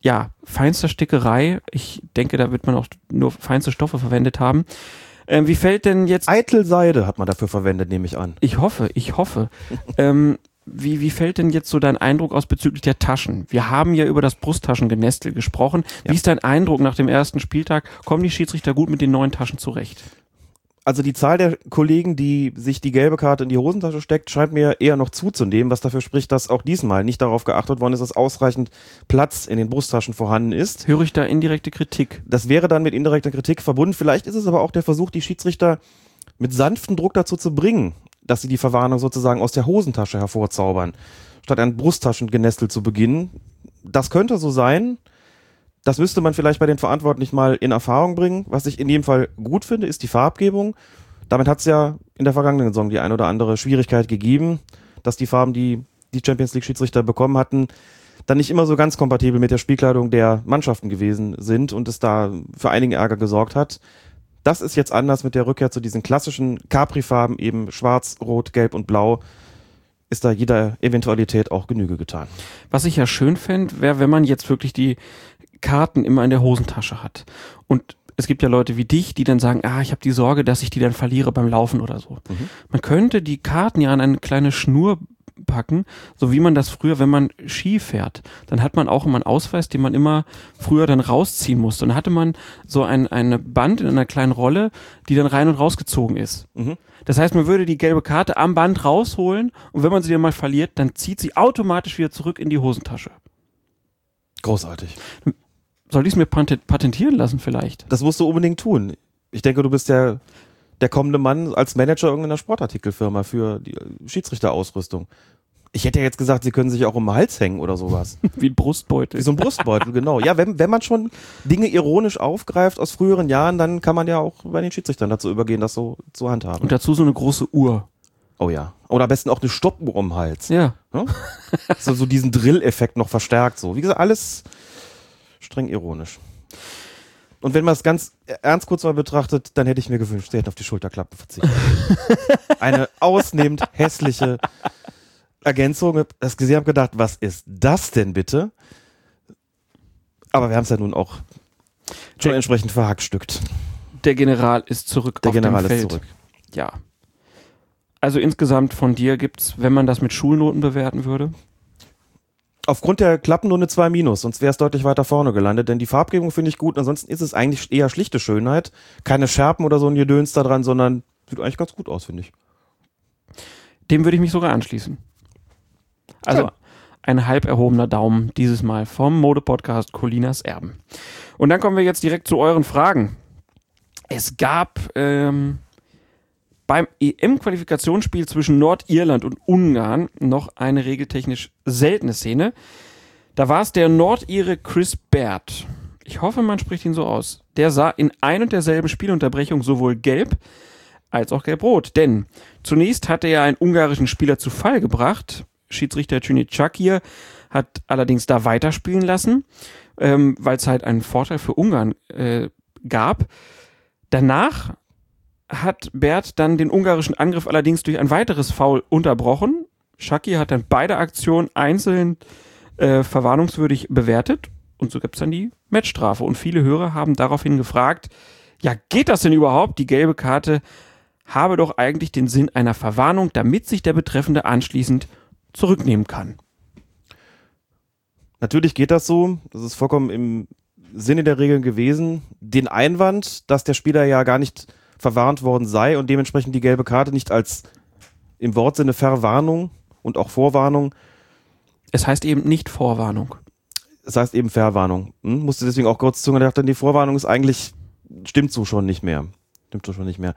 ja, feinster Stickerei. Ich denke, da wird man auch nur feinste Stoffe verwendet haben. Ähm, wie fällt denn jetzt Eitel Seide hat man dafür verwendet, nehme ich an. Ich hoffe, ich hoffe. <laughs> ähm, wie, wie fällt denn jetzt so dein Eindruck aus bezüglich der Taschen? Wir haben ja über das Brusttaschengenestel gesprochen. Ja. Wie ist dein Eindruck nach dem ersten Spieltag? Kommen die Schiedsrichter gut mit den neuen Taschen zurecht? Also die Zahl der Kollegen, die sich die gelbe Karte in die Hosentasche steckt, scheint mir eher noch zuzunehmen, was dafür spricht, dass auch diesmal nicht darauf geachtet worden ist, dass ausreichend Platz in den Brusttaschen vorhanden ist. Höre ich da indirekte Kritik? Das wäre dann mit indirekter Kritik verbunden. Vielleicht ist es aber auch der Versuch, die Schiedsrichter mit sanftem Druck dazu zu bringen, dass sie die Verwarnung sozusagen aus der Hosentasche hervorzaubern, statt ein Brusttaschengenestel zu beginnen. Das könnte so sein. Das müsste man vielleicht bei den Verantwortlichen mal in Erfahrung bringen. Was ich in jedem Fall gut finde, ist die Farbgebung. Damit hat es ja in der vergangenen Saison die ein oder andere Schwierigkeit gegeben, dass die Farben, die die Champions League Schiedsrichter bekommen hatten, dann nicht immer so ganz kompatibel mit der Spielkleidung der Mannschaften gewesen sind und es da für einigen Ärger gesorgt hat. Das ist jetzt anders mit der Rückkehr zu diesen klassischen Capri-Farben, eben schwarz, rot, gelb und blau. Ist da jeder Eventualität auch Genüge getan. Was ich ja schön fände, wäre, wenn man jetzt wirklich die Karten immer in der Hosentasche hat. Und es gibt ja Leute wie dich, die dann sagen, ah, ich habe die Sorge, dass ich die dann verliere beim Laufen oder so. Mhm. Man könnte die Karten ja an eine kleine Schnur packen, so wie man das früher, wenn man Ski fährt, dann hat man auch immer einen Ausweis, den man immer früher dann rausziehen musste. Und dann hatte man so ein eine Band in einer kleinen Rolle, die dann rein und rausgezogen ist. Mhm. Das heißt, man würde die gelbe Karte am Band rausholen und wenn man sie dann mal verliert, dann zieht sie automatisch wieder zurück in die Hosentasche. Großartig. Soll ich es mir patent- patentieren lassen vielleicht? Das musst du unbedingt tun. Ich denke, du bist der, der kommende Mann als Manager irgendeiner Sportartikelfirma für die äh, Schiedsrichterausrüstung. Ich hätte ja jetzt gesagt, sie können sich auch um den Hals hängen oder sowas. <laughs> Wie ein Brustbeutel. Wie so ein Brustbeutel, genau. Ja, wenn, wenn man schon Dinge ironisch aufgreift aus früheren Jahren, dann kann man ja auch bei den Schiedsrichtern dazu übergehen, das so zu handhaben. Und dazu so eine große Uhr. Oh ja. Oder am besten auch eine Stoppuhr um den Hals. Ja. Ne? <laughs> so, so diesen Drill-Effekt noch verstärkt. So. Wie gesagt, alles streng ironisch. Und wenn man es ganz ernst kurz mal betrachtet, dann hätte ich mir gewünscht, sie hätten auf die Schulterklappen verzichtet. <laughs> Eine ausnehmend hässliche Ergänzung. Das gesehen habe gedacht, was ist das denn bitte? Aber wir haben es ja nun auch schon Der- entsprechend verhackstückt. Der General ist zurück Der General ist Feld. zurück. Ja. Also insgesamt von dir gibt's, wenn man das mit Schulnoten bewerten würde, Aufgrund der Klappen nur eine 2 minus, sonst wäre es deutlich weiter vorne gelandet, denn die Farbgebung finde ich gut, ansonsten ist es eigentlich eher schlichte Schönheit. Keine Scherpen oder so ein Gedöns da dran, sondern sieht eigentlich ganz gut aus, finde ich. dem würde ich mich sogar anschließen. Also ein halb erhobener Daumen dieses Mal vom Modepodcast Colinas Erben. Und dann kommen wir jetzt direkt zu euren Fragen. Es gab ähm, beim EM-Qualifikationsspiel zwischen Nordirland und Ungarn noch eine regeltechnisch seltene Szene. Da war es der Nordire Chris Baird. Ich hoffe, man spricht ihn so aus. Der sah in ein und derselben Spielunterbrechung sowohl gelb als auch gelb-rot. Denn zunächst hatte er einen ungarischen Spieler zu Fall gebracht. Schiedsrichter Cüneytschak hier hat allerdings da weiterspielen lassen, ähm, weil es halt einen Vorteil für Ungarn äh, gab. Danach hat Bert dann den ungarischen Angriff allerdings durch ein weiteres Foul unterbrochen. Schaki hat dann beide Aktionen einzeln äh, verwarnungswürdig bewertet und so gibt es dann die Matchstrafe. Und viele Hörer haben daraufhin gefragt, ja, geht das denn überhaupt? Die gelbe Karte habe doch eigentlich den Sinn einer Verwarnung, damit sich der Betreffende anschließend zurücknehmen kann. Natürlich geht das so, das ist vollkommen im Sinne der Regeln gewesen. Den Einwand, dass der Spieler ja gar nicht verwarnt worden sei und dementsprechend die gelbe Karte nicht als im Wortsinne Verwarnung und auch Vorwarnung Es heißt eben nicht Vorwarnung. das heißt eben Verwarnung. Hm? Musste deswegen auch kurz zugehört, dachte, die Vorwarnung ist eigentlich, stimmt so schon nicht mehr. Stimmt so schon nicht mehr.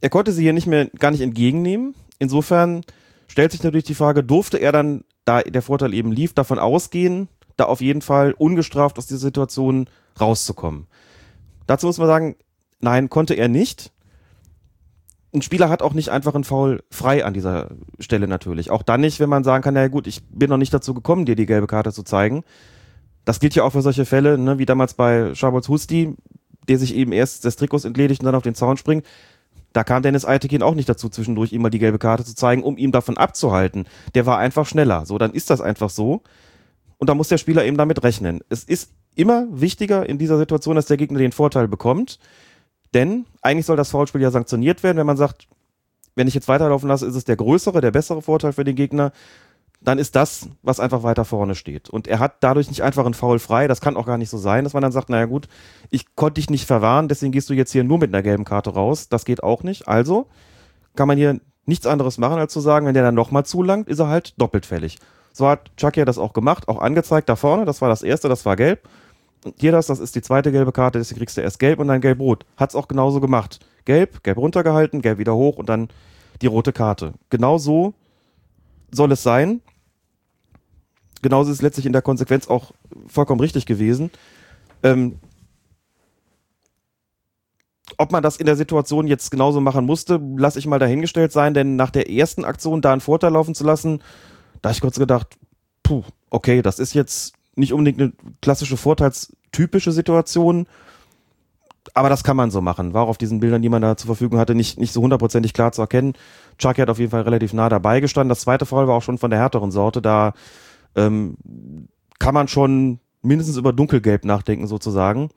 Er konnte sie hier nicht mehr, gar nicht entgegennehmen. Insofern stellt sich natürlich die Frage, durfte er dann, da der Vorteil eben lief, davon ausgehen, da auf jeden Fall ungestraft aus dieser Situation rauszukommen. Dazu muss man sagen, nein, konnte er nicht. Ein Spieler hat auch nicht einfach einen Foul frei an dieser Stelle natürlich. Auch dann nicht, wenn man sagen kann, na ja gut, ich bin noch nicht dazu gekommen, dir die gelbe Karte zu zeigen. Das gilt ja auch für solche Fälle, ne, wie damals bei Schabols Husti, der sich eben erst des Trikots entledigt und dann auf den Zaun springt. Da kam Dennis Eitekin auch nicht dazu, zwischendurch ihm mal die gelbe Karte zu zeigen, um ihm davon abzuhalten. Der war einfach schneller. So, dann ist das einfach so. Und da muss der Spieler eben damit rechnen. Es ist immer wichtiger in dieser Situation, dass der Gegner den Vorteil bekommt. Denn eigentlich soll das Foulspiel ja sanktioniert werden, wenn man sagt, wenn ich jetzt weiterlaufen lasse, ist es der größere, der bessere Vorteil für den Gegner, dann ist das, was einfach weiter vorne steht. Und er hat dadurch nicht einfach einen Foul frei. Das kann auch gar nicht so sein, dass man dann sagt, naja gut, ich konnte dich nicht verwahren, deswegen gehst du jetzt hier nur mit einer gelben Karte raus. Das geht auch nicht. Also kann man hier nichts anderes machen, als zu sagen, wenn der dann nochmal zulangt, ist er halt doppelt fällig. So hat Chuck ja das auch gemacht, auch angezeigt da vorne. Das war das erste, das war gelb. Und hier das, das ist die zweite gelbe Karte, deswegen kriegst du erst gelb und dann gelb-rot. Hat's auch genauso gemacht. Gelb, gelb runtergehalten, gelb wieder hoch und dann die rote Karte. Genau so soll es sein genauso ist es letztlich in der Konsequenz auch vollkommen richtig gewesen. Ähm, ob man das in der Situation jetzt genauso machen musste, lasse ich mal dahingestellt sein, denn nach der ersten Aktion da einen Vorteil laufen zu lassen, da habe ich kurz gedacht, puh, okay, das ist jetzt nicht unbedingt eine klassische vorteilstypische Situation, aber das kann man so machen. War auch auf diesen Bildern, die man da zur Verfügung hatte, nicht, nicht so hundertprozentig klar zu erkennen. Chucky hat auf jeden Fall relativ nah dabei gestanden. Das zweite Fall war auch schon von der härteren Sorte, da ähm, kann man schon mindestens über Dunkelgelb nachdenken sozusagen.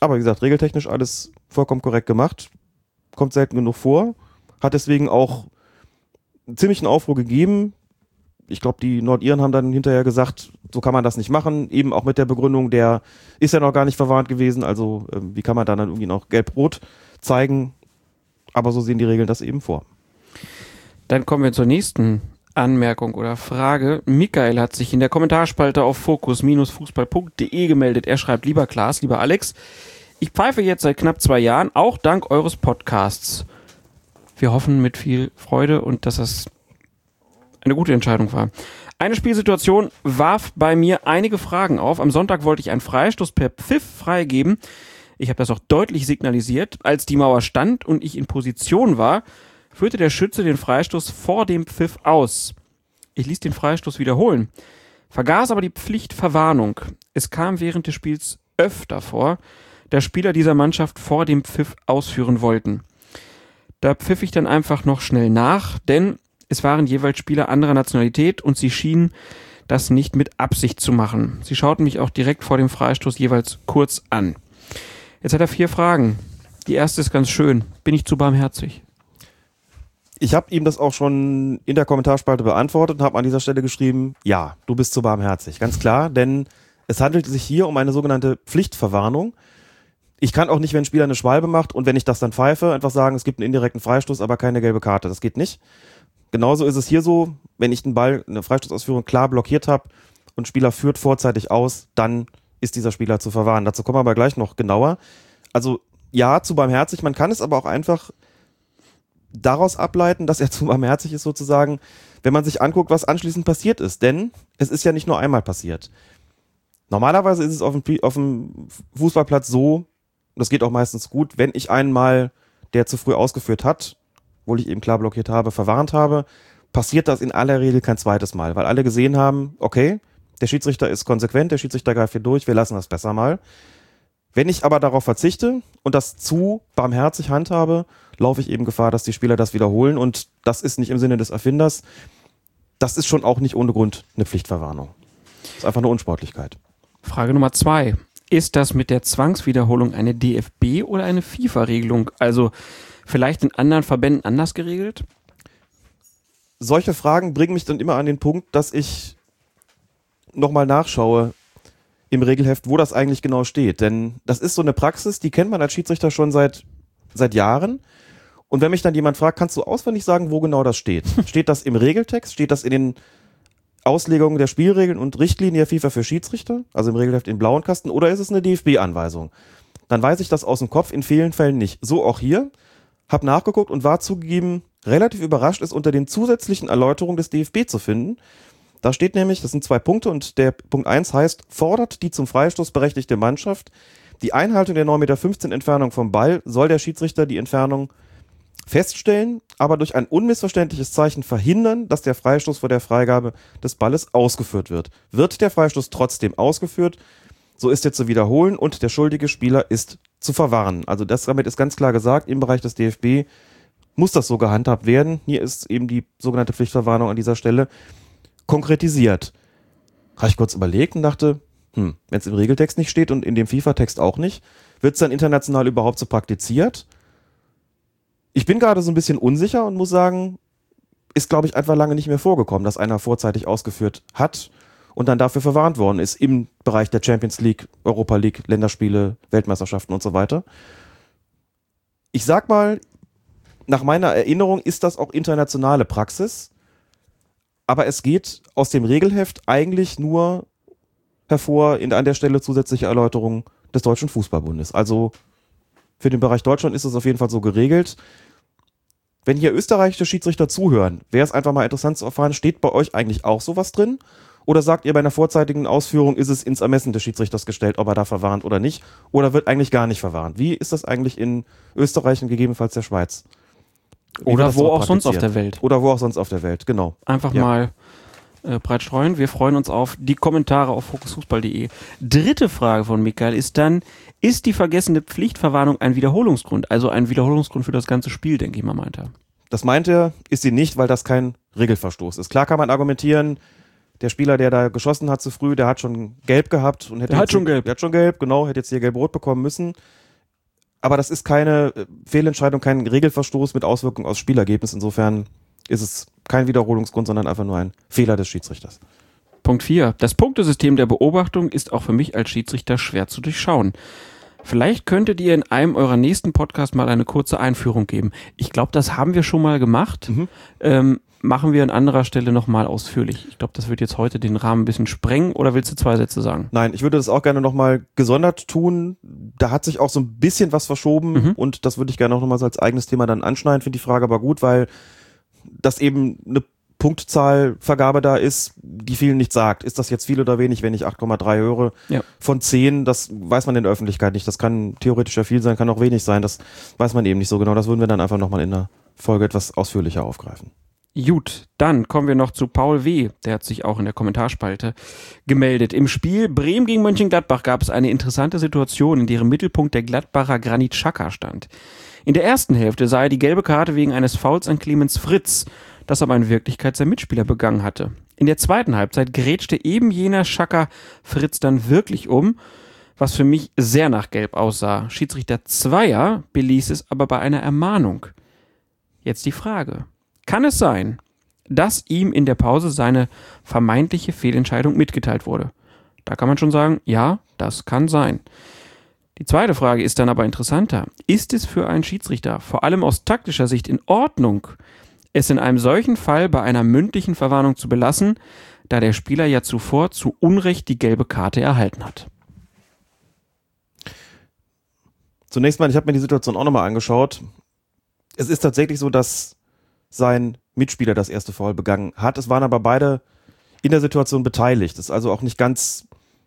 Aber wie gesagt, regeltechnisch alles vollkommen korrekt gemacht. Kommt selten genug vor. Hat deswegen auch ziemlichen Aufruhr gegeben. Ich glaube, die Nordiren haben dann hinterher gesagt, so kann man das nicht machen. Eben auch mit der Begründung, der ist ja noch gar nicht verwarnt gewesen. Also äh, wie kann man dann, dann irgendwie noch gelb-rot zeigen? Aber so sehen die Regeln das eben vor. Dann kommen wir zur nächsten Anmerkung oder Frage. Michael hat sich in der Kommentarspalte auf fokus-fußball.de gemeldet. Er schreibt, lieber Klaas, lieber Alex, ich pfeife jetzt seit knapp zwei Jahren, auch dank eures Podcasts. Wir hoffen mit viel Freude und dass das eine gute Entscheidung war. Eine Spielsituation warf bei mir einige Fragen auf. Am Sonntag wollte ich einen Freistoß per Pfiff freigeben. Ich habe das auch deutlich signalisiert. Als die Mauer stand und ich in Position war, führte der Schütze den Freistoß vor dem Pfiff aus. Ich ließ den Freistoß wiederholen, vergaß aber die Pflichtverwarnung. Es kam während des Spiels öfter vor, dass Spieler dieser Mannschaft vor dem Pfiff ausführen wollten. Da pfiff ich dann einfach noch schnell nach, denn es waren jeweils Spieler anderer Nationalität und sie schienen das nicht mit Absicht zu machen. Sie schauten mich auch direkt vor dem Freistoß jeweils kurz an. Jetzt hat er vier Fragen. Die erste ist ganz schön. Bin ich zu barmherzig? Ich habe ihm das auch schon in der Kommentarspalte beantwortet und habe an dieser Stelle geschrieben, ja, du bist zu barmherzig. Ganz klar, denn es handelt sich hier um eine sogenannte Pflichtverwarnung. Ich kann auch nicht, wenn ein Spieler eine Schwalbe macht und wenn ich das dann pfeife, einfach sagen, es gibt einen indirekten Freistoß, aber keine gelbe Karte. Das geht nicht. Genauso ist es hier so, wenn ich den Ball, eine Freistoßausführung klar blockiert habe und Spieler führt vorzeitig aus, dann ist dieser Spieler zu verwahren. Dazu kommen wir aber gleich noch genauer. Also ja, zu barmherzig, man kann es aber auch einfach daraus ableiten, dass er <laughs> zu barmherzig ist sozusagen, wenn man sich anguckt, was anschließend passiert ist. Denn es ist ja nicht nur einmal passiert. Normalerweise ist es auf dem, auf dem Fußballplatz so, das geht auch meistens gut, wenn ich einmal, der zu früh ausgeführt hat, obwohl ich eben klar blockiert habe, verwarnt habe, passiert das in aller Regel kein zweites Mal, weil alle gesehen haben, okay, der Schiedsrichter ist konsequent, der Schiedsrichter greift hier durch, wir lassen das besser mal. Wenn ich aber darauf verzichte und das zu barmherzig handhabe, laufe ich eben Gefahr, dass die Spieler das wiederholen und das ist nicht im Sinne des Erfinders. Das ist schon auch nicht ohne Grund eine Pflichtverwarnung. Das ist einfach eine Unsportlichkeit. Frage Nummer zwei. Ist das mit der Zwangswiederholung eine DFB oder eine FIFA-Regelung? Also vielleicht in anderen Verbänden anders geregelt? Solche Fragen bringen mich dann immer an den Punkt, dass ich nochmal nachschaue, im Regelheft, wo das eigentlich genau steht. Denn das ist so eine Praxis, die kennt man als Schiedsrichter schon seit, seit Jahren. Und wenn mich dann jemand fragt, kannst du auswendig sagen, wo genau das steht? <laughs> Steht das im Regeltext? Steht das in den Auslegungen der Spielregeln und Richtlinien der FIFA für Schiedsrichter? Also im Regelheft in blauen Kasten? Oder ist es eine DFB-Anweisung? Dann weiß ich das aus dem Kopf in vielen Fällen nicht. So auch hier. Hab nachgeguckt und war zugegeben relativ überrascht, es unter den zusätzlichen Erläuterungen des DFB zu finden. Da steht nämlich, das sind zwei Punkte und der Punkt 1 heißt, fordert die zum Freistoß berechtigte Mannschaft die Einhaltung der 9,15 Meter Entfernung vom Ball, soll der Schiedsrichter die Entfernung feststellen, aber durch ein unmissverständliches Zeichen verhindern, dass der Freistoß vor der Freigabe des Balles ausgeführt wird. Wird der Freistoß trotzdem ausgeführt, so ist er zu wiederholen und der schuldige Spieler ist zu verwarnen. Also das damit ist ganz klar gesagt, im Bereich des DFB muss das so gehandhabt werden. Hier ist eben die sogenannte Pflichtverwarnung an dieser Stelle konkretisiert. Habe ich kurz überlegt und dachte, hm, wenn es im Regeltext nicht steht und in dem FIFA-Text auch nicht, wird es dann international überhaupt so praktiziert? Ich bin gerade so ein bisschen unsicher und muss sagen, ist, glaube ich, einfach lange nicht mehr vorgekommen, dass einer vorzeitig ausgeführt hat und dann dafür verwarnt worden ist im Bereich der Champions League, Europa League, Länderspiele, Weltmeisterschaften und so weiter. Ich sag mal, nach meiner Erinnerung ist das auch internationale Praxis, aber es geht aus dem Regelheft eigentlich nur hervor in, an der Stelle zusätzliche Erläuterung des Deutschen Fußballbundes. Also für den Bereich Deutschland ist es auf jeden Fall so geregelt. Wenn hier österreichische Schiedsrichter zuhören, wäre es einfach mal interessant zu erfahren, steht bei euch eigentlich auch sowas drin? Oder sagt ihr bei einer vorzeitigen Ausführung, ist es ins Ermessen des Schiedsrichters gestellt, ob er da verwarnt oder nicht? Oder wird eigentlich gar nicht verwarnt? Wie ist das eigentlich in Österreich und gegebenenfalls der Schweiz? Oder wo auch sonst auf der Welt. Oder wo auch sonst auf der Welt, genau. Einfach Ja. mal äh, breit streuen. Wir freuen uns auf die Kommentare auf fokusfußball.de. Dritte Frage von Michael ist dann, ist die vergessene Pflichtverwarnung ein Wiederholungsgrund? Also ein Wiederholungsgrund für das ganze Spiel, denke ich mal, meint er. Das meint er, ist sie nicht, weil das kein Regelverstoß ist. Klar kann man argumentieren, der Spieler, der da geschossen hat zu früh, der hat schon gelb gehabt und hätte Der hat schon gelb. Der hat schon gelb, genau, hätte jetzt hier gelb-rot bekommen müssen. Aber das ist keine äh, Fehlentscheidung, kein Regelverstoß mit Auswirkungen aufs Spielergebnis. Insofern ist es kein Wiederholungsgrund, sondern einfach nur ein Fehler des Schiedsrichters. Punkt 4. Das Punktesystem der Beobachtung ist auch für mich als Schiedsrichter schwer zu durchschauen. Vielleicht könntet ihr in einem eurer nächsten Podcast mal eine kurze Einführung geben. Ich glaube, das haben wir schon mal gemacht. Mhm. Ähm, machen wir an anderer Stelle nochmal ausführlich. Ich glaube, das wird jetzt heute den Rahmen ein bisschen sprengen. Oder willst du zwei Sätze sagen? Nein, ich würde das auch gerne nochmal gesondert tun. Da hat sich auch so ein bisschen was verschoben Mhm. und das würde ich gerne auch nochmal so als eigenes Thema dann anschneiden. Finde die Frage aber gut, weil das eben eine Punktzahlvergabe da ist, die vielen nicht sagt. Ist das jetzt viel oder wenig, wenn ich 8,3 höre Ja. von 10? Das weiß man in der Öffentlichkeit nicht. Das kann theoretisch ja viel sein, kann auch wenig sein. Das weiß man eben nicht so genau. Das würden wir dann einfach nochmal in der Folge etwas ausführlicher aufgreifen. Gut, dann kommen wir noch zu Paul W. Der hat sich auch in der Kommentarspalte gemeldet. Im Spiel Bremen gegen Mönchengladbach gab es eine interessante Situation, in deren Mittelpunkt der Gladbacher Granit Xhaka stand. In der ersten Hälfte sah er die gelbe Karte wegen eines Fouls an Clemens Fritz, das aber in Wirklichkeit sein Mitspieler begangen hatte. In der zweiten Halbzeit grätschte eben jener Xhaka Fritz dann wirklich um, was für mich sehr nach Gelb aussah. Schiedsrichter Zweier beließ es aber bei einer Ermahnung. Jetzt die Frage. Kann es sein, dass ihm in der Pause seine vermeintliche Fehlentscheidung mitgeteilt wurde? Da kann man schon sagen, ja, das kann sein. Die zweite Frage ist dann aber interessanter. Ist es für einen Schiedsrichter, vor allem aus taktischer Sicht, in Ordnung, es in einem solchen Fall bei einer mündlichen Verwarnung zu belassen, da der Spieler ja zuvor zu Unrecht die gelbe Karte erhalten hat? Zunächst mal, ich habe mir die Situation auch nochmal angeschaut. Es ist tatsächlich so, dass sein Mitspieler das erste Foul begangen hat. Es waren aber beide in der Situation beteiligt. Es ist also auch nicht ganz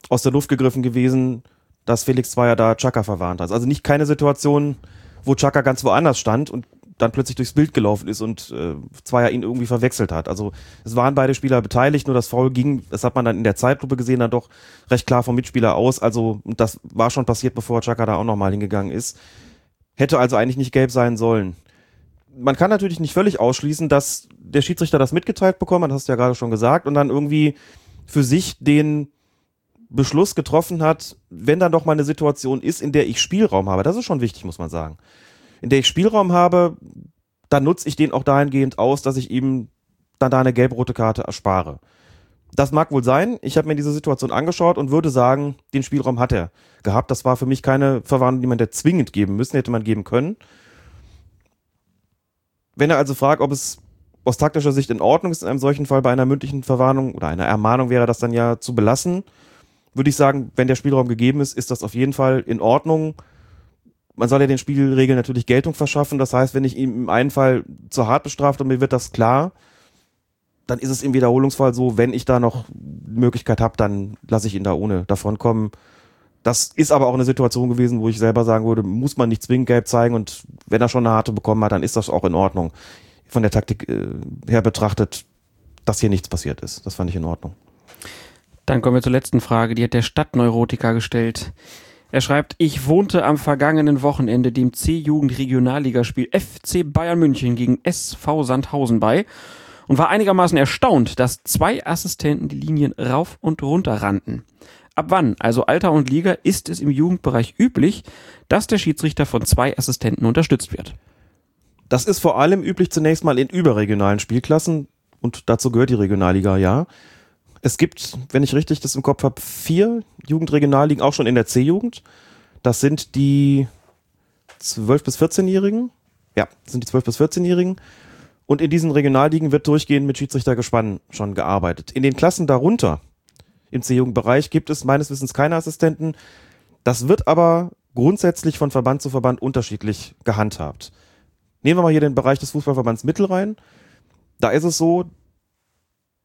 aus der Luft gegriffen gewesen, dass Felix Zweier da Chaka verwarnt hat. Also nicht keine Situation, wo Chaka ganz woanders stand und dann plötzlich durchs Bild gelaufen ist und äh, Zweier ihn irgendwie verwechselt hat. Also es waren beide Spieler beteiligt, nur das Foul ging, das hat man dann in der Zeitlupe gesehen, dann doch recht klar vom Mitspieler aus. Also das war schon passiert, bevor Chaka da auch nochmal hingegangen ist. Hätte also eigentlich nicht gelb sein sollen. Man kann natürlich nicht völlig ausschließen, dass der Schiedsrichter das mitgeteilt bekommen hat, hast du ja gerade schon gesagt, und dann irgendwie für sich den Beschluss getroffen hat, wenn dann doch mal eine Situation ist, in der ich Spielraum habe. Das ist schon wichtig, muss man sagen. In der ich Spielraum habe, dann nutze ich den auch dahingehend aus, dass ich ihm dann da eine gelb-rote Karte erspare. Das mag wohl sein. Ich habe mir diese Situation angeschaut und würde sagen, den Spielraum hat er gehabt. Das war für mich keine Verwarnung, die man der zwingend geben müssen, hätte man geben können. Wenn er also fragt, ob es aus taktischer Sicht in Ordnung ist, in einem solchen Fall bei einer mündlichen Verwarnung oder einer Ermahnung wäre das dann ja zu belassen, würde ich sagen, wenn der Spielraum gegeben ist, ist das auf jeden Fall in Ordnung. Man soll ja den Spielregeln natürlich Geltung verschaffen. Das heißt, wenn ich ihm im einen Fall zu hart bestraft und mir wird das klar, dann ist es im Wiederholungsfall so, wenn ich da noch Möglichkeit habe, dann lasse ich ihn da ohne davonkommen. Das ist aber auch eine Situation gewesen, wo ich selber sagen würde, muss man nicht zwingend gelb zeigen und wenn er schon eine harte bekommen hat, dann ist das auch in Ordnung. Von der Taktik äh, her betrachtet, dass hier nichts passiert ist. Das fand ich in Ordnung. Dann kommen wir zur letzten Frage, die hat der Stadtneurotiker gestellt. Er schreibt, ich wohnte am vergangenen Wochenende dem C-Jugend-Regionalligaspiel FC Bayern München gegen SV Sandhausen bei und war einigermaßen erstaunt, dass zwei Assistenten die Linien rauf und runter rannten. Ab wann, also Alter und Liga, ist es im Jugendbereich üblich, dass der Schiedsrichter von zwei Assistenten unterstützt wird? Das ist vor allem üblich zunächst mal in überregionalen Spielklassen und dazu gehört die Regionalliga, ja. Es gibt, wenn ich richtig das im Kopf habe, vier Jugendregionalligen, auch schon in der C-Jugend. Das sind die 12- bis 14-Jährigen. Ja, das sind die 12- bis 14-Jährigen. Und in diesen Regionalligen wird durchgehend mit Schiedsrichtergespann schon gearbeitet. In den Klassen darunter, im C-Jugendbereich, gibt es meines Wissens keine Assistenten. Das wird aber grundsätzlich von Verband zu Verband unterschiedlich gehandhabt. Nehmen wir mal hier den Bereich des Fußballverbands Mittelrhein. Da ist es so,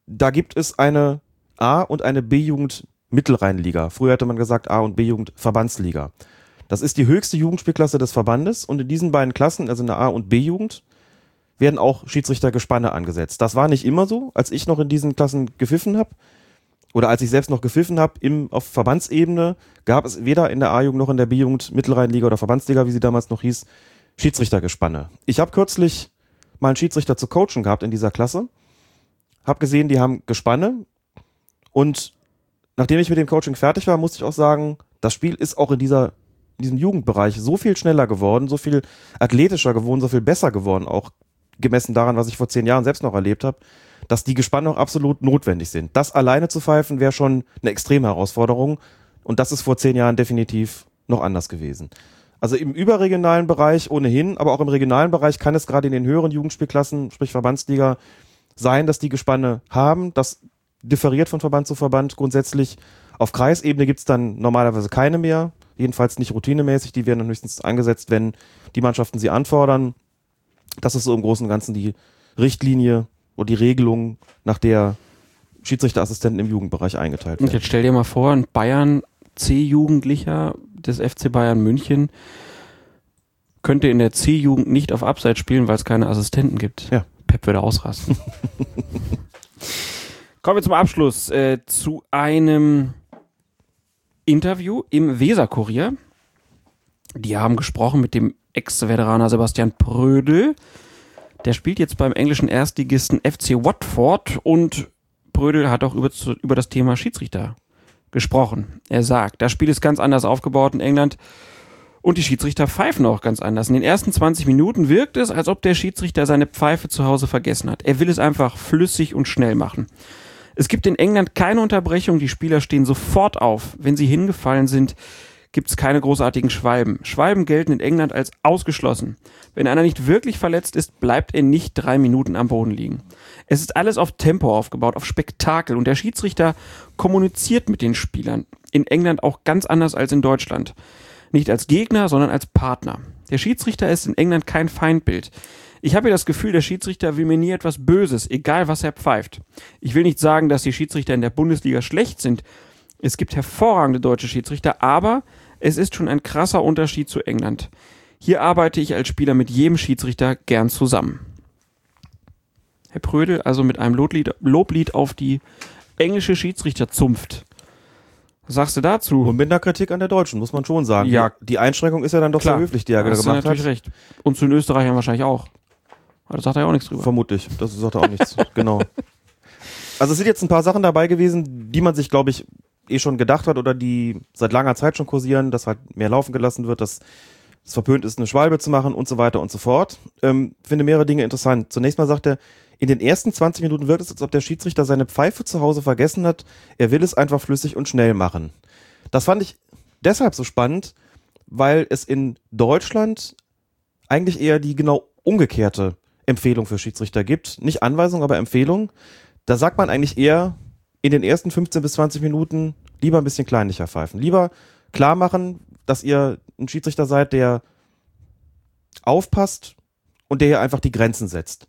da gibt es eine A- und eine B-Jugend Mittelrheinliga. Früher hätte man gesagt A- und B-Jugend Verbandsliga. Das ist die höchste Jugendspielklasse des Verbandes und in diesen beiden Klassen, also in der A- und B-Jugend, werden auch Schiedsrichtergespanne angesetzt. Das war nicht immer so, als ich noch in diesen Klassen gepfiffen habe oder als ich selbst noch gepfiffen habe auf Verbandsebene, gab es weder in der A-Jugend noch in der B-Jugend Mittelrheinliga oder Verbandsliga, wie sie damals noch hieß, Schiedsrichtergespanne. Ich habe kürzlich mal einen Schiedsrichter zu coachen gehabt in dieser Klasse, habe gesehen, die haben Gespanne und nachdem ich mit dem Coaching fertig war, musste ich auch sagen, das Spiel ist auch in dieser in diesem Jugendbereich so viel schneller geworden, so viel athletischer geworden, so viel besser geworden, auch gemessen daran, was ich vor zehn Jahren selbst noch erlebt habe, dass die Gespanne auch absolut notwendig sind. Das alleine zu pfeifen wäre schon eine extreme Herausforderung und das ist vor zehn Jahren definitiv noch anders gewesen. Also im überregionalen Bereich ohnehin, aber auch im regionalen Bereich kann es gerade in den höheren Jugendspielklassen, sprich Verbandsliga, sein, dass die Gespanne haben. Das differiert von Verband zu Verband grundsätzlich. Auf Kreisebene gibt es dann normalerweise keine mehr, jedenfalls nicht routinemäßig. Die werden dann höchstens eingesetzt, wenn die Mannschaften sie anfordern. Das ist so im Großen und Ganzen die Richtlinie oder die Regelung, nach der Schiedsrichterassistenten im Jugendbereich eingeteilt Und werden. jetzt stell dir mal vor, ein Bayern C-Jugendlicher des FC Bayern München könnte in der C-Jugend nicht auf Abseits spielen, weil es keine Assistenten gibt. Ja. Pep würde ausrasten. <laughs> Kommen wir zum Abschluss äh, zu einem Interview im Weser-Kurier. Die haben gesprochen mit dem Ex-Veteraner Sebastian Prödel. Der spielt jetzt beim englischen Erstligisten FC Watford und Prödel hat auch über, über das Thema Schiedsrichter gesprochen. Er sagt, das Spiel ist ganz anders aufgebaut in England und die Schiedsrichter pfeifen auch ganz anders. In den ersten 20 Minuten wirkt es, als ob der Schiedsrichter seine Pfeife zu Hause vergessen hat. Er will es einfach flüssig und schnell machen. Es gibt in England keine Unterbrechung, die Spieler stehen sofort auf. Wenn sie hingefallen sind, gibt es keine großartigen Schwalben. Schwalben gelten in England als ausgeschlossen. Wenn einer nicht wirklich verletzt ist, bleibt er nicht drei Minuten am Boden liegen. Es ist alles auf Tempo aufgebaut, auf Spektakel und der Schiedsrichter kommuniziert mit den Spielern. In England auch ganz anders als in Deutschland. Nicht als Gegner, sondern als Partner. Der Schiedsrichter ist in England kein Feindbild. Ich habe das Gefühl, der Schiedsrichter will mir nie etwas Böses, egal was er pfeift. Ich will nicht sagen, dass die Schiedsrichter in der Bundesliga schlecht sind. Es gibt hervorragende deutsche Schiedsrichter, aber es ist schon ein krasser Unterschied zu England. Hier arbeite ich als Spieler mit jedem Schiedsrichter gern zusammen. Herr Prödel also mit einem Loblied, Loblied auf die englische Schiedsrichterzunft. Was sagst du dazu? Und mit einer Kritik an der Deutschen, muss man schon sagen. Ja. Die Einschränkung ist ja dann doch Klar, sehr höflich, die er da gemacht natürlich hat. recht. Und zu den Österreichern wahrscheinlich auch. Aber da sagt er ja auch nichts drüber. Vermutlich. Das sagt er auch nichts. <laughs> genau. Also es sind jetzt ein paar Sachen dabei gewesen, die man sich, glaube ich, eh schon gedacht hat oder die seit langer Zeit schon kursieren, dass halt mehr laufen gelassen wird, dass es verpönt ist, eine Schwalbe zu machen und so weiter und so fort. Ähm, finde mehrere Dinge interessant. Zunächst mal sagt er, in den ersten 20 Minuten wirkt es, als ob der Schiedsrichter seine Pfeife zu Hause vergessen hat. Er will es einfach flüssig und schnell machen. Das fand ich deshalb so spannend, weil es in Deutschland eigentlich eher die genau umgekehrte Empfehlung für Schiedsrichter gibt. Nicht Anweisung, aber Empfehlung. Da sagt man eigentlich eher in den ersten 15 bis 20 Minuten lieber ein bisschen kleinlicher pfeifen. Lieber klar machen, dass ihr ein Schiedsrichter seid, der aufpasst und der hier einfach die Grenzen setzt.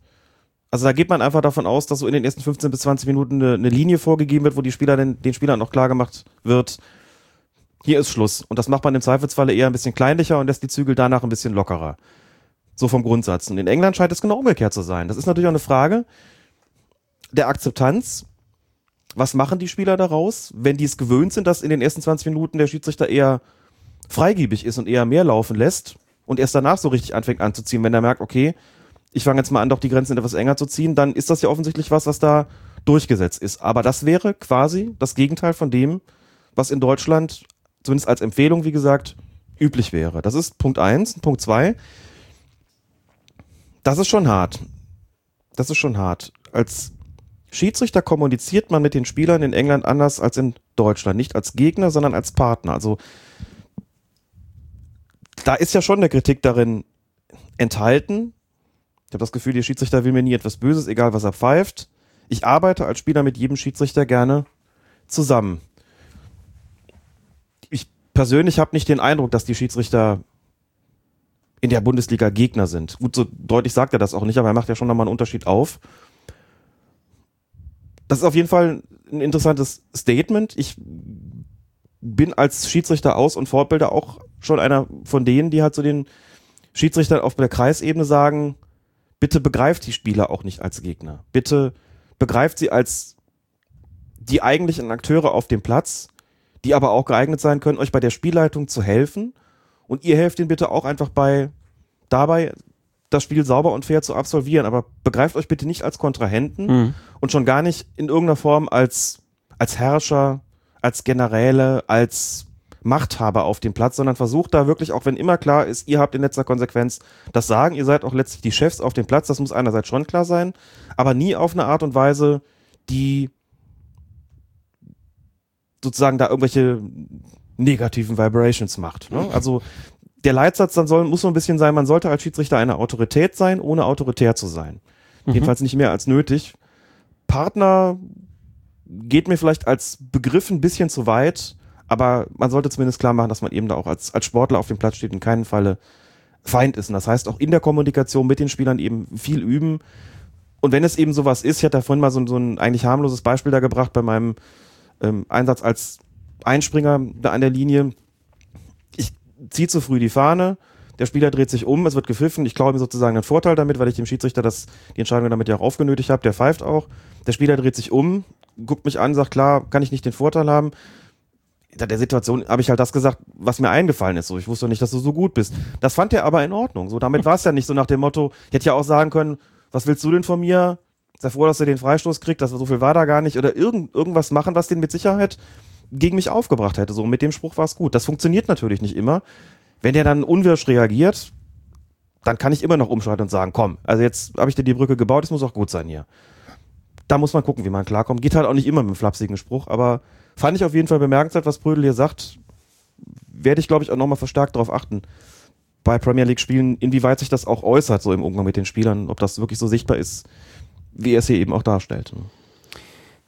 Also da geht man einfach davon aus, dass so in den ersten 15 bis 20 Minuten eine, eine Linie vorgegeben wird, wo die Spieler den, den Spielern auch klar gemacht wird, hier ist Schluss. Und das macht man im Zweifelsfalle eher ein bisschen kleinlicher und lässt die Zügel danach ein bisschen lockerer. So vom Grundsatz. Und in England scheint es genau umgekehrt zu sein. Das ist natürlich auch eine Frage der Akzeptanz. Was machen die Spieler daraus, wenn die es gewöhnt sind, dass in den ersten 20 Minuten der Schiedsrichter eher freigebig ist und eher mehr laufen lässt und erst danach so richtig anfängt anzuziehen, wenn er merkt, okay, ich fange jetzt mal an, doch die Grenzen etwas enger zu ziehen, dann ist das ja offensichtlich was, was da durchgesetzt ist. Aber das wäre quasi das Gegenteil von dem, was in Deutschland, zumindest als Empfehlung, wie gesagt, üblich wäre. Das ist Punkt eins. Punkt zwei. Das ist schon hart. Das ist schon hart. Als Schiedsrichter kommuniziert man mit den Spielern in England anders als in Deutschland. Nicht als Gegner, sondern als Partner. Also da ist ja schon eine Kritik darin enthalten. Ich habe das Gefühl, der Schiedsrichter will mir nie etwas Böses, egal was er pfeift. Ich arbeite als Spieler mit jedem Schiedsrichter gerne zusammen. Ich persönlich habe nicht den Eindruck, dass die Schiedsrichter in der Bundesliga Gegner sind. Gut, so deutlich sagt er das auch nicht, aber er macht ja schon nochmal einen Unterschied auf. Das ist auf jeden Fall ein interessantes Statement. Ich bin als Schiedsrichter aus- und Fortbilder auch schon einer von denen, die halt zu so den Schiedsrichtern auf der Kreisebene sagen, bitte begreift die Spieler auch nicht als Gegner. Bitte begreift sie als die eigentlichen Akteure auf dem Platz, die aber auch geeignet sein können, euch bei der Spielleitung zu helfen. Und ihr helft ihnen bitte auch einfach bei dabei, das Spiel sauber und fair zu absolvieren. Aber begreift euch bitte nicht als Kontrahenten Mhm. und schon gar nicht in irgendeiner Form als, als Herrscher, als Generäle, als Machthaber auf dem Platz, sondern versucht da wirklich, auch wenn immer klar ist, ihr habt in letzter Konsequenz das Sagen, ihr seid auch letztlich die Chefs auf dem Platz, das muss einerseits schon klar sein, aber nie auf eine Art und Weise, die sozusagen da irgendwelche negativen Vibrations macht. Ne? Also der Leitsatz dann soll, muss so ein bisschen sein, man sollte als Schiedsrichter eine Autorität sein, ohne autoritär zu sein. Jedenfalls nicht mehr als nötig. Partner geht mir vielleicht als Begriff ein bisschen zu weit, aber man sollte zumindest klar machen, dass man eben da auch als, als Sportler auf dem Platz steht, in keinem Falle Feind ist. Und das heißt auch in der Kommunikation mit den Spielern eben viel üben. Und wenn es eben sowas ist, ich hatte da vorhin mal so, so ein eigentlich harmloses Beispiel da gebracht bei meinem ähm, Einsatz als Einspringer da an der Linie. Ich ziehe zu früh die Fahne, der Spieler dreht sich um, es wird gepfiffen, ich glaube mir sozusagen einen Vorteil damit, weil ich dem Schiedsrichter das, die Entscheidung damit ja auch aufgenötigt habe, der pfeift auch. Der Spieler dreht sich um, guckt mich an, sagt, klar, kann ich nicht den Vorteil haben. In der Situation habe ich halt das gesagt, was mir eingefallen ist. So, ich wusste nicht, dass du so gut bist. Das fand er aber in Ordnung. So, damit war es ja nicht so nach dem Motto, ich hätte ja auch sagen können, was willst du denn von mir? Sei froh, dass du den Freistoß kriegst, das so viel war da gar nicht. Oder irgend, irgendwas machen, was den mit Sicherheit gegen mich aufgebracht hätte. So, mit dem Spruch war es gut. Das funktioniert natürlich nicht immer. Wenn der dann unwirsch reagiert, dann kann ich immer noch umschalten und sagen, komm, also jetzt habe ich dir die Brücke gebaut, es muss auch gut sein hier. Da muss man gucken, wie man klarkommt. Geht halt auch nicht immer mit einem flapsigen Spruch, aber fand ich auf jeden Fall bemerkenswert, was Brödel hier sagt. Werde ich, glaube ich, auch nochmal verstärkt darauf achten. Bei Premier League Spielen, inwieweit sich das auch äußert, so im Umgang mit den Spielern, ob das wirklich so sichtbar ist, wie er es hier eben auch darstellt.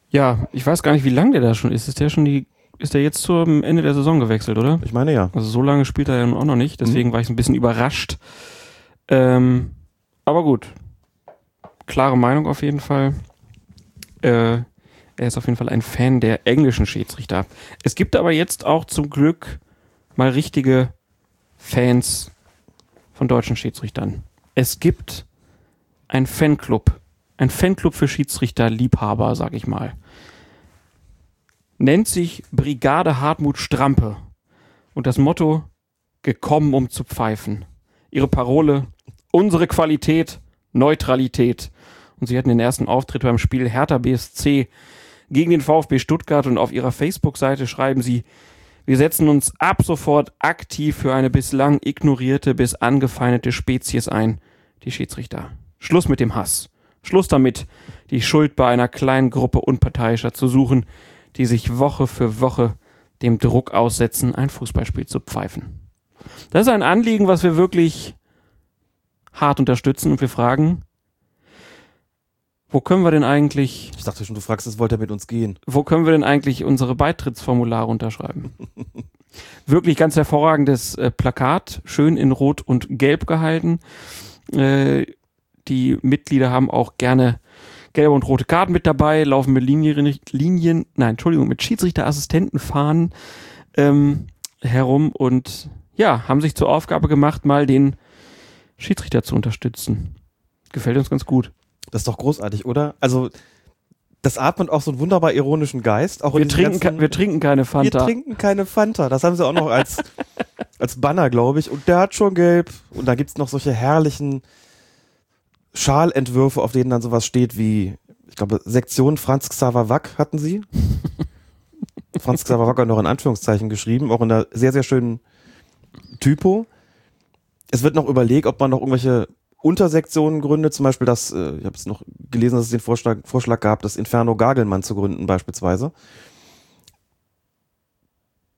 Ja, ich weiß gar nicht, wie lange der da schon ist. Ist der schon die, ist der jetzt zum Ende der Saison gewechselt, oder? Ich meine ja. Also so lange spielt er ja nun auch noch nicht, deswegen war ich ein bisschen überrascht. Ähm, aber gut. Klare Meinung auf jeden Fall. Äh, er ist auf jeden Fall ein Fan der englischen Schiedsrichter. Es gibt aber jetzt auch zum Glück mal richtige Fans von deutschen Schiedsrichtern. Es gibt ein Fanclub. Ein Fanclub für Schiedsrichterliebhaber, sag ich mal. Nennt sich Brigade Hartmut Strampe. Und das Motto, gekommen, um zu pfeifen. Ihre Parole, unsere Qualität, Neutralität. Und sie hatten den ersten Auftritt beim Spiel Hertha BSC gegen den VfB Stuttgart und auf ihrer Facebook-Seite schreiben sie, wir setzen uns ab sofort aktiv für eine bislang ignorierte bis angefeindete Spezies ein, die Schiedsrichter. Schluss mit dem Hass. Schluss damit, die Schuld bei einer kleinen Gruppe Unparteiischer zu suchen, die sich Woche für Woche dem Druck aussetzen, ein Fußballspiel zu pfeifen. Das ist ein Anliegen, was wir wirklich hart unterstützen und wir fragen, wo können wir denn eigentlich, Ich dachte schon, du fragst, es wollte er mit uns gehen. wo können wir denn eigentlich unsere Beitrittsformulare unterschreiben? <laughs> Wirklich ganz hervorragendes äh, Plakat, schön in Rot und Gelb gehalten. Äh, die Mitglieder haben auch gerne gelbe und rote Karten mit dabei, laufen mit Linien, Linien nein, Entschuldigung, mit Schiedsrichterassistentenfahnen ähm, herum und ja, haben sich zur Aufgabe gemacht, mal den Schiedsrichter zu unterstützen. Gefällt uns ganz gut. Das ist doch großartig, oder? Also, das atmet auch so einen wunderbar ironischen Geist. Auch Wir trinken, ganzen- wir trinken keine Wir Fanta. trinken keine Fanta. Das haben sie auch noch als, <laughs> als Banner, glaube ich. Und der hat schon gelb. Und da gibt's noch solche herrlichen Schalentwürfe, auf denen dann sowas steht wie, ich glaube, Sektion Franz Xaver Wack hatten sie. <laughs> Franz Xaver Wack hat noch in Anführungszeichen geschrieben, auch in einer sehr, sehr schönen Typo. Es wird noch überlegt, ob man noch irgendwelche Untersektionen gründet, zum Beispiel das, äh, ich habe es noch gelesen, dass es den Vorschlag, Vorschlag gab, das Inferno Gagelmann zu gründen beispielsweise.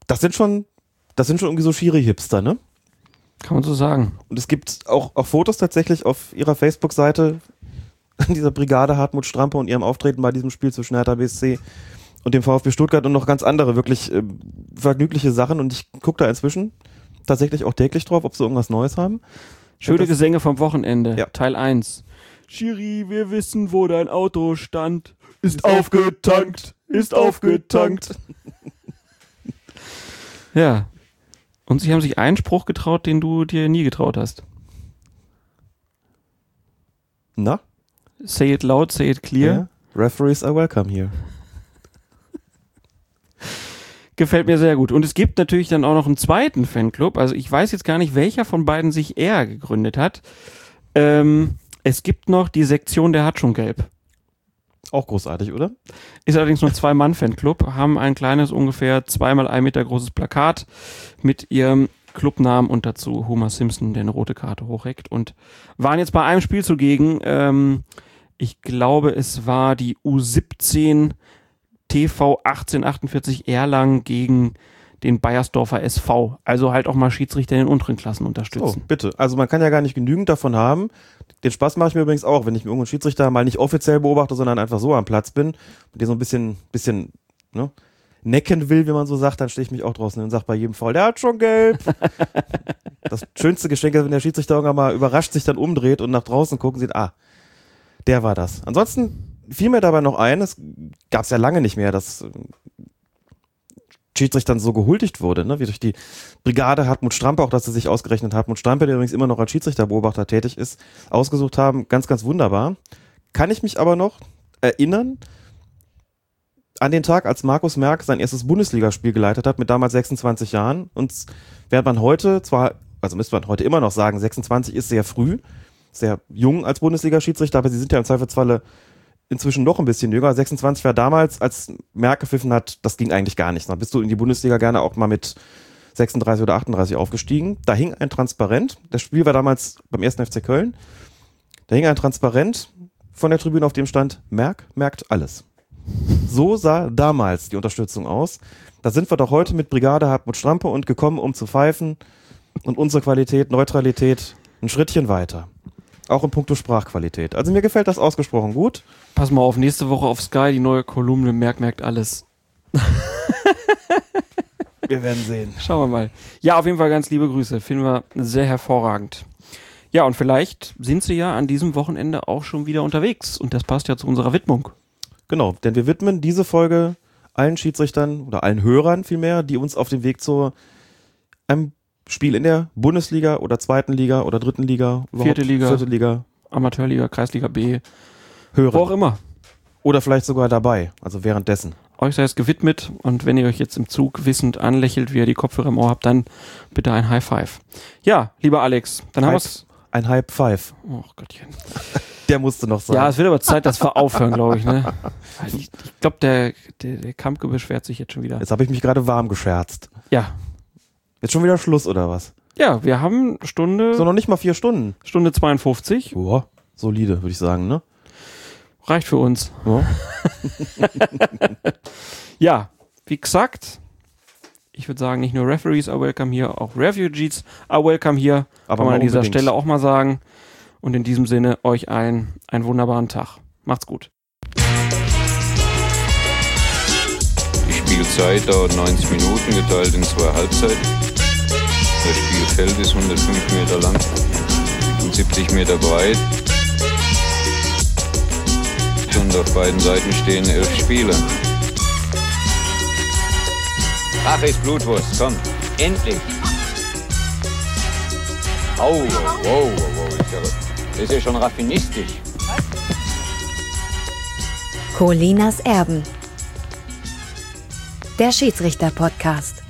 Das sind schon, das sind schon irgendwie so schiere Hipster, ne? Kann man so sagen. Und es gibt auch, auch Fotos tatsächlich auf ihrer Facebook-Seite <laughs> dieser Brigade Hartmut Strampe und ihrem Auftreten bei diesem Spiel zwischen Hertha BSC und dem VfB Stuttgart und noch ganz andere wirklich äh, vergnügliche Sachen. Und ich gucke da inzwischen tatsächlich auch täglich drauf, ob sie irgendwas Neues haben. Schöne das- Gesänge vom Wochenende. Ja. Teil 1. Schiri, wir wissen, wo dein Auto stand. Ist aufgetankt, ist aufgetankt. <laughs> ja. Und sie haben sich einen Spruch getraut, den du dir nie getraut hast. Na? Say it loud, say it clear. Ja. Referees are welcome here. Gefällt mir sehr gut. Und es gibt natürlich dann auch noch einen zweiten Fanclub. Also ich weiß jetzt gar nicht, welcher von beiden sich eher gegründet hat. Ähm, es gibt noch die Sektion der hat schon gelb. Auch großartig, oder? Ist allerdings nur ein Zwei-Mann-Fanclub, haben ein kleines, ungefähr zweimal ein Meter großes Plakat mit ihrem Clubnamen und dazu Homer Simpson, der eine rote Karte hochreckt und waren jetzt bei einem Spiel zugegen. Ähm, ich glaube, es war die U17 TV 1848 Erlangen gegen den Bayersdorfer SV. Also halt auch mal Schiedsrichter in den unteren Klassen unterstützen. bitte. Also man kann ja gar nicht genügend davon haben. Den Spaß mache ich mir übrigens auch, wenn ich mir irgendeinen Schiedsrichter mal nicht offiziell beobachte, sondern einfach so am Platz bin und den so ein bisschen, bisschen, ne, necken will, wie man so sagt, dann stehe ich mich auch draußen und sage bei jedem Foul, der hat schon gelb. <laughs> das schönste Geschenk ist, wenn der Schiedsrichter irgendwann mal überrascht sich dann umdreht und nach draußen gucken sieht, ah, der war das. Ansonsten fiel mir dabei noch ein, es gab es ja lange nicht mehr, dass Schiedsrichtern so gehuldigt wurde, ne? wie durch die Brigade Hartmut Strampe, auch dass sie sich ausgerechnet Hartmut Strampe, der übrigens immer noch als Schiedsrichterbeobachter tätig ist, ausgesucht haben. Ganz, ganz wunderbar. Kann ich mich aber noch erinnern an den Tag, als Markus Merck sein erstes Bundesligaspiel geleitet hat, mit damals 26 Jahren. Und während man heute zwar, also müsste man heute immer noch sagen, 26 ist sehr früh, sehr jung als Bundesliga-Schiedsrichter, aber sie sind ja im Zweifelsfalle inzwischen noch ein bisschen jünger. 26 war damals, als Merck gepfiffen hat, das ging eigentlich gar nicht. Da bist du in die Bundesliga gerne auch mal mit 36 oder 38 aufgestiegen. Da hing ein Transparent. Das Spiel war damals beim ersten FC Köln. Da hing ein Transparent von der Tribüne, auf dem stand, Merck merkt alles. So sah damals die Unterstützung aus. Da sind wir doch heute mit Brigade Hartmut Strampe und gekommen, um zu pfeifen und unsere Qualität, Neutralität ein Schrittchen weiter. Auch in puncto Sprachqualität. Also mir gefällt das ausgesprochen gut. Pass mal auf, nächste Woche auf Sky die neue Kolumne Merk merkt alles. <laughs> Wir werden sehen. Schauen wir mal. Ja, auf jeden Fall ganz liebe Grüße. Finden wir sehr hervorragend. Ja, und vielleicht sind sie ja an diesem Wochenende auch schon wieder unterwegs. Und das passt ja zu unserer Widmung. Genau, denn wir widmen diese Folge allen Schiedsrichtern oder allen Hörern vielmehr, die uns auf dem Weg zu einem Spiel in der Bundesliga oder zweiten Liga oder dritten Liga, Vierte Liga. vierte Liga Amateurliga, Kreisliga B, hören. wo auch immer. Oder vielleicht sogar dabei, also währenddessen. Euch sei es gewidmet. Und wenn ihr euch jetzt im Zug wissend anlächelt, wie ihr die Kopfhörer im Ohr habt, dann bitte ein High Five. Ja, lieber Alex, dann haben wir Hype, es. ein Hype Five. Oh Gottchen. <laughs> Der musste noch sein. Ja, es wird aber Zeit, dass wir aufhören, glaube ich. Ne? Ich, ich glaube, der, der, der Kampke beschwert sich jetzt schon wieder. Jetzt habe ich mich gerade warm gescherzt. Ja. Jetzt schon wieder Schluss oder was? Ja, wir haben Stunde, So noch nicht mal vier Stunden. Stunde 52. Boah, solide, würde ich sagen, ne? Reicht für uns. Ja. <laughs> Ja, wie gesagt, ich würde sagen, nicht nur Referees are welcome here, auch Refugees are welcome here. Aber Kann man an dieser unbedingt. Stelle auch mal sagen. Und in diesem Sinne euch allen einen wunderbaren Tag. Macht's gut. Die Spielzeit dauert 90 Minuten, geteilt in zwei Halbzeiten. Das Spielfeld ist 105 Meter lang und 70 Meter breit. Und auf beiden Seiten stehen elf Spieler. Ach, ist Blutwurst, komm, endlich! Au, wow, wow, wow, ist ja, das ist ja schon raffinistisch. Colinas Erben. Der Schiedsrichter-Podcast.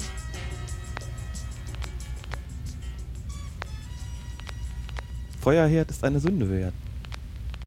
Feuerherd ist eine Sünde wert.